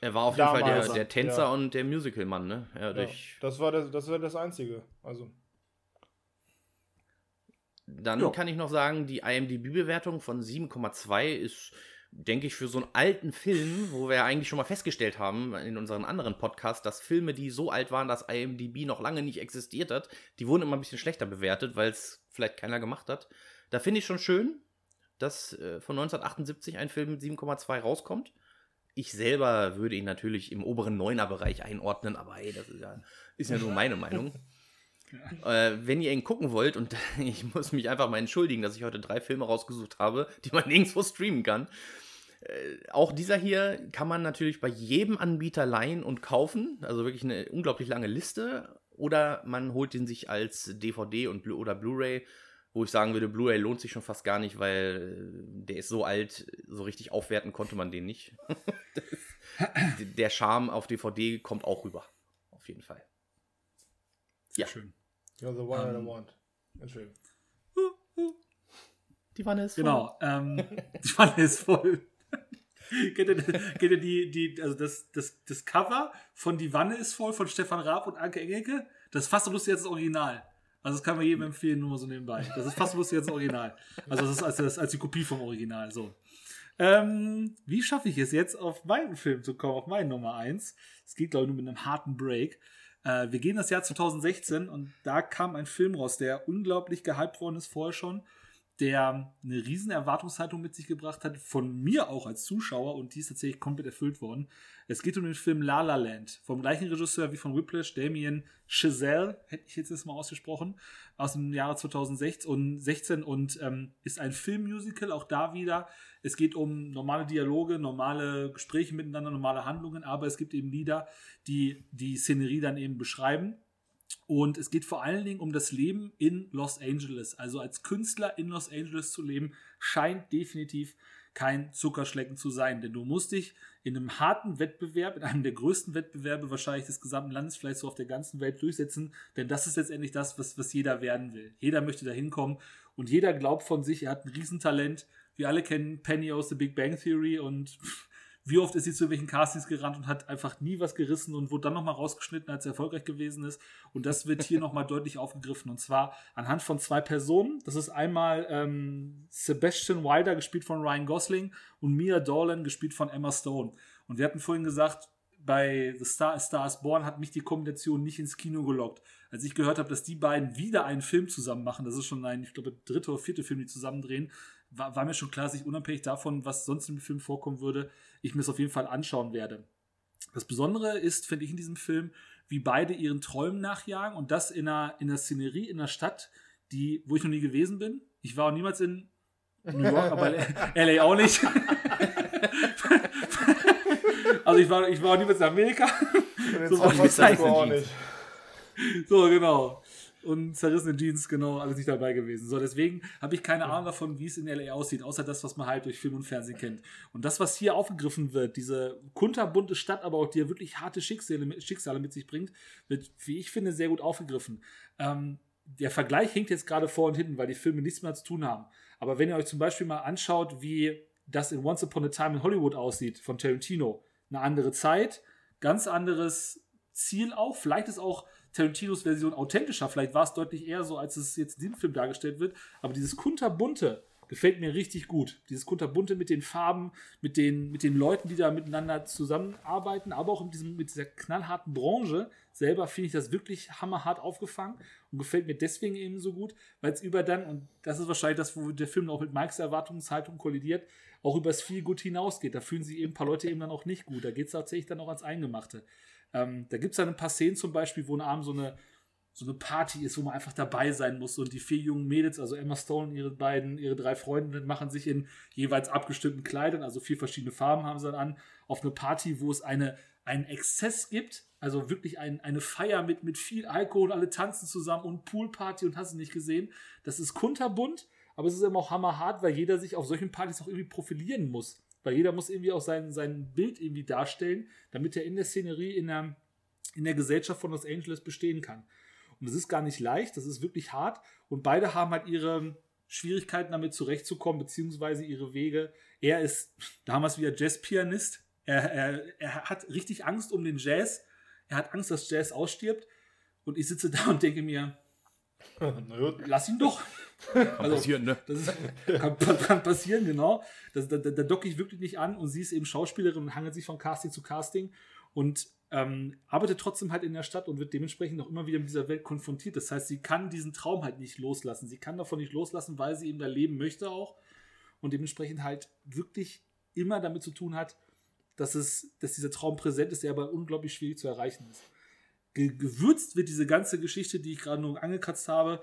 Er war auf jeden Fall der, der Tänzer ja. und der Musicalmann, ne? Ja, Ja, durch, das war das, das, war das Einzige. Also, Dann Ja. kann ich noch sagen, die IMDb-Bewertung von 7,2 ist, denke ich, für so einen alten Film, wo wir ja eigentlich schon mal festgestellt haben in unseren anderen Podcasts, dass Filme, die so alt waren, dass IMDb noch lange nicht existiert hat, die wurden immer ein bisschen schlechter bewertet, weil es vielleicht keiner gemacht hat. Da finde ich schon schön, dass äh, von 1978 ein Film mit 7,2 rauskommt. Ich selber würde ihn natürlich im oberen Neuner-Bereich einordnen, aber hey, das ist ja, ist ja nur meine Meinung. Äh, wenn ihr ihn gucken wollt, und ich muss mich einfach mal entschuldigen, dass ich heute drei Filme rausgesucht habe, die man nirgendwo streamen kann. Äh, auch dieser hier kann man natürlich bei jedem Anbieter leihen und kaufen. Also wirklich eine unglaublich lange Liste. Oder man holt ihn sich als DVD und Blu oder Blu-ray, wo ich sagen würde, Blu-ray lohnt sich schon fast gar nicht, weil äh, der ist so alt, so richtig aufwerten konnte man den nicht. der Charme auf DVD kommt auch rüber. Auf jeden Fall. Sehr Ja. schön. you're the one Ähm. I want. Entschuldigung. Die Wanne ist voll. Genau. Ähm, die Wanne ist voll. Kennt ihr, kennt ihr die, die, also das, das, das Cover von Die Wanne ist voll von Stefan Raab und Anke Engelke? Das ist fast so lustig als das Original. Also das kann man jedem empfehlen, nur mal so nebenbei. Das ist fast so lustig als das Original. Also das ist als, als, als die Kopie vom Original. So. Ähm, wie schaffe ich es jetzt, auf meinen Film zu kommen, auf meinen Nummer 1? Es geht, glaube ich, nur mit einem harten Break. Äh, wir gehen das Jahr 2016 und da kam ein Film raus, der unglaublich gehypt worden ist vorher schon, der eine riesen Erwartungshaltung mit sich gebracht hat, von mir auch als Zuschauer und die ist tatsächlich komplett erfüllt worden. Es geht um den Film La La Land, vom gleichen Regisseur wie von Whiplash, Damien Chazelle, hätte ich jetzt mal ausgesprochen, aus dem Jahre 2016 und, 16 und ähm, ist ein Filmmusical, auch da wieder. Es geht um normale Dialoge, normale Gespräche miteinander, normale Handlungen, aber es gibt eben Lieder, die die Szenerie dann eben beschreiben. Und es geht vor allen Dingen um das Leben in Los Angeles. Also als Künstler in Los Angeles zu leben, scheint definitiv kein Zuckerschlecken zu sein. Denn du musst dich in einem harten Wettbewerb, in einem der größten Wettbewerbe wahrscheinlich des gesamten Landes, vielleicht so auf der ganzen Welt durchsetzen. Denn das ist letztendlich das, was, was jeder werden will. Jeder möchte da hinkommen und jeder glaubt von sich, er hat ein Riesentalent. Wir alle kennen Penny aus The Big Bang Theory und wie oft ist sie zu irgendwelchen Castings gerannt und hat einfach nie was gerissen und wurde dann nochmal rausgeschnitten, als er erfolgreich gewesen ist. Und das wird hier nochmal deutlich aufgegriffen. Und zwar anhand von zwei Personen. Das ist einmal ähm, Sebastian Wilder, gespielt von Ryan Gosling, und Mia Dolan, gespielt von Emma Stone. Und wir hatten vorhin gesagt, bei The Star A Star is Born hat mich die Kombination nicht ins Kino gelockt. Als ich gehört habe, dass die beiden wieder einen Film zusammen machen, das ist schon ein, ich glaube, dritte oder vierte Film, die zusammen drehen, war, war mir schon klar, dass ich unabhängig davon, was sonst im Film vorkommen würde, ich mir es auf jeden Fall anschauen werde. Das Besondere ist, finde ich, in diesem Film, wie beide ihren Träumen nachjagen und das in einer, in einer Szenerie, in einer Stadt, die, wo ich noch nie gewesen bin. Ich war auch niemals in New York, aber LA auch nicht. Also ich war, ich war niemals in Amerika. so auch nicht. So, genau. Und zerrissene Jeans, genau, alles nicht dabei gewesen. So, deswegen habe ich keine Ahnung davon, wie es in LA aussieht, außer das, was man halt durch Film und Fernsehen kennt. Und das, was hier aufgegriffen wird, diese kunterbunte Stadt, aber auch die ja wirklich harte Schicksale, Schicksale mit sich bringt, wird, wie ich finde, sehr gut aufgegriffen. Ähm, der Vergleich hinkt jetzt gerade vor und hinten, weil die Filme nichts mehr zu tun haben. Aber wenn ihr euch zum Beispiel mal anschaut, wie das in Once Upon a Time in Hollywood aussieht, von Tarantino, eine andere Zeit, ganz anderes Ziel auch. Vielleicht ist auch Tarantinos Version authentischer. Vielleicht war es deutlich eher so, als es jetzt in diesem Film dargestellt wird. Aber dieses kunterbunte gefällt mir richtig gut. Dieses kunterbunte mit den Farben, mit den, mit den Leuten, die da miteinander zusammenarbeiten, aber auch mit, diesem, mit dieser knallharten Branche selber finde ich das wirklich hammerhart aufgefangen und gefällt mir deswegen eben so gut, weil es über dann, und das ist wahrscheinlich das, wo der Film auch mit Mikes Erwartungshaltung kollidiert, auch übers viel gut hinausgeht. Da fühlen sich eben ein paar Leute eben dann auch nicht gut. Da geht es tatsächlich dann auch ans Eingemachte. Ähm, da gibt es dann ein paar Szenen zum Beispiel, wo ein Abend so eine, so eine Party ist, wo man einfach dabei sein muss. Und die vier jungen Mädels, also Emma Stone und ihre beiden, ihre drei Freundinnen, machen sich in jeweils abgestimmten Kleidern, also vier verschiedene Farben haben sie dann an, auf eine Party, wo es eine, einen Exzess gibt. Also wirklich ein, eine Feier mit, mit viel Alkohol, alle tanzen zusammen und Poolparty und hast du nicht gesehen. Das ist kunterbunt, aber es ist immer auch hammerhart, weil jeder sich auf solchen Partys auch irgendwie profilieren muss. Weil jeder muss irgendwie auch sein, sein Bild irgendwie darstellen, damit er in der Szenerie, in der, in der Gesellschaft von Los Angeles bestehen kann. Und das ist gar nicht leicht, das ist wirklich hart. Und beide haben halt ihre Schwierigkeiten damit zurechtzukommen, beziehungsweise ihre Wege. Er ist damals wieder Jazzpianist. Er, er, er hat richtig Angst um den Jazz. Er hat Angst, dass Jazz ausstirbt. Und ich sitze da und denke mir. Lass ihn doch. Kann passieren, ne? Das ist, kann, kann passieren, genau. Das, da, da, da docke ich wirklich nicht an und sie ist eben Schauspielerin und hangelt sich von Casting zu Casting und ähm, arbeitet trotzdem halt in der Stadt und wird dementsprechend auch immer wieder mit dieser Welt konfrontiert. Das heißt, sie kann diesen Traum halt nicht loslassen. Sie kann davon nicht loslassen, weil sie eben da leben möchte auch und dementsprechend halt wirklich immer damit zu tun hat, dass, es, dass dieser Traum präsent ist, der aber unglaublich schwierig zu erreichen ist. Ge gewürzt wird diese ganze Geschichte, die ich gerade nur angekratzt habe,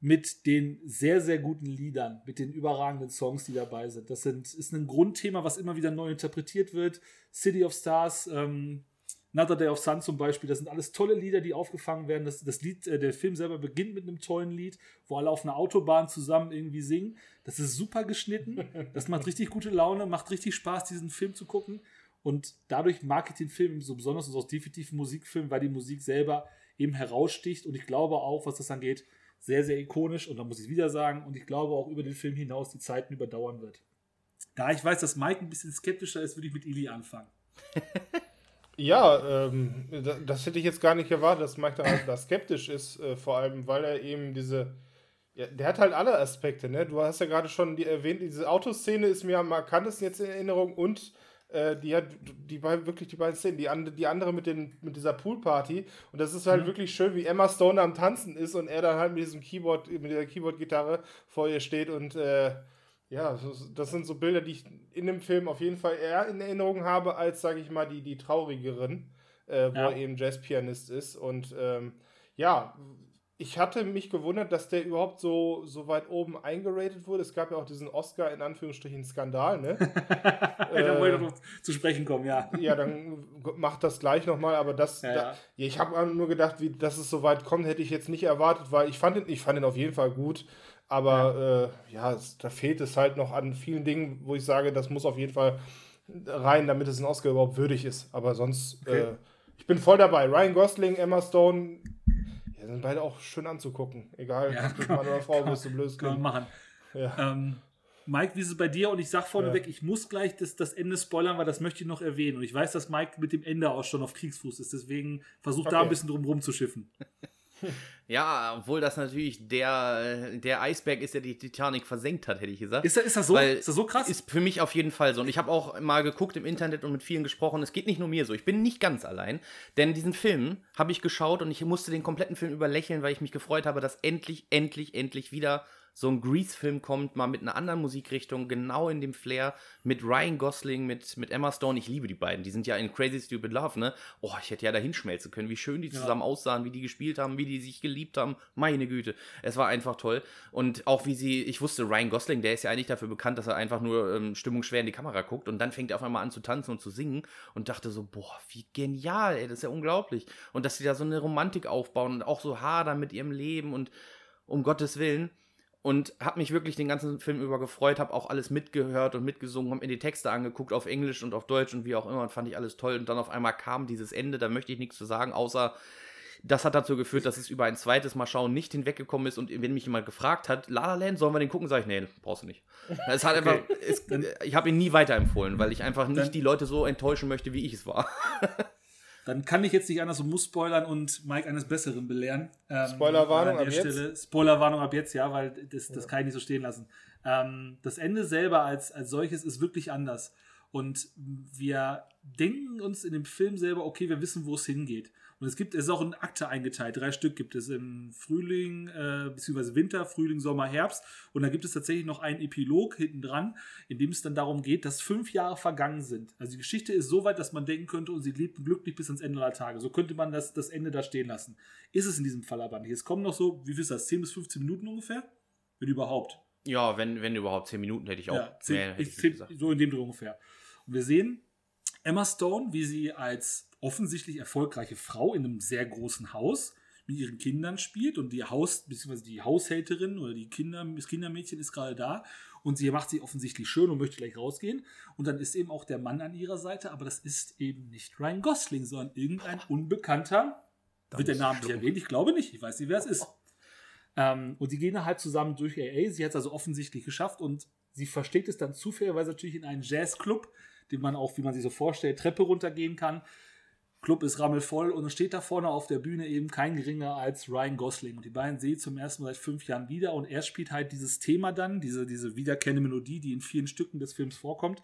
mit den sehr, sehr guten Liedern, mit den überragenden Songs, die dabei sind. Das sind, ist ein Grundthema, was immer wieder neu interpretiert wird. City of Stars, ähm, Another Day of Sun zum Beispiel, das sind alles tolle Lieder, die aufgefangen werden. Das, das Lied, äh, der Film selber beginnt mit einem tollen Lied, wo alle auf einer Autobahn zusammen irgendwie singen. Das ist super geschnitten. Das macht richtig gute Laune, macht richtig Spaß, diesen Film zu gucken. Und dadurch mag ich den Film so besonders und auch definitiv Musikfilm, weil die Musik selber eben heraussticht. Und ich glaube auch, was das angeht, sehr, sehr ikonisch. Und da muss ich wieder sagen, und ich glaube auch über den Film hinaus die Zeiten überdauern wird. Da ich weiß, dass Mike ein bisschen skeptischer ist, würde ich mit Ili anfangen. Ja, ähm, da- das hätte ich jetzt gar nicht erwartet, dass Mike da, da skeptisch ist, äh, vor allem, weil er eben diese. Ja, der hat halt alle Aspekte, ne? Du hast ja gerade schon die erwähnt, diese Autoszene ist mir am markantesten jetzt in Erinnerung und äh, die hat die beiden, wirklich die beiden Szenen, die, and, die andere mit, den, mit dieser Poolparty. Und das ist halt wirklich schön, wie Emma Stone am Tanzen ist und er dann halt mit diesem Keyboard, mit dieser Keyboard-Gitarre vor ihr steht und äh, ja, das- das sind so Bilder, die ich in dem Film auf jeden Fall eher in Erinnerung habe, als, sage ich mal, die, die traurigeren, äh, wo Ja. er eben Jazzpianist ist. Und ähm, ja, ich hatte mich gewundert, dass der überhaupt so, so weit oben eingeratet wurde. Es gab ja auch diesen Oscar in Anführungsstrichen Skandal, ne? da wollte ich noch zu sprechen kommen, ja. ja, dann macht das gleich nochmal, aber das, Ja, da, ja. ja, ich habe nur gedacht, wie, dass es so weit kommt, hätte ich jetzt nicht erwartet, weil ich fand ihn, ich fand ihn auf jeden Fall gut, aber ja, äh, ja es, da fehlt es halt noch an vielen Dingen, wo ich sage, das muss auf jeden Fall rein, damit es ein Oscar überhaupt würdig ist. Aber sonst, Okay. äh, ich bin voll dabei. Ryan Gosling, Emma Stone, sind beide auch schön anzugucken. Egal, Ja, ob Mann oder Frau, bist du blöd. Kann man machen. Ja. Ähm, Mike, wie ist es bei dir? Und ich sag vorneweg, ich muss gleich das, das Ende spoilern, weil das möchte ich noch erwähnen. Und ich weiß, dass Mike mit dem Ende auch schon auf Kriegsfuß ist. Deswegen versucht da Okay. ein bisschen drum rumzuschiffen. Ja, obwohl das natürlich der, der Eisberg ist, der die Titanic versenkt hat, hätte ich gesagt. Ist das, ist das so? Weil ist das so krass? Ist für mich auf jeden Fall so. Und ich habe auch mal geguckt im Internet und mit vielen gesprochen. Es geht nicht nur mir so. Ich bin nicht ganz allein. Denn diesen Film habe ich geschaut und ich musste den kompletten Film überlächeln, weil ich mich gefreut habe, dass endlich, endlich, endlich wieder so ein Grease-Film kommt, mal mit einer anderen Musikrichtung, genau in dem Flair, mit Ryan Gosling, mit, mit Emma Stone. Ich liebe die beiden. Die sind ja in Crazy Stupid Love, ne? Oh, ich hätte ja da hinschmelzen können, wie schön die zusammen ja. aussahen, wie die gespielt haben, wie die sich geliebt haben. Meine Güte. Es war einfach toll. Und auch wie sie, ich wusste, Ryan Gosling, der ist ja eigentlich dafür bekannt, dass er einfach nur ähm, stimmungsschwer in die Kamera guckt und dann fängt er auf einmal an zu tanzen und zu singen und dachte so, boah, wie genial, ey, das ist ja unglaublich. Und dass sie da so eine Romantik aufbauen und auch so hadern mit ihrem Leben und um Gottes Willen und habe mich wirklich den ganzen Film über gefreut, habe auch alles mitgehört und mitgesungen, habe mir die Texte angeguckt auf Englisch und auf Deutsch und wie auch immer und fand ich alles toll und dann auf einmal kam dieses Ende, da möchte ich nichts zu sagen, außer das hat dazu geführt, dass es über ein zweites Mal schauen nicht hinweggekommen ist und wenn mich jemand gefragt hat, La La Land, sollen wir den gucken, sage ich, nee, brauchst du nicht. Es hat einfach, okay. es, ich habe ihn nie weiterempfohlen, weil ich einfach nicht die Leute so enttäuschen möchte, wie ich es war. dann kann ich jetzt nicht anders und muss spoilern und Mike eines Besseren belehren. Ähm, Spoilerwarnung ab Stelle. jetzt? Spoilerwarnung ab jetzt, ja, weil das, das ja. kann ich nicht so stehen lassen. Ähm, das Ende selber als, als solches ist wirklich anders. Und wir denken uns in dem Film selber, okay, wir wissen, wo es hingeht. Und es gibt, es ist auch in Akte eingeteilt. Drei Stück gibt es im Frühling, äh, beziehungsweise Winter, Frühling, Sommer, Herbst. Und da gibt es tatsächlich noch einen Epilog hinten dran, in dem es dann darum geht, dass fünf Jahre vergangen sind. Also die Geschichte ist so weit, dass man denken könnte, und sie lebten glücklich bis ans Ende aller Tage. So könnte man das, das Ende da stehen lassen. Ist es in diesem Fall aber nicht. Es kommen noch so, wie viel ist das, 10 bis 15 Minuten ungefähr? Wenn überhaupt. Ja, wenn, wenn überhaupt 10 Minuten hätte ich auch. Ja, 10, mehr, ich, 10, so in dem Dreh ungefähr. Und wir sehen Emma Stone, wie sie als offensichtlich erfolgreiche Frau in einem sehr großen Haus mit ihren Kindern spielt und die Haus, beziehungsweise die Haushälterin oder die Kinder, das Kindermädchen ist gerade da und sie macht sie offensichtlich schön und möchte gleich rausgehen. Und dann ist eben auch der Mann an ihrer Seite, aber das ist eben nicht Ryan Gosling, sondern irgendein Unbekannter. Dann wird der Name nicht erwähnt? Ich glaube nicht. Ich weiß nicht, wer es ist. Ähm, und die gehen halt zusammen durch AA. Sie hat es also offensichtlich geschafft und sie versteht es dann zufälligerweise natürlich in einen Jazzclub, den man auch, wie man sich so vorstellt, Treppe runtergehen kann. Club ist rammelvoll und es steht da vorne auf der Bühne eben kein geringer als Ryan Gosling. Und die beiden sehen zum ersten Mal seit fünf Jahren wieder und er spielt halt dieses Thema dann, diese, diese wiederkehrende Melodie, die in vielen Stücken des Films vorkommt.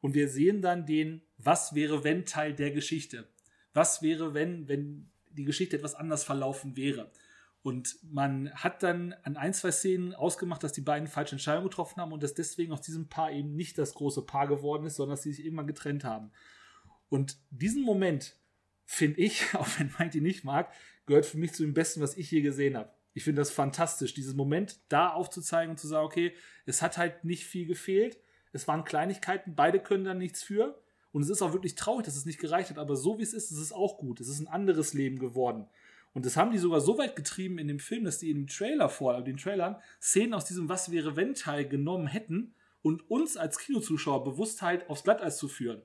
Und wir sehen dann den Was wäre wenn Teil der Geschichte. Was wäre wenn, wenn die Geschichte etwas anders verlaufen wäre. Und man hat dann an ein, zwei Szenen ausgemacht, dass die beiden falsche Entscheidungen getroffen haben und dass deswegen aus diesem Paar eben nicht das große Paar geworden ist, sondern dass sie sich irgendwann getrennt haben. Und diesen Moment, finde ich, auch wenn Mike die nicht mag, gehört für mich zu dem Besten, was ich je gesehen habe. Ich finde das fantastisch, diesen Moment da aufzuzeigen und zu sagen, okay, es hat halt nicht viel gefehlt. Es waren Kleinigkeiten, beide können dann nichts für. Und es ist auch wirklich traurig, dass es nicht gereicht hat, aber so wie es ist, ist es auch gut. Es ist ein anderes Leben geworden. Und das haben die sogar so weit getrieben in dem Film, dass die in dem Trailer vor, den Trailern, Szenen aus diesem Was wäre wenn Teil genommen hätten und uns als Kinozuschauer bewusst halt aufs Glatteis zu führen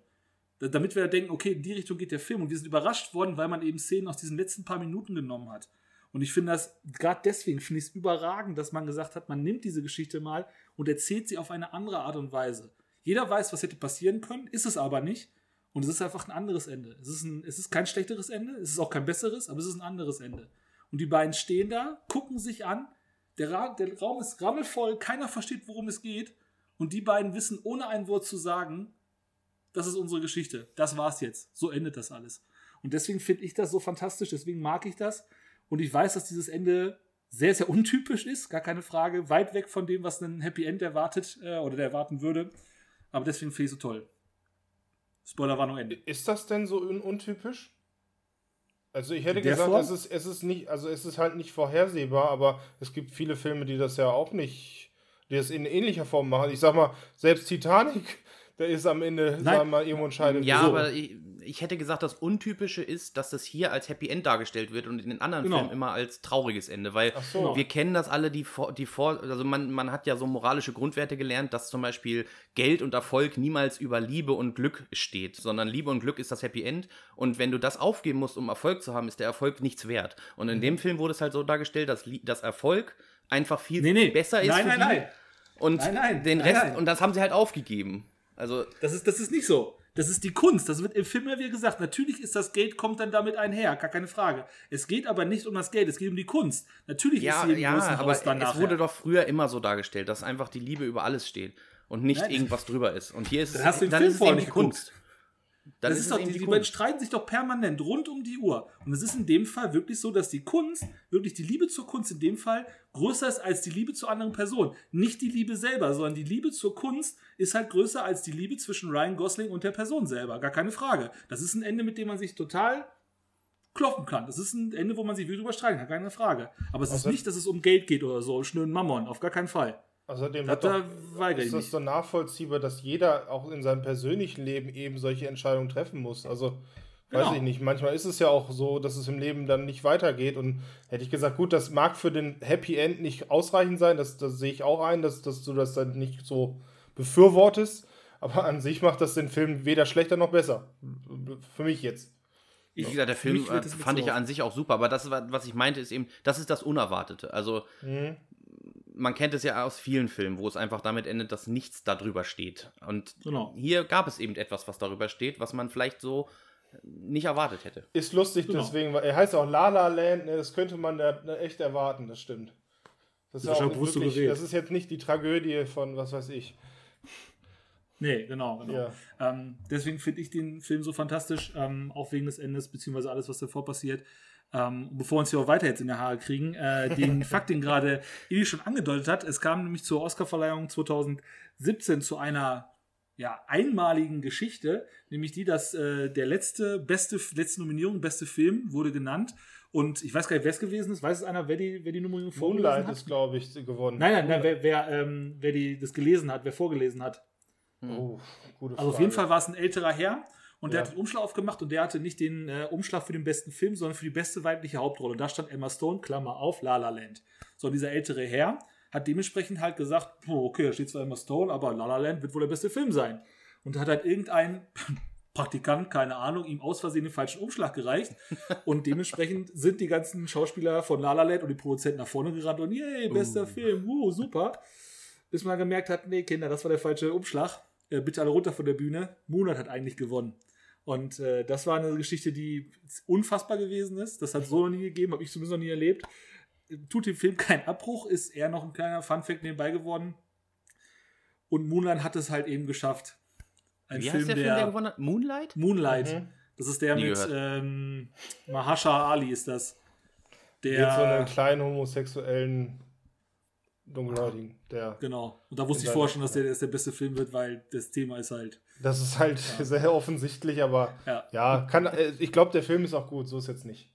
damit wir denken, okay, in die Richtung geht der Film. Und wir sind überrascht worden, weil man eben Szenen aus diesen letzten paar Minuten genommen hat. Und ich finde das, gerade deswegen finde ich es überragend, dass man gesagt hat, man nimmt diese Geschichte mal und erzählt sie auf eine andere Art und Weise. Jeder weiß, was hätte passieren können, ist es aber nicht. Und es ist einfach ein anderes Ende. Es ist, ein, es ist kein schlechteres Ende, es ist auch kein besseres, aber es ist ein anderes Ende. Und die beiden stehen da, gucken sich an, der, Ra der Raum ist rammelvoll, keiner versteht, worum es geht. Und die beiden wissen, ohne ein Wort zu sagen, das ist unsere Geschichte. Das war's jetzt. So endet das alles. Und deswegen finde ich das so fantastisch, deswegen mag ich das. Und ich weiß, dass dieses Ende sehr, sehr untypisch ist, gar keine Frage. Weit weg von dem, was ein Happy End erwartet äh, oder der erwarten würde. Aber deswegen finde ich es so toll. Spoiler war noch Ende. Ist das denn so un untypisch? Also ich hätte gesagt, es ist, es ist nicht, also es ist halt nicht vorhersehbar, aber es gibt viele Filme, die das ja auch nicht, die das in ähnlicher Form machen. Ich sag mal, selbst Titanic der ist am Ende, Nein. sagen wir mal, irgendwo entscheidend. Ja, so. aber ich, ich, hätte gesagt, das Untypische ist, dass das hier als Happy End dargestellt wird und in den anderen genau. Filmen immer als trauriges Ende, weil so. wir kennen das alle, die, die vor, also man, man hat ja so moralische Grundwerte gelernt, dass zum Beispiel Geld und Erfolg niemals über Liebe und Glück steht, sondern Liebe und Glück ist das Happy End und wenn du das aufgeben musst, um Erfolg zu haben, ist der Erfolg nichts wert. Und in mhm. dem Film wurde es halt so dargestellt, dass, dass Erfolg einfach viel nee, nee. besser ist. Nein, nein, nein. Und nein, nein, den Rest, nein, nein. und das haben sie halt aufgegeben. Also das ist, das ist nicht so. Das ist die Kunst. Das wird im Film ja wie gesagt. Natürlich ist das Geld kommt dann damit einher, gar keine Frage. Es geht aber nicht um das Geld, es geht um die Kunst. Natürlich ja, ist sie im ja, aber dann es wurde doch früher immer so dargestellt, dass einfach die Liebe über alles steht und nicht Nein. irgendwas drüber ist. Und hier ist dann hast du den dann Film eben die Kunst. Dann das ist ist doch, die, die die beiden Kunst. streiten sich doch permanent rund um die Uhr. Und es ist in dem Fall wirklich so, dass die Kunst, wirklich die Liebe zur Kunst in dem Fall größer ist als die Liebe zu anderen Personen. Nicht die Liebe selber, sondern die Liebe zur Kunst ist halt größer als die Liebe zwischen Ryan Gosling und der Person selber. Gar keine Frage. Das ist ein Ende, mit dem man sich total kloppen kann. Das ist ein Ende, wo man sich wirklich drüber streiten kann, keine Frage. Aber es ist Also- nicht, dass es um Geld geht oder so, schnöden Mammon, auf gar keinen Fall. Außerdem Da, wird doch, ich ist das so nachvollziehbar, dass jeder auch in seinem persönlichen Leben eben solche Entscheidungen treffen muss. Also, weiß Genau. ich nicht. Manchmal ist es ja auch so, dass es im Leben dann nicht weitergeht. Und hätte ich gesagt, gut, das mag für den Happy End nicht ausreichend sein, das, das sehe ich auch ein, dass, dass du das dann nicht so befürwortest. Aber an sich macht das den Film weder schlechter noch besser. Für mich jetzt. Wie gesagt, der Film äh, das fand so ich ja an sich auch super, aber das, was ich meinte, ist eben, das ist das Unerwartete. Also, Mhm. Man kennt es ja aus vielen Filmen, wo es einfach damit endet, dass nichts darüber steht. Und Genau. hier gab es eben etwas, was darüber steht, was man vielleicht so nicht erwartet hätte. Ist lustig, Genau. deswegen, weil er heißt auch La La Land, ne, das könnte man da da echt erwarten, das stimmt. Das ist, Ja, bewusst so wirklich, das ist jetzt nicht die Tragödie von was weiß ich. Nee, genau, genau. Ja. Ähm, deswegen finde ich den Film so fantastisch, ähm, auch wegen des Endes, beziehungsweise alles, was davor passiert. Ähm, bevor wir uns hier auch weiter jetzt in der Haare kriegen, äh, den Fakt, den gerade Eli schon angedeutet hat, es kam nämlich zur Oscarverleihung 2017 zu einer ja, einmaligen Geschichte, nämlich die, dass äh, der letzte, beste, letzte Nominierung, beste Film wurde genannt. Und ich weiß gar nicht, wer es gewesen ist. Weiß es einer, wer die, wer die Nominierung vorgelesen Moonlight hat? ist, glaube ich, gewonnen. Nein, nein, nein, wer, wer, ähm, wer die, das gelesen hat, wer vorgelesen hat. Oh, gute Also auf Frage. jeden Fall war es ein älterer Herr und der Ja. hat den Umschlag aufgemacht und der hatte nicht den äh, Umschlag für den besten Film, sondern für die beste weibliche Hauptrolle. Und da stand Emma Stone, Klammer auf, La La Land. So, dieser ältere Herr hat dementsprechend halt gesagt, oh, okay, da steht zwar Emma Stone, aber La La Land wird wohl der beste Film sein. Und hat halt irgendein Praktikant, keine Ahnung, ihm aus Versehen den falschen Umschlag gereicht. Und dementsprechend sind die ganzen Schauspieler von La La Land und die Produzenten nach vorne gerannt und yay, bester Film, uh, super. Bis man gemerkt hat, nee, Kinder, das war der falsche Umschlag. Äh, bitte alle runter von der Bühne. Moonlight hat eigentlich gewonnen. Und äh, das war eine Geschichte, die unfassbar gewesen ist. Das hat es so noch nie gegeben, habe ich zumindest noch nie erlebt. Tut dem Film keinen Abbruch, ist eher noch ein kleiner Funfact nebenbei geworden. Und Moonlight hat es halt eben geschafft. Ein Wie Film, heißt der der, Film, der gewonnen hat? Moonlight? Moonlight. Mhm. Das ist der Nie mit ähm, Mahasha Ali ist das. Geht so einen Der, kleinen homosexuellen Dunkelhäutigen. Der, genau. Und da wusste ich vorher schon, dass der, dass der beste Film wird, weil das Thema ist halt, das ist halt sehr offensichtlich, aber ja. ja, kann, äh, ich glaube, der Film ist auch gut, so ist jetzt nicht.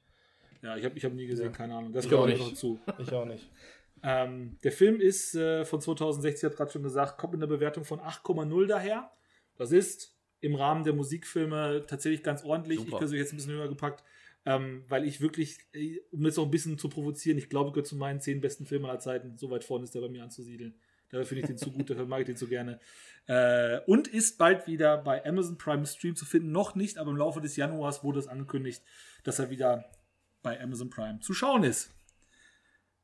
Ja, ich habe ich hab nie gesehen, Ja. keine Ahnung. Das Ich gehört auch auch nicht. noch zu. Ich auch nicht. Ähm, der Film ist äh, von 2016, hat gerade schon gesagt, kommt mit einer Bewertung von 8,0 daher. Das ist im Rahmen der Musikfilme tatsächlich ganz ordentlich. Super. Ich persönlich jetzt ein bisschen höher gepackt, ähm, weil ich wirklich, äh, um jetzt noch ein bisschen zu provozieren, ich glaube, gehört zu meinen zehn besten Filmen aller Zeiten. So weit vorne ist der bei mir anzusiedeln. Dafür finde ich den zu gut, dafür mag ich den zu gerne. Äh, und ist bald wieder bei Amazon Prime Stream zu finden. Noch nicht, aber im Laufe des Januars wurde es angekündigt, dass er wieder bei Amazon Prime zu schauen ist.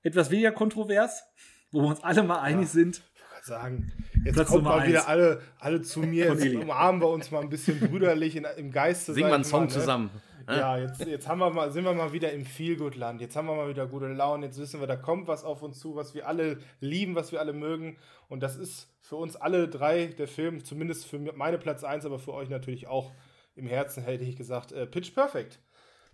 Etwas weniger kontrovers, wo wir uns alle mal einig sind. Ich wollte sagen, jetzt Platz kommt mal wieder eins. alle, alle zu mir, jetzt umarmen wir uns mal ein bisschen brüderlich in, im Geiste. Singen wir einen Song mal, ne? zusammen. Ja, jetzt, jetzt haben wir mal, sind wir mal wieder im Feelgood-Land. Jetzt haben wir mal wieder gute Laune. Jetzt wissen wir, da kommt was auf uns zu, was wir alle lieben, was wir alle mögen. Und das ist für uns alle drei der Film, zumindest für meine Platz 1, aber für euch natürlich auch im Herzen, hätte ich gesagt, äh, Pitch Perfect.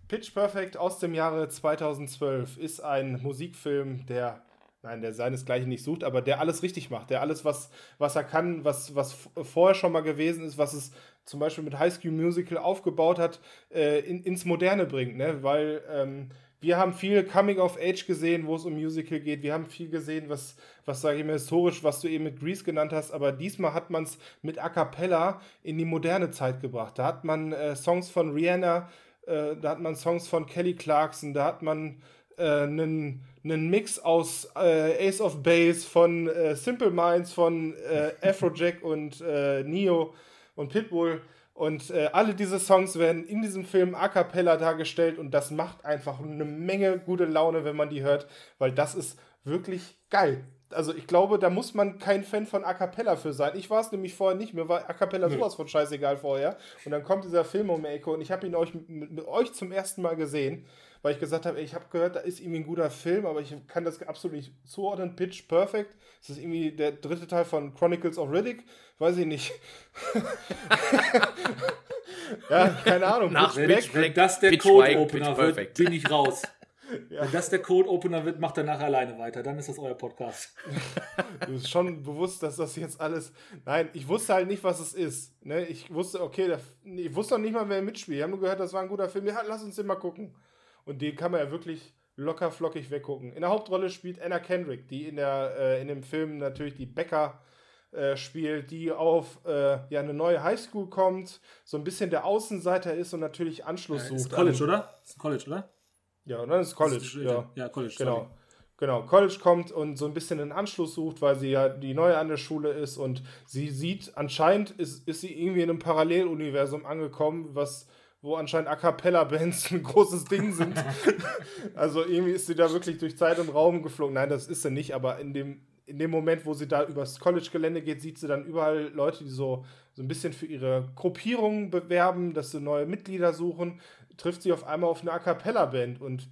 Pitch Perfect aus dem Jahre 2012 ist ein Musikfilm, der, nein, der seinesgleichen nicht sucht, aber der alles richtig macht, der alles, was, was er kann, was, was vorher schon mal gewesen ist, was es zum Beispiel mit High School Musical aufgebaut hat, äh, in, ins Moderne bringt, ne? weil ähm, wir haben viel Coming of Age gesehen, wo es um Musical geht. Wir haben viel gesehen, was, was sage ich mal, historisch, was du eben mit Grease genannt hast. Aber diesmal hat man es mit A Cappella in die moderne Zeit gebracht. Da hat man äh, Songs von Rihanna, äh, da hat man Songs von Kelly Clarkson, da hat man äh, einen einen Mix aus äh, Ace of Base, von äh, Simple Minds, von äh, Afrojack und äh, Neo und Pitbull. Und äh, alle diese Songs werden in diesem Film a cappella dargestellt und das macht einfach eine Menge gute Laune, wenn man die hört, weil das ist wirklich geil. Also ich glaube, da muss man kein Fan von a cappella für sein. Ich war es nämlich vorher nicht, mir war a cappella sowas von scheißegal vorher. Und dann kommt dieser Film um die Ecke und ich habe ihn euch mit, mit euch zum ersten Mal gesehen, weil ich gesagt habe, ey, ich habe gehört, da ist irgendwie ein guter Film, aber ich kann das absolut nicht zuordnen. Pitch Perfect, das ist irgendwie der dritte Teil von Chronicles of Riddick, weiß ich nicht. Ja, keine Ahnung. Nach Pitch Wenn, Black. wenn das der Pitch Code Black, Opener Pitch wird, bin ich raus. Ja. Wenn das der Code Opener wird, macht er nachher alleine weiter. Dann ist das euer Podcast. Du bist schon bewusst, dass das jetzt alles. Nein, ich wusste halt nicht, was es ist. Ne? Ich wusste, okay, der, ich wusste noch nicht mal, wer mitspielt. Ich habe nur gehört, das war ein guter Film. Ja, lass uns den mal gucken. Und den kann man ja wirklich locker flockig weggucken. In der Hauptrolle spielt Anna Kendrick, die in, der, äh, in dem Film natürlich die Bäcker äh, spielt, die auf äh, ja, eine neue Highschool kommt, so ein bisschen der Außenseiter ist und natürlich Anschluss Ist sucht. College, an- oder? Ist ein College, oder? Ja, und dann ist College. Ist- ja. ja, College. Genau. sorry. Genau, College kommt und so ein bisschen einen Anschluss sucht, weil sie ja die Neue an der Schule ist und sie sieht, anscheinend ist, ist sie irgendwie in einem Paralleluniversum angekommen, was, wo anscheinend A Cappella-Bands ein großes Ding sind. also irgendwie ist sie da wirklich durch Zeit und Raum geflogen. Nein, das ist sie nicht, aber in dem, in dem Moment, wo sie da übers College-Gelände geht, sieht sie dann überall Leute, die so, so ein bisschen für ihre Gruppierungen bewerben, dass sie neue Mitglieder suchen, trifft sie auf einmal auf eine A Cappella-Band und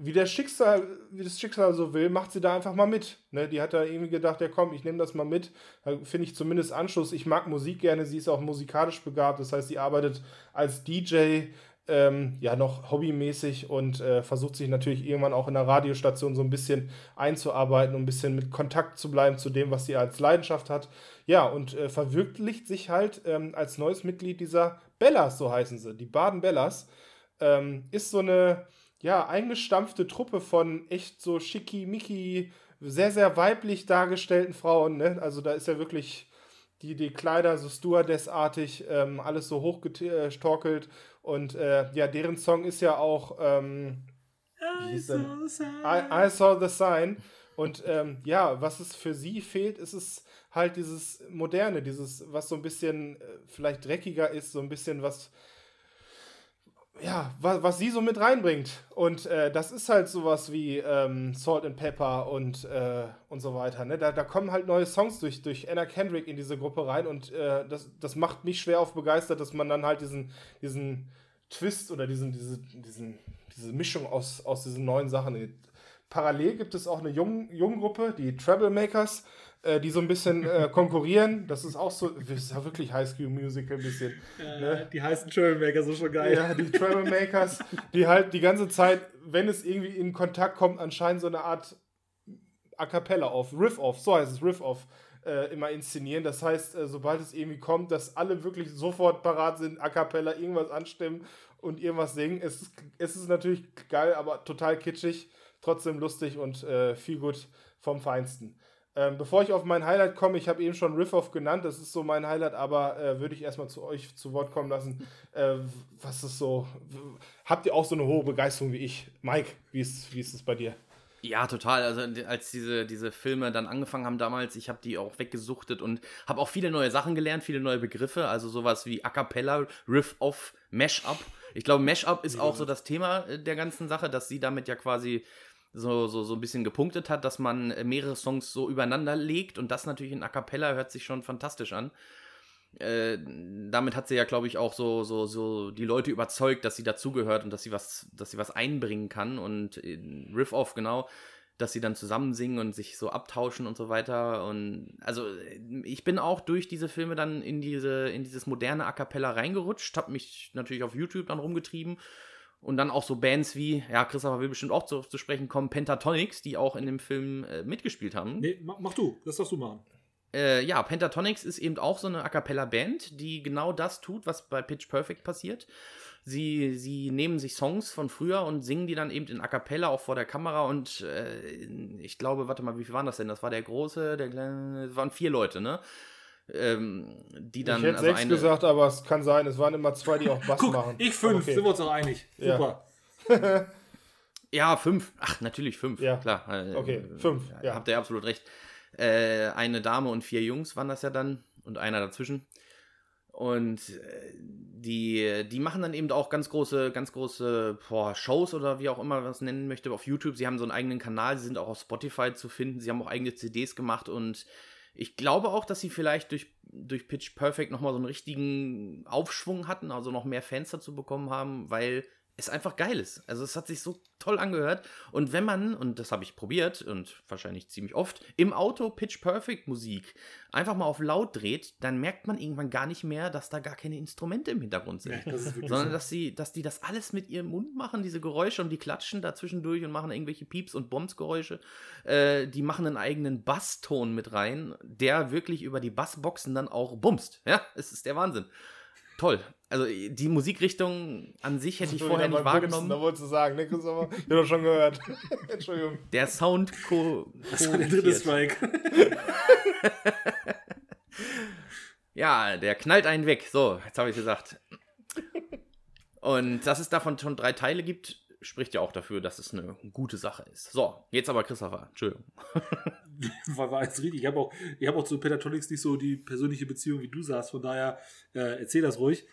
wie der Schicksal, wie das Schicksal so will, macht sie da einfach mal mit. Ne? Die hat da irgendwie gedacht, ja komm, ich nehme das mal mit. Da finde ich zumindest Anschluss. Ich mag Musik gerne, sie ist auch musikalisch begabt. Das heißt, sie arbeitet als DJ, ähm, ja, noch hobbymäßig und äh, versucht sich natürlich irgendwann auch in der Radiostation so ein bisschen einzuarbeiten, um ein bisschen mit Kontakt zu bleiben zu dem, was sie als Leidenschaft hat. Ja, und äh, verwirklicht sich halt ähm, als neues Mitglied dieser Bellas, so heißen sie, die Baden Bellas. Ähm, ist so eine ja, eingestampfte Truppe von echt so schickimicki, sehr, sehr weiblich dargestellten Frauen. Ne? Also da ist ja wirklich die, die Kleider so Stewardess-artig, ähm, alles so hochgestorkelt. Und äh, ja, deren Song ist ja auch ähm, Wie hieß denn? I, I Saw the Sign. Und ähm, ja, was es für sie fehlt, ist es halt dieses Moderne, dieses, was so ein bisschen äh, vielleicht dreckiger ist, so ein bisschen was ja, was, was sie so mit reinbringt. Und äh, das ist halt sowas wie ähm, Salt and Pepper und, äh, und so weiter. Ne? Da, da kommen halt neue Songs durch, durch Anna Kendrick in diese Gruppe rein und äh, das, das macht mich schwer auf begeistert, dass man dann halt diesen, diesen Twist oder diesen, diese, diesen, diese Mischung aus, aus diesen neuen Sachen. Parallel gibt es auch eine Jung, Junggruppe, die Troublemakers, äh, die so ein bisschen äh, konkurrieren. Das ist auch so, das ist ja wirklich High School Musical ein bisschen. ne? Die heißen Trailmaker, so schon geil. Ja, die Troublemakers, die halt die ganze Zeit, wenn es irgendwie in Kontakt kommt, anscheinend so eine Art A Cappella auf, Riff-Off, so heißt es, Riff-Off, äh, immer inszenieren. Das heißt, äh, sobald es irgendwie kommt, dass alle wirklich sofort parat sind, A Cappella irgendwas anstimmen und irgendwas singen. Es ist, es ist natürlich geil, aber total kitschig, trotzdem lustig und äh, viel gut vom Feinsten. Ähm, bevor ich auf mein Highlight komme, ich habe eben schon Riff-Off genannt, das ist so mein Highlight, aber äh, würde ich erstmal zu euch zu Wort kommen lassen. Äh, was ist so, habt ihr auch so eine hohe Begeisterung wie ich? Mike, wie ist, wie ist es bei dir? Ja, total. Also als diese, diese Filme dann angefangen haben damals, ich habe die auch weggesuchtet und habe auch viele neue Sachen gelernt, viele neue Begriffe, also sowas wie A Cappella, Riff-Off, Mash-Up. Ich glaube, Mash-Up ist auch so das Thema äh, der ganzen Sache, dass sie damit ja quasi so, so, so ein bisschen gepunktet hat, dass man äh, mehrere Songs so übereinander legt und das natürlich in A Cappella hört sich schon fantastisch an. Äh, damit hat sie ja, glaube ich, auch so, so, so die Leute überzeugt, dass sie dazugehört und dass sie was, dass sie was einbringen kann. Und in Riff-Off, genau, dass sie dann zusammen singen und sich so abtauschen und so weiter. Und also äh, ich bin auch durch diese Filme dann in diese, in dieses moderne A cappella reingerutscht, habe mich natürlich auf YouTube dann rumgetrieben. Und dann auch so Bands wie, ja, Christopher will bestimmt auch zu, zu sprechen kommen, Pentatonics, die auch in dem Film äh, mitgespielt haben. Nee, mach, mach du, das darfst du machen. Äh, ja, Pentatonics ist eben auch so eine A Cappella-Band, die genau das tut, was bei Pitch Perfect passiert. Sie, sie nehmen sich Songs von früher und singen die dann eben in A Cappella auch vor der Kamera und äh, ich glaube, warte mal, wie viel waren das denn? Das war der große, der kleine, es waren vier Leute, ne? Ähm, die dann, ich hätte also sechs eine, gesagt, aber es kann sein, es waren immer zwei, die auch Bass Guck, machen. ich fünf, Okay. sind wir uns doch einig. Ja. Super. Ja, fünf. Ach, natürlich fünf. Ja. Klar. Äh, Okay, fünf, ja. Habt ihr absolut recht. Äh, eine Dame und vier Jungs waren das ja dann und einer dazwischen. Und äh, die, die machen dann eben auch ganz große, ganz große boah, Shows oder wie auch immer man es nennen möchte auf YouTube. Sie haben so einen eigenen Kanal, sie sind auch auf Spotify zu finden. Sie haben auch eigene CDs gemacht und ich glaube auch, dass sie vielleicht durch, durch Pitch Perfect nochmal so einen richtigen Aufschwung hatten, also noch mehr Fans dazu bekommen haben, weil es einfach geil ist. Also es hat sich so toll angehört. Und wenn man, und das habe ich probiert und wahrscheinlich ziemlich oft, im Auto Pitch Perfect Musik einfach mal auf laut dreht, dann merkt man irgendwann gar nicht mehr, dass da gar keine Instrumente im Hintergrund sind. Ja, das sondern so. dass, sie, dass die das alles mit ihrem Mund machen, diese Geräusche und die klatschen dazwischendurch und machen irgendwelche Pieps- und Bombsgeräusche. Äh, die machen einen eigenen Basston mit rein, der wirklich über die Bassboxen dann auch bumst. Ja, es ist der Wahnsinn. Toll. Also die Musikrichtung an sich hätte ich vorher nicht wahrgenommen. Da wolltest du sagen, ne, Christopher? Ich hab doch schon gehört. Entschuldigung. Der Sound ko Das war der dritte. Strike. Ja, der knallt einen weg. So, jetzt habe ich gesagt. Und dass es davon schon drei Teile gibt, spricht ja auch dafür, dass es eine gute Sache ist. So, jetzt aber Christopher. Entschuldigung. war, war jetzt richtig. Ich habe auch, ich hab auch zu Pentatonix nicht so die persönliche Beziehung, wie du sagst. Von daher äh, erzähl das ruhig.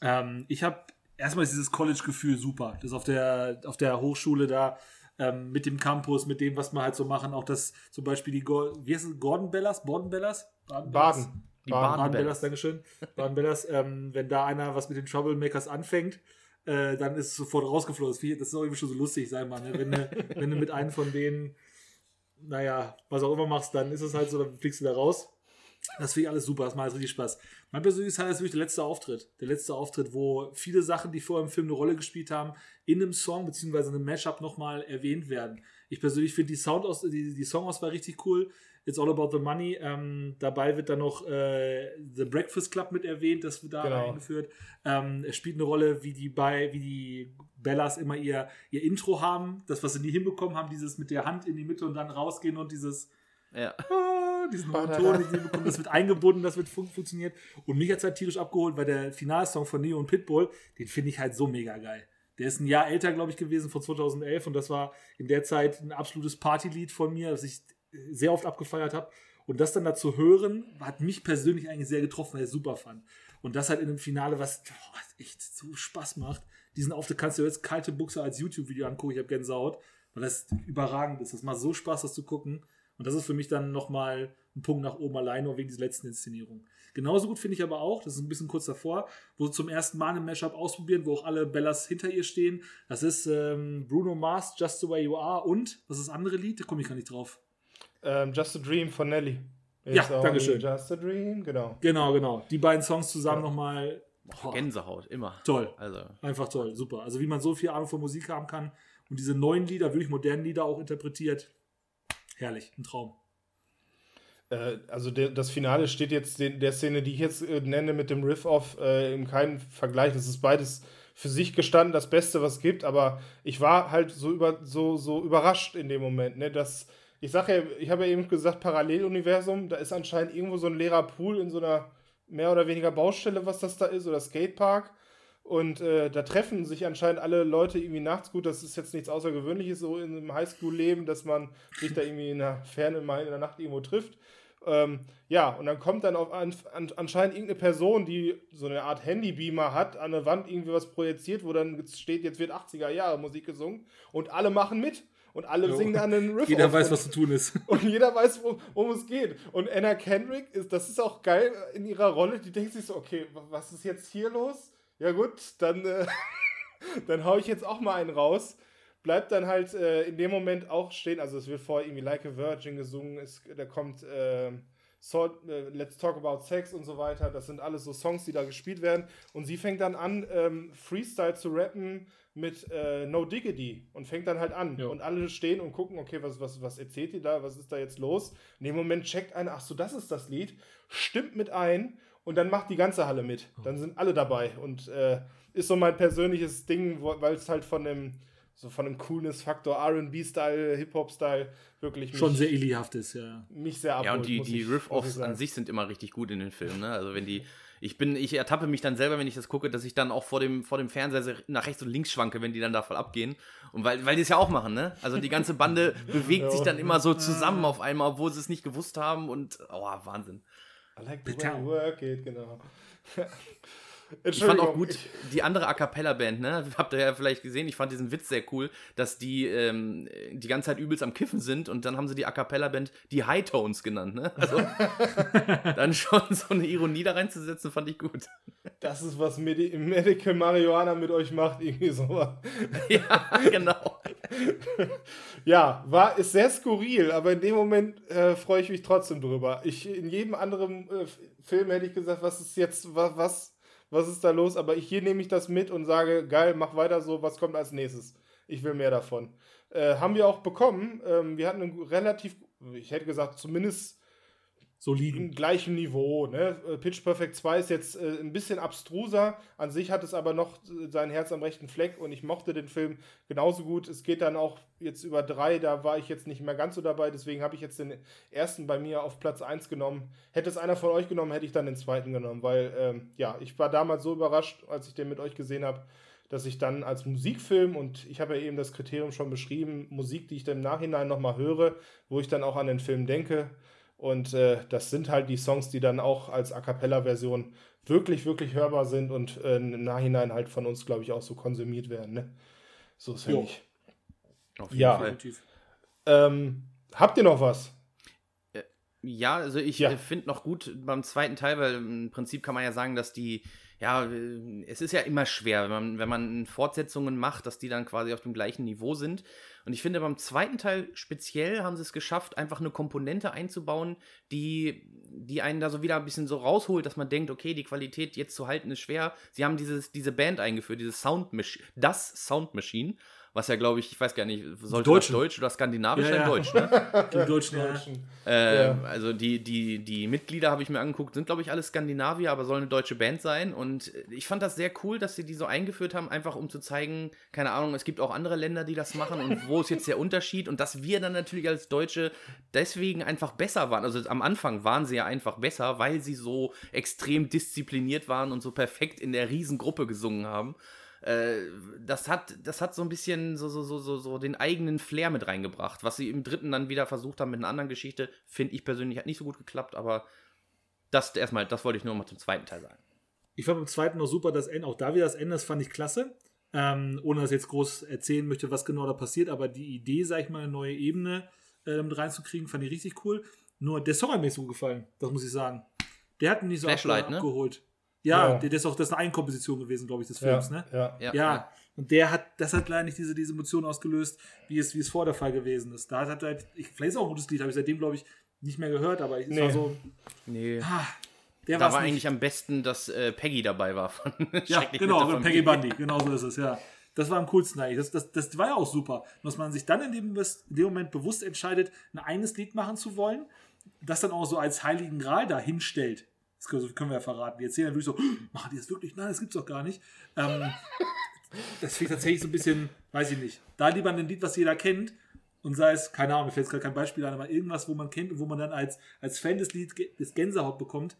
Ähm, ich habe erstmal ist dieses College-Gefühl super. Das auf der, auf der Hochschule da ähm, mit dem Campus, mit dem, was wir halt so machen. Auch das zum Beispiel die, Go wie heißt es, Gordon Bellas? Borden Bellas? Baden. Die Baden. Baden Bellas. Bellas, Dankeschön. Baden Bellas, ähm, wenn da einer was mit den Troublemakers anfängt, äh, dann ist es sofort rausgeflogen. Das, ist auch irgendwie schon so lustig, sag mal. Ne? Wenn, du, wenn du mit einem von denen, naja, was auch immer machst, dann ist es halt so, dann fliegst du da raus. Das finde ich alles super, das macht richtig Spaß. Mein persönliches Highlight ist wirklich der letzte Auftritt. Der letzte Auftritt, wo viele Sachen, die vorher im Film eine Rolle gespielt haben, in einem Song bzw. in einem Mashup nochmal erwähnt werden. Ich persönlich finde die, Sound aus, die, die Songauswahl richtig cool. It's all about the money. Ähm, dabei wird dann noch äh, The Breakfast Club mit erwähnt, das wird da Genau. eingeführt. Ähm, es spielt eine Rolle, wie die bei, wie die Bellas immer ihr, ihr Intro haben, das, was sie nie hinbekommen haben, dieses mit der Hand in die Mitte und dann rausgehen und dieses Ja. ah, diesen Ton, den sie bekommen, das wird eingebunden, das wird fun funktioniert. Und mich hat es halt tierisch abgeholt, weil der Finalsong von Neo und Pitbull, den finde ich halt so mega geil. Der ist ein Jahr älter, glaube ich, gewesen, von 2011 und das war in der Zeit ein absolutes Partylied von mir, das ich sehr oft abgefeiert habe. Und das dann dazu hören, hat mich persönlich eigentlich sehr getroffen, weil ich es super fand. Und das halt in einem Finale, was boah, echt so Spaß macht. Diesen Auftritt kannst du jetzt kalte Buchse als YouTube-Video angucken, ich habe Gänsehaut, weil das überragend ist. Das macht so Spaß, das zu gucken. Und das ist für mich dann nochmal ein Punkt nach oben allein, nur wegen dieser letzten Inszenierung. Genauso gut finde ich aber auch, das ist ein bisschen kurz davor, wo sie zum ersten Mal ein Mashup ausprobieren, wo auch alle Bellas hinter ihr stehen. Das ist ähm, Bruno Mars, Just the Way You Are und, was ist das andere Lied? Da komme ich gar nicht drauf. Ähm, Just a Dream von Nelly. Ja, It's only Dankeschön. Just a Dream, genau. Genau, genau. Die beiden Songs zusammen Ja. nochmal. Boah, Gänsehaut, immer. toll. Also, Einfach toll, super. Also wie man so viel Ahnung von Musik haben kann und diese neuen Lieder, wirklich modernen Lieder auch interpretiert. Herrlich, ein Traum. Äh, also der, das Finale steht jetzt den, der Szene, die ich jetzt äh, nenne, mit dem Riff-Off äh, in keinem Vergleich. Das ist beides für sich gestanden das Beste, was es gibt. Aber ich war halt so, über, so, so überrascht in dem Moment. Ne, dass, ich sage ja, ich habe ja eben gesagt, Paralleluniversum. Da ist anscheinend irgendwo so ein leerer Pool in so einer mehr oder weniger Baustelle, was das da ist, oder Skatepark. Und äh, da treffen sich anscheinend alle Leute irgendwie nachts. Gut, das ist jetzt nichts Außergewöhnliches so in einem Highschool-Leben, dass man sich da irgendwie in der Ferne mal in der Nacht irgendwo trifft. Ähm, ja, und dann kommt dann auf an, an, anscheinend irgendeine Person, die so eine Art Handybeamer hat, an der Wand irgendwie was projiziert, wo dann steht, jetzt wird 80er Jahre Musik gesungen und alle machen mit. Und alle Jo. singen dann einen Riff Jeder weiß, und- was zu tun ist. und jeder weiß, wo- worum es geht. Und Anna Kendrick, ist, das ist auch geil in ihrer Rolle, die denkt sich so, okay, wa- was ist jetzt hier los? Ja gut, dann, äh, dann hau ich jetzt auch mal einen raus. Bleibt dann halt äh, in dem Moment auch stehen, also es wird vorher irgendwie Like a Virgin gesungen, es, da kommt ähm, so, äh, Let's Talk About Sex und so weiter, das sind alles so Songs, die da gespielt werden. Und sie fängt dann an, ähm, Freestyle zu rappen mit äh, No Diggity und fängt dann halt an. Ja. Und alle stehen und gucken, okay, was, was, was erzählt die da, was ist da jetzt los? In dem Moment checkt einer, ach so, das ist das Lied, stimmt mit ein und dann macht die ganze Halle mit. Dann sind alle dabei und äh, ist so mein persönliches Ding, weil es halt von dem so von dem Coolness-Faktor, R&B-Style, Hip-Hop-Style wirklich mich, Schon sehr illyhaft ist, ja. mich sehr abholt. ja, und die, die Riff-Offs an sich sind immer richtig gut in den Filmen. Ne? Also wenn die, ich bin, ich ertappe mich dann selber, wenn ich das gucke, dass ich dann auch vor dem, vor dem Fernseher nach rechts und links schwanke, wenn die dann da voll abgehen. Und weil, weil die es ja auch machen, ne? Also die ganze Bande bewegt Ja. sich dann immer so zusammen auf einmal, obwohl sie es nicht gewusst haben und, oh, Wahnsinn. I like the way you work it, genau. Ich fand auch gut die andere A Cappella-Band, ne? Habt ihr ja vielleicht gesehen, ich fand diesen Witz sehr cool, dass die ähm, die ganze Zeit übelst am Kiffen sind und dann haben sie die A Cappella-Band die High Tones genannt, ne? Also dann schon so eine Ironie da reinzusetzen, fand ich gut. Das ist, was Medi Medical Marihuana mit euch macht, irgendwie so. ja, genau. ja, war, ist sehr skurril, aber in dem Moment äh, freue ich mich trotzdem drüber. Ich, in jedem anderen äh, Film hätte ich gesagt, was ist jetzt, was, was, was ist da los? Aber hier nehme ich das mit und sage, geil, mach weiter so, was kommt als nächstes? Ich will mehr davon. Äh, haben wir auch bekommen. Ähm, wir hatten einen relativ, ich hätte gesagt, zumindest soliden. gleichen Niveau. Ne? Äh, Pitch Perfect 2 ist jetzt äh, ein bisschen abstruser. An sich hat es aber noch äh, sein Herz am rechten Fleck und ich mochte den Film genauso gut. Es geht dann auch jetzt über drei, da war ich jetzt nicht mehr ganz so dabei, deswegen habe ich jetzt den ersten bei mir auf Platz 1 genommen. Hätte es einer von euch genommen, hätte ich dann den zweiten genommen, weil ähm, ja, ich war damals so überrascht, als ich den mit euch gesehen habe, dass ich dann als Musikfilm, und ich habe ja eben das Kriterium schon beschrieben, Musik, die ich dann im Nachhinein nochmal höre, wo ich dann auch an den Film denke, und äh, das sind halt die Songs, die dann auch als A cappella-Version wirklich, wirklich hörbar sind und äh, im Nachhinein halt von uns, glaube ich, auch so konsumiert werden. Ne? So ist ich. Auf jeden ja. Fall. Ähm, habt ihr noch was? Äh, ja, also ich ja. finde noch gut beim zweiten Teil, weil im Prinzip kann man ja sagen, dass die, ja, äh, es ist ja immer schwer, wenn man, wenn man Fortsetzungen macht, dass die dann quasi auf dem gleichen Niveau sind. Und ich finde, beim zweiten Teil speziell haben sie es geschafft, einfach eine Komponente einzubauen, die, die einen da so wieder ein bisschen so rausholt, dass man denkt, okay, die Qualität jetzt zu halten ist schwer. Sie haben dieses, diese Band eingeführt, dieses Sound das Sound Machine was ja, glaube ich, ich weiß gar nicht, sollte das Deutsch oder Skandinavisch ja, sein? Ja. Deutsch, ne? Die Deutschen, ja. Äh, ja. Also die, die, die Mitglieder habe ich mir angeguckt, sind, glaube ich, alle Skandinavier, aber soll eine deutsche Band sein. Und ich fand das sehr cool, dass sie die so eingeführt haben, einfach um zu zeigen, keine Ahnung, es gibt auch andere Länder, die das machen und wo ist jetzt der Unterschied und dass wir dann natürlich als Deutsche deswegen einfach besser waren. Also am Anfang waren sie ja einfach besser, weil sie so extrem diszipliniert waren und so perfekt in der Riesengruppe gesungen haben. Äh, das hat, das hat so ein bisschen so, so, so, so, so den eigenen Flair mit reingebracht. Was sie im dritten dann wieder versucht haben mit einer anderen Geschichte, finde ich persönlich hat nicht so gut geklappt, aber das erstmal, das wollte ich nur mal zum zweiten Teil sagen. Ich fand beim zweiten noch super das Ende, auch da wieder das Ende, das fand ich klasse. Ähm, ohne dass ich jetzt groß erzählen möchte, was genau da passiert, aber die Idee, sag ich mal, eine neue Ebene äh, damit reinzukriegen, fand ich richtig cool. Nur der Song hat mir so gefallen, das muss ich sagen. Der hat mich nicht so Flashlight, ne? Ja, ja. Das, ist auch, das ist eine Eigenkomposition gewesen, glaube ich, des Films, ja, ne? Ja. ja. ja. Und der hat, das hat leider nicht diese, diese Emotion ausgelöst, wie es, wie es vor der Fall gewesen ist. Da hat halt, ich, vielleicht ist auch ein gutes Lied, habe ich seitdem, glaube ich, nicht mehr gehört, aber es nee. war so. Nee. Ah, der da war nicht. eigentlich am besten, dass äh, Peggy dabei war. Von ja, genau, Peggy Bundy, genau so ist es, ja. Das war am coolsten eigentlich. Das, das, das war ja auch super. Dass man sich dann in dem, in dem Moment bewusst entscheidet, ein eigenes Lied machen zu wollen, das dann auch so als heiligen Gral da hinstellt. Das können wir ja verraten. Die erzählen dann wirklich so, machen die das wirklich? Nein, das gibt's doch gar nicht. Ähm, das finde ich tatsächlich so ein bisschen, weiß ich nicht. Da lieber ein Lied, was jeder kennt. Und sei es, keine Ahnung, mir fällt jetzt gerade kein Beispiel an, aber irgendwas, wo man kennt und wo man dann als, als Fan des Lieds des Gänsehaut bekommt,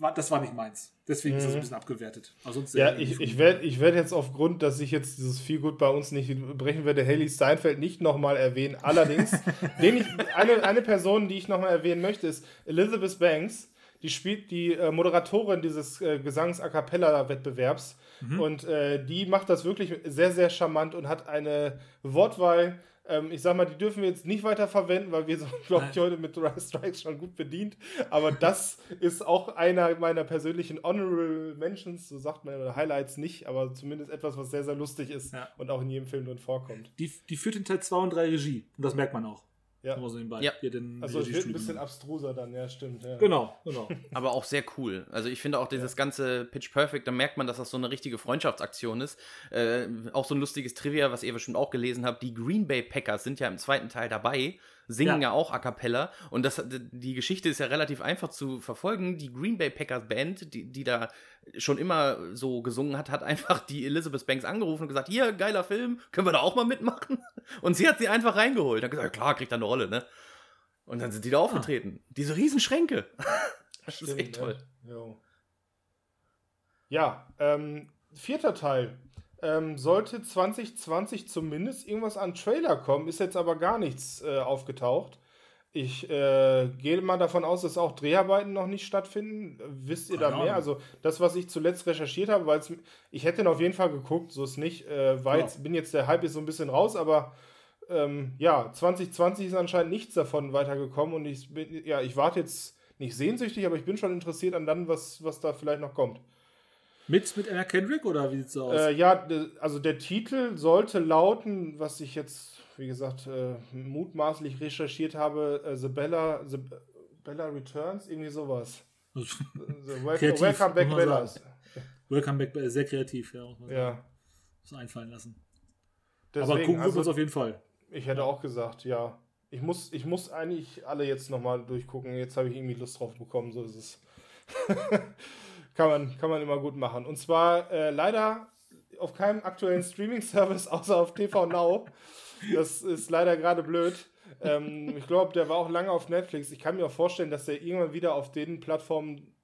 war, das war nicht meins. Deswegen mhm. ist das ein mhm. bisschen abgewertet. Also ja, ich, ich werde ich werd jetzt aufgrund, dass ich jetzt dieses viel gut bei uns nicht brechen werde, Haley Steinfeld nicht nochmal erwähnen. Allerdings, ich, eine, eine Person, die ich nochmal erwähnen möchte, ist Elizabeth Banks. Die spielt die äh, Moderatorin dieses äh, Gesangs-A Cappella-Wettbewerbs. Mhm. Und äh, die macht das wirklich sehr, sehr charmant und hat eine Wortwahl, ähm, ich sag mal, die dürfen wir jetzt nicht weiter verwenden, weil wir sind, glaube ich, heute mit Rise Strikes schon gut bedient. Aber das ist auch einer meiner persönlichen Honorable Mentions, so sagt man, oder Highlights nicht, aber zumindest etwas, was sehr, sehr lustig ist ja. und auch in jedem Film drin vorkommt. Die, die führt in Teil 2 und 3 Regie. Und das merkt man auch. Ja. So ja. also es wird ein bisschen abstruser dann, ja, stimmt. Ja. Genau, genau. Aber auch sehr cool. Also ich finde auch dieses ja. ganze Pitch Perfect, da merkt man, dass das so eine richtige Freundschaftsaktion ist. Äh, auch so ein lustiges Trivia, was ihr bestimmt auch gelesen habt. Die Green Bay Packers sind ja im zweiten Teil dabei singen ja, ja auch a cappella. Und das, die Geschichte ist ja relativ einfach zu verfolgen. Die Green Bay Packers Band, die, die da schon immer so gesungen hat, hat einfach die Elizabeth Banks angerufen und gesagt, hier, geiler Film, können wir da auch mal mitmachen? Und sie hat sie einfach reingeholt. Hat gesagt, klar, kriegt da eine Rolle, ne? Und dann sind die da aufgetreten. Ah. Diese Riesenschränke. das Stimmt, ist echt toll. Ne? Ja, ähm, vierter Teil. Ähm, sollte 2020 zumindest irgendwas an Trailer kommen, ist jetzt aber gar nichts äh, aufgetaucht. Ich äh, gehe mal davon aus, dass auch Dreharbeiten noch nicht stattfinden. Wisst ihr da mehr? Also das, was ich zuletzt recherchiert habe, weil ich hätte ihn auf jeden Fall geguckt, so ist nicht. Äh, war Ja. jetzt, bin jetzt der Hype ist so ein bisschen raus, aber ähm, ja, 2020 ist anscheinend nichts davon weitergekommen und ich bin, ja, ich warte jetzt nicht sehnsüchtig, aber ich bin schon interessiert an dann, was, was da vielleicht noch kommt. Mit, mit Anna Kendrick oder wie sieht's so aus? Äh, ja, also der Titel sollte lauten, was ich jetzt, wie gesagt, äh, mutmaßlich recherchiert habe, äh, The Bella, The Bella Returns, irgendwie sowas. The Wel Kreativ, Welcome Back Bellas. Welcome back, äh, sehr kreativ, ja. Muss man. Ja. Muss einfallen lassen. Deswegen, Aber gucken wir uns also, auf jeden Fall. ich hätte auch gesagt, ja. Ich muss, ich muss eigentlich alle jetzt nochmal durchgucken. Jetzt habe ich irgendwie Lust drauf bekommen, so ist es. kann, man, kann man immer gut machen. Und zwar äh, leider auf keinem aktuellen Streaming-Service, außer auf TV Now. Das ist leider gerade blöd. Ähm, ich glaube, der war auch lange auf Netflix. Ich kann mir auch vorstellen, dass der irgendwann wieder auf den Plattformen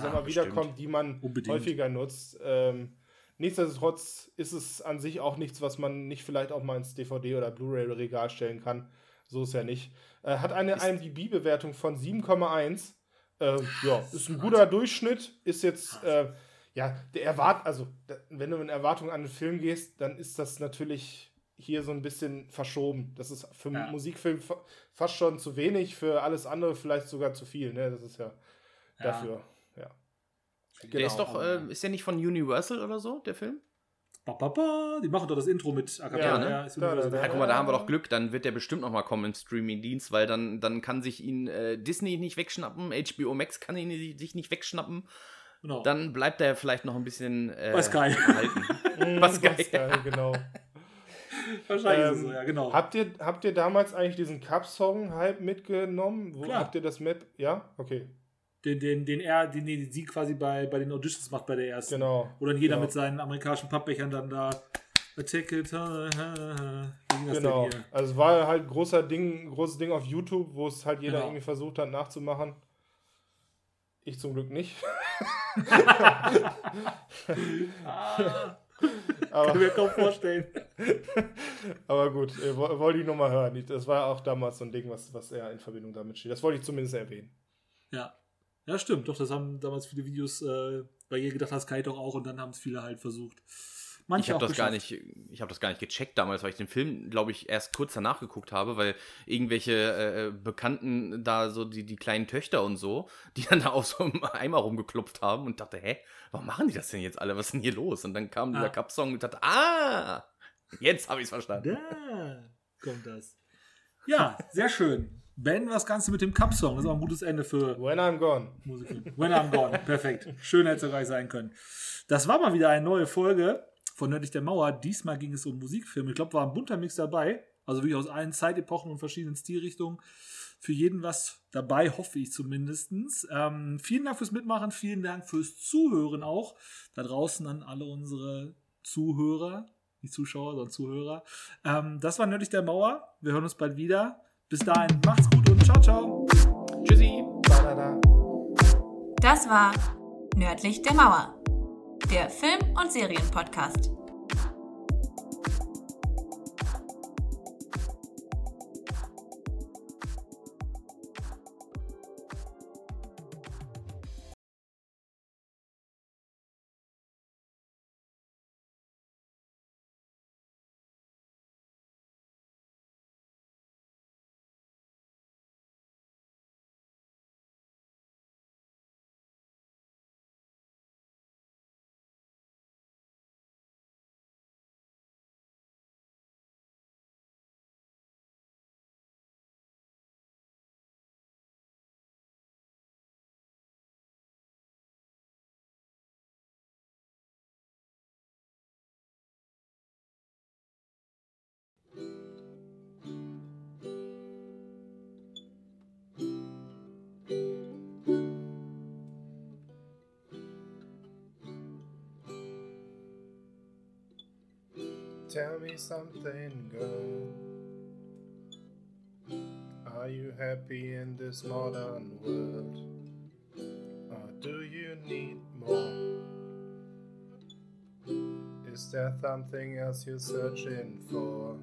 sag mal, wiederkommt, die man Unbedingt. häufiger nutzt. Ähm, nichtsdestotrotz ist es an sich auch nichts, was man nicht vielleicht auch mal ins DVD- oder Blu-ray-Regal stellen kann. So ist ja nicht. Äh, hat eine IMDb-Bewertung von 7,1. Äh, ja, ist ein guter Durchschnitt. Ist jetzt, äh, ja, der Erwart, also wenn du in Erwartung an den Film gehst, dann ist das natürlich hier so ein bisschen verschoben. Das ist für Ja. einen Musikfilm fa fast schon zu wenig, für alles andere vielleicht sogar zu viel. Ne? Das ist ja, Ja. dafür, ja. Der ist doch, äh, ist der nicht von Universal oder so, der Film? Ba, ba, ba. Die machen doch das Intro mit A. Ja, ne? ja, ist Da, da, da. Ja, guck mal, da haben wir doch Glück, dann wird der bestimmt noch mal kommen im Streaming-Dienst, weil dann, dann kann sich ihn äh, Disney nicht wegschnappen, HBO Max kann ihn sich nicht wegschnappen, Genau. dann bleibt er vielleicht noch ein bisschen äh, Bei Sky. Was geil. geil, genau. Wahrscheinlich ist es Ähm, so, ja, genau. Habt ihr, habt ihr damals eigentlich diesen Cup-Song-Hype mitgenommen? Wo Klar. habt ihr das mit? Ja? Okay. Den, den, den er, den, den sie quasi bei, bei den Auditions macht bei der ersten. Genau. Wo dann jeder Genau. mit seinen amerikanischen Pappbechern dann da Attack it, ha, ha, ha. Genau. Also es war halt ein großer Ding, großes Ding auf YouTube, wo es halt jeder Genau. irgendwie versucht hat nachzumachen. Ich zum Glück nicht. Ah, Aber, kann mir kaum vorstellen. aber gut, äh, wo- wollte ich nur mal hören. Das war auch damals so ein Ding, was, was eher in Verbindung damit steht. Das wollte ich zumindest erwähnen. Ja. Ja, stimmt. Doch, das haben damals viele Videos, äh, weil ihr gedacht hast, kann ich doch auch und dann haben es viele halt versucht. Manche Ich habe das gar geschafft. nicht, ich habe das gar nicht gecheckt damals, weil ich den Film, glaube ich, erst kurz danach geguckt habe, weil irgendwelche äh, Bekannten da so die, die kleinen Töchter und so, die dann da auf so einem Eimer rumgeklopft haben und dachte, hä, warum machen die das denn jetzt alle? Was ist denn hier los? Und dann kam Ah. dieser Cup-Song und dachte, ah, jetzt habe ich es verstanden. Da kommt das. Ja, sehr schön. Beenden wir das Ganze mit dem Cup-Song. Das ist auch ein gutes Ende für When I'm gone. Musik. When I'm gone. Perfekt. Schön hätte es sein können. Das war mal wieder eine neue Folge von Nördlich der Mauer. Diesmal ging es um Musikfilme. Ich glaube, war ein bunter Mix dabei. Also wirklich aus allen Zeitepochen und verschiedenen Stilrichtungen. Für jeden was dabei, hoffe ich zumindest. Ähm, vielen Dank fürs Mitmachen, vielen Dank fürs Zuhören auch. Da draußen an alle unsere Zuhörer, nicht Zuschauer, sondern Zuhörer. Ähm, das war Nördlich der Mauer. Wir hören uns bald wieder. Bis dahin, macht's gut und ciao, ciao. Tschüssi. Das war Nördlich der Mauer, der Film- und Serienpodcast. Tell me something, girl. Are you happy in this modern world? Or do you need more? Is there something else you're searching for?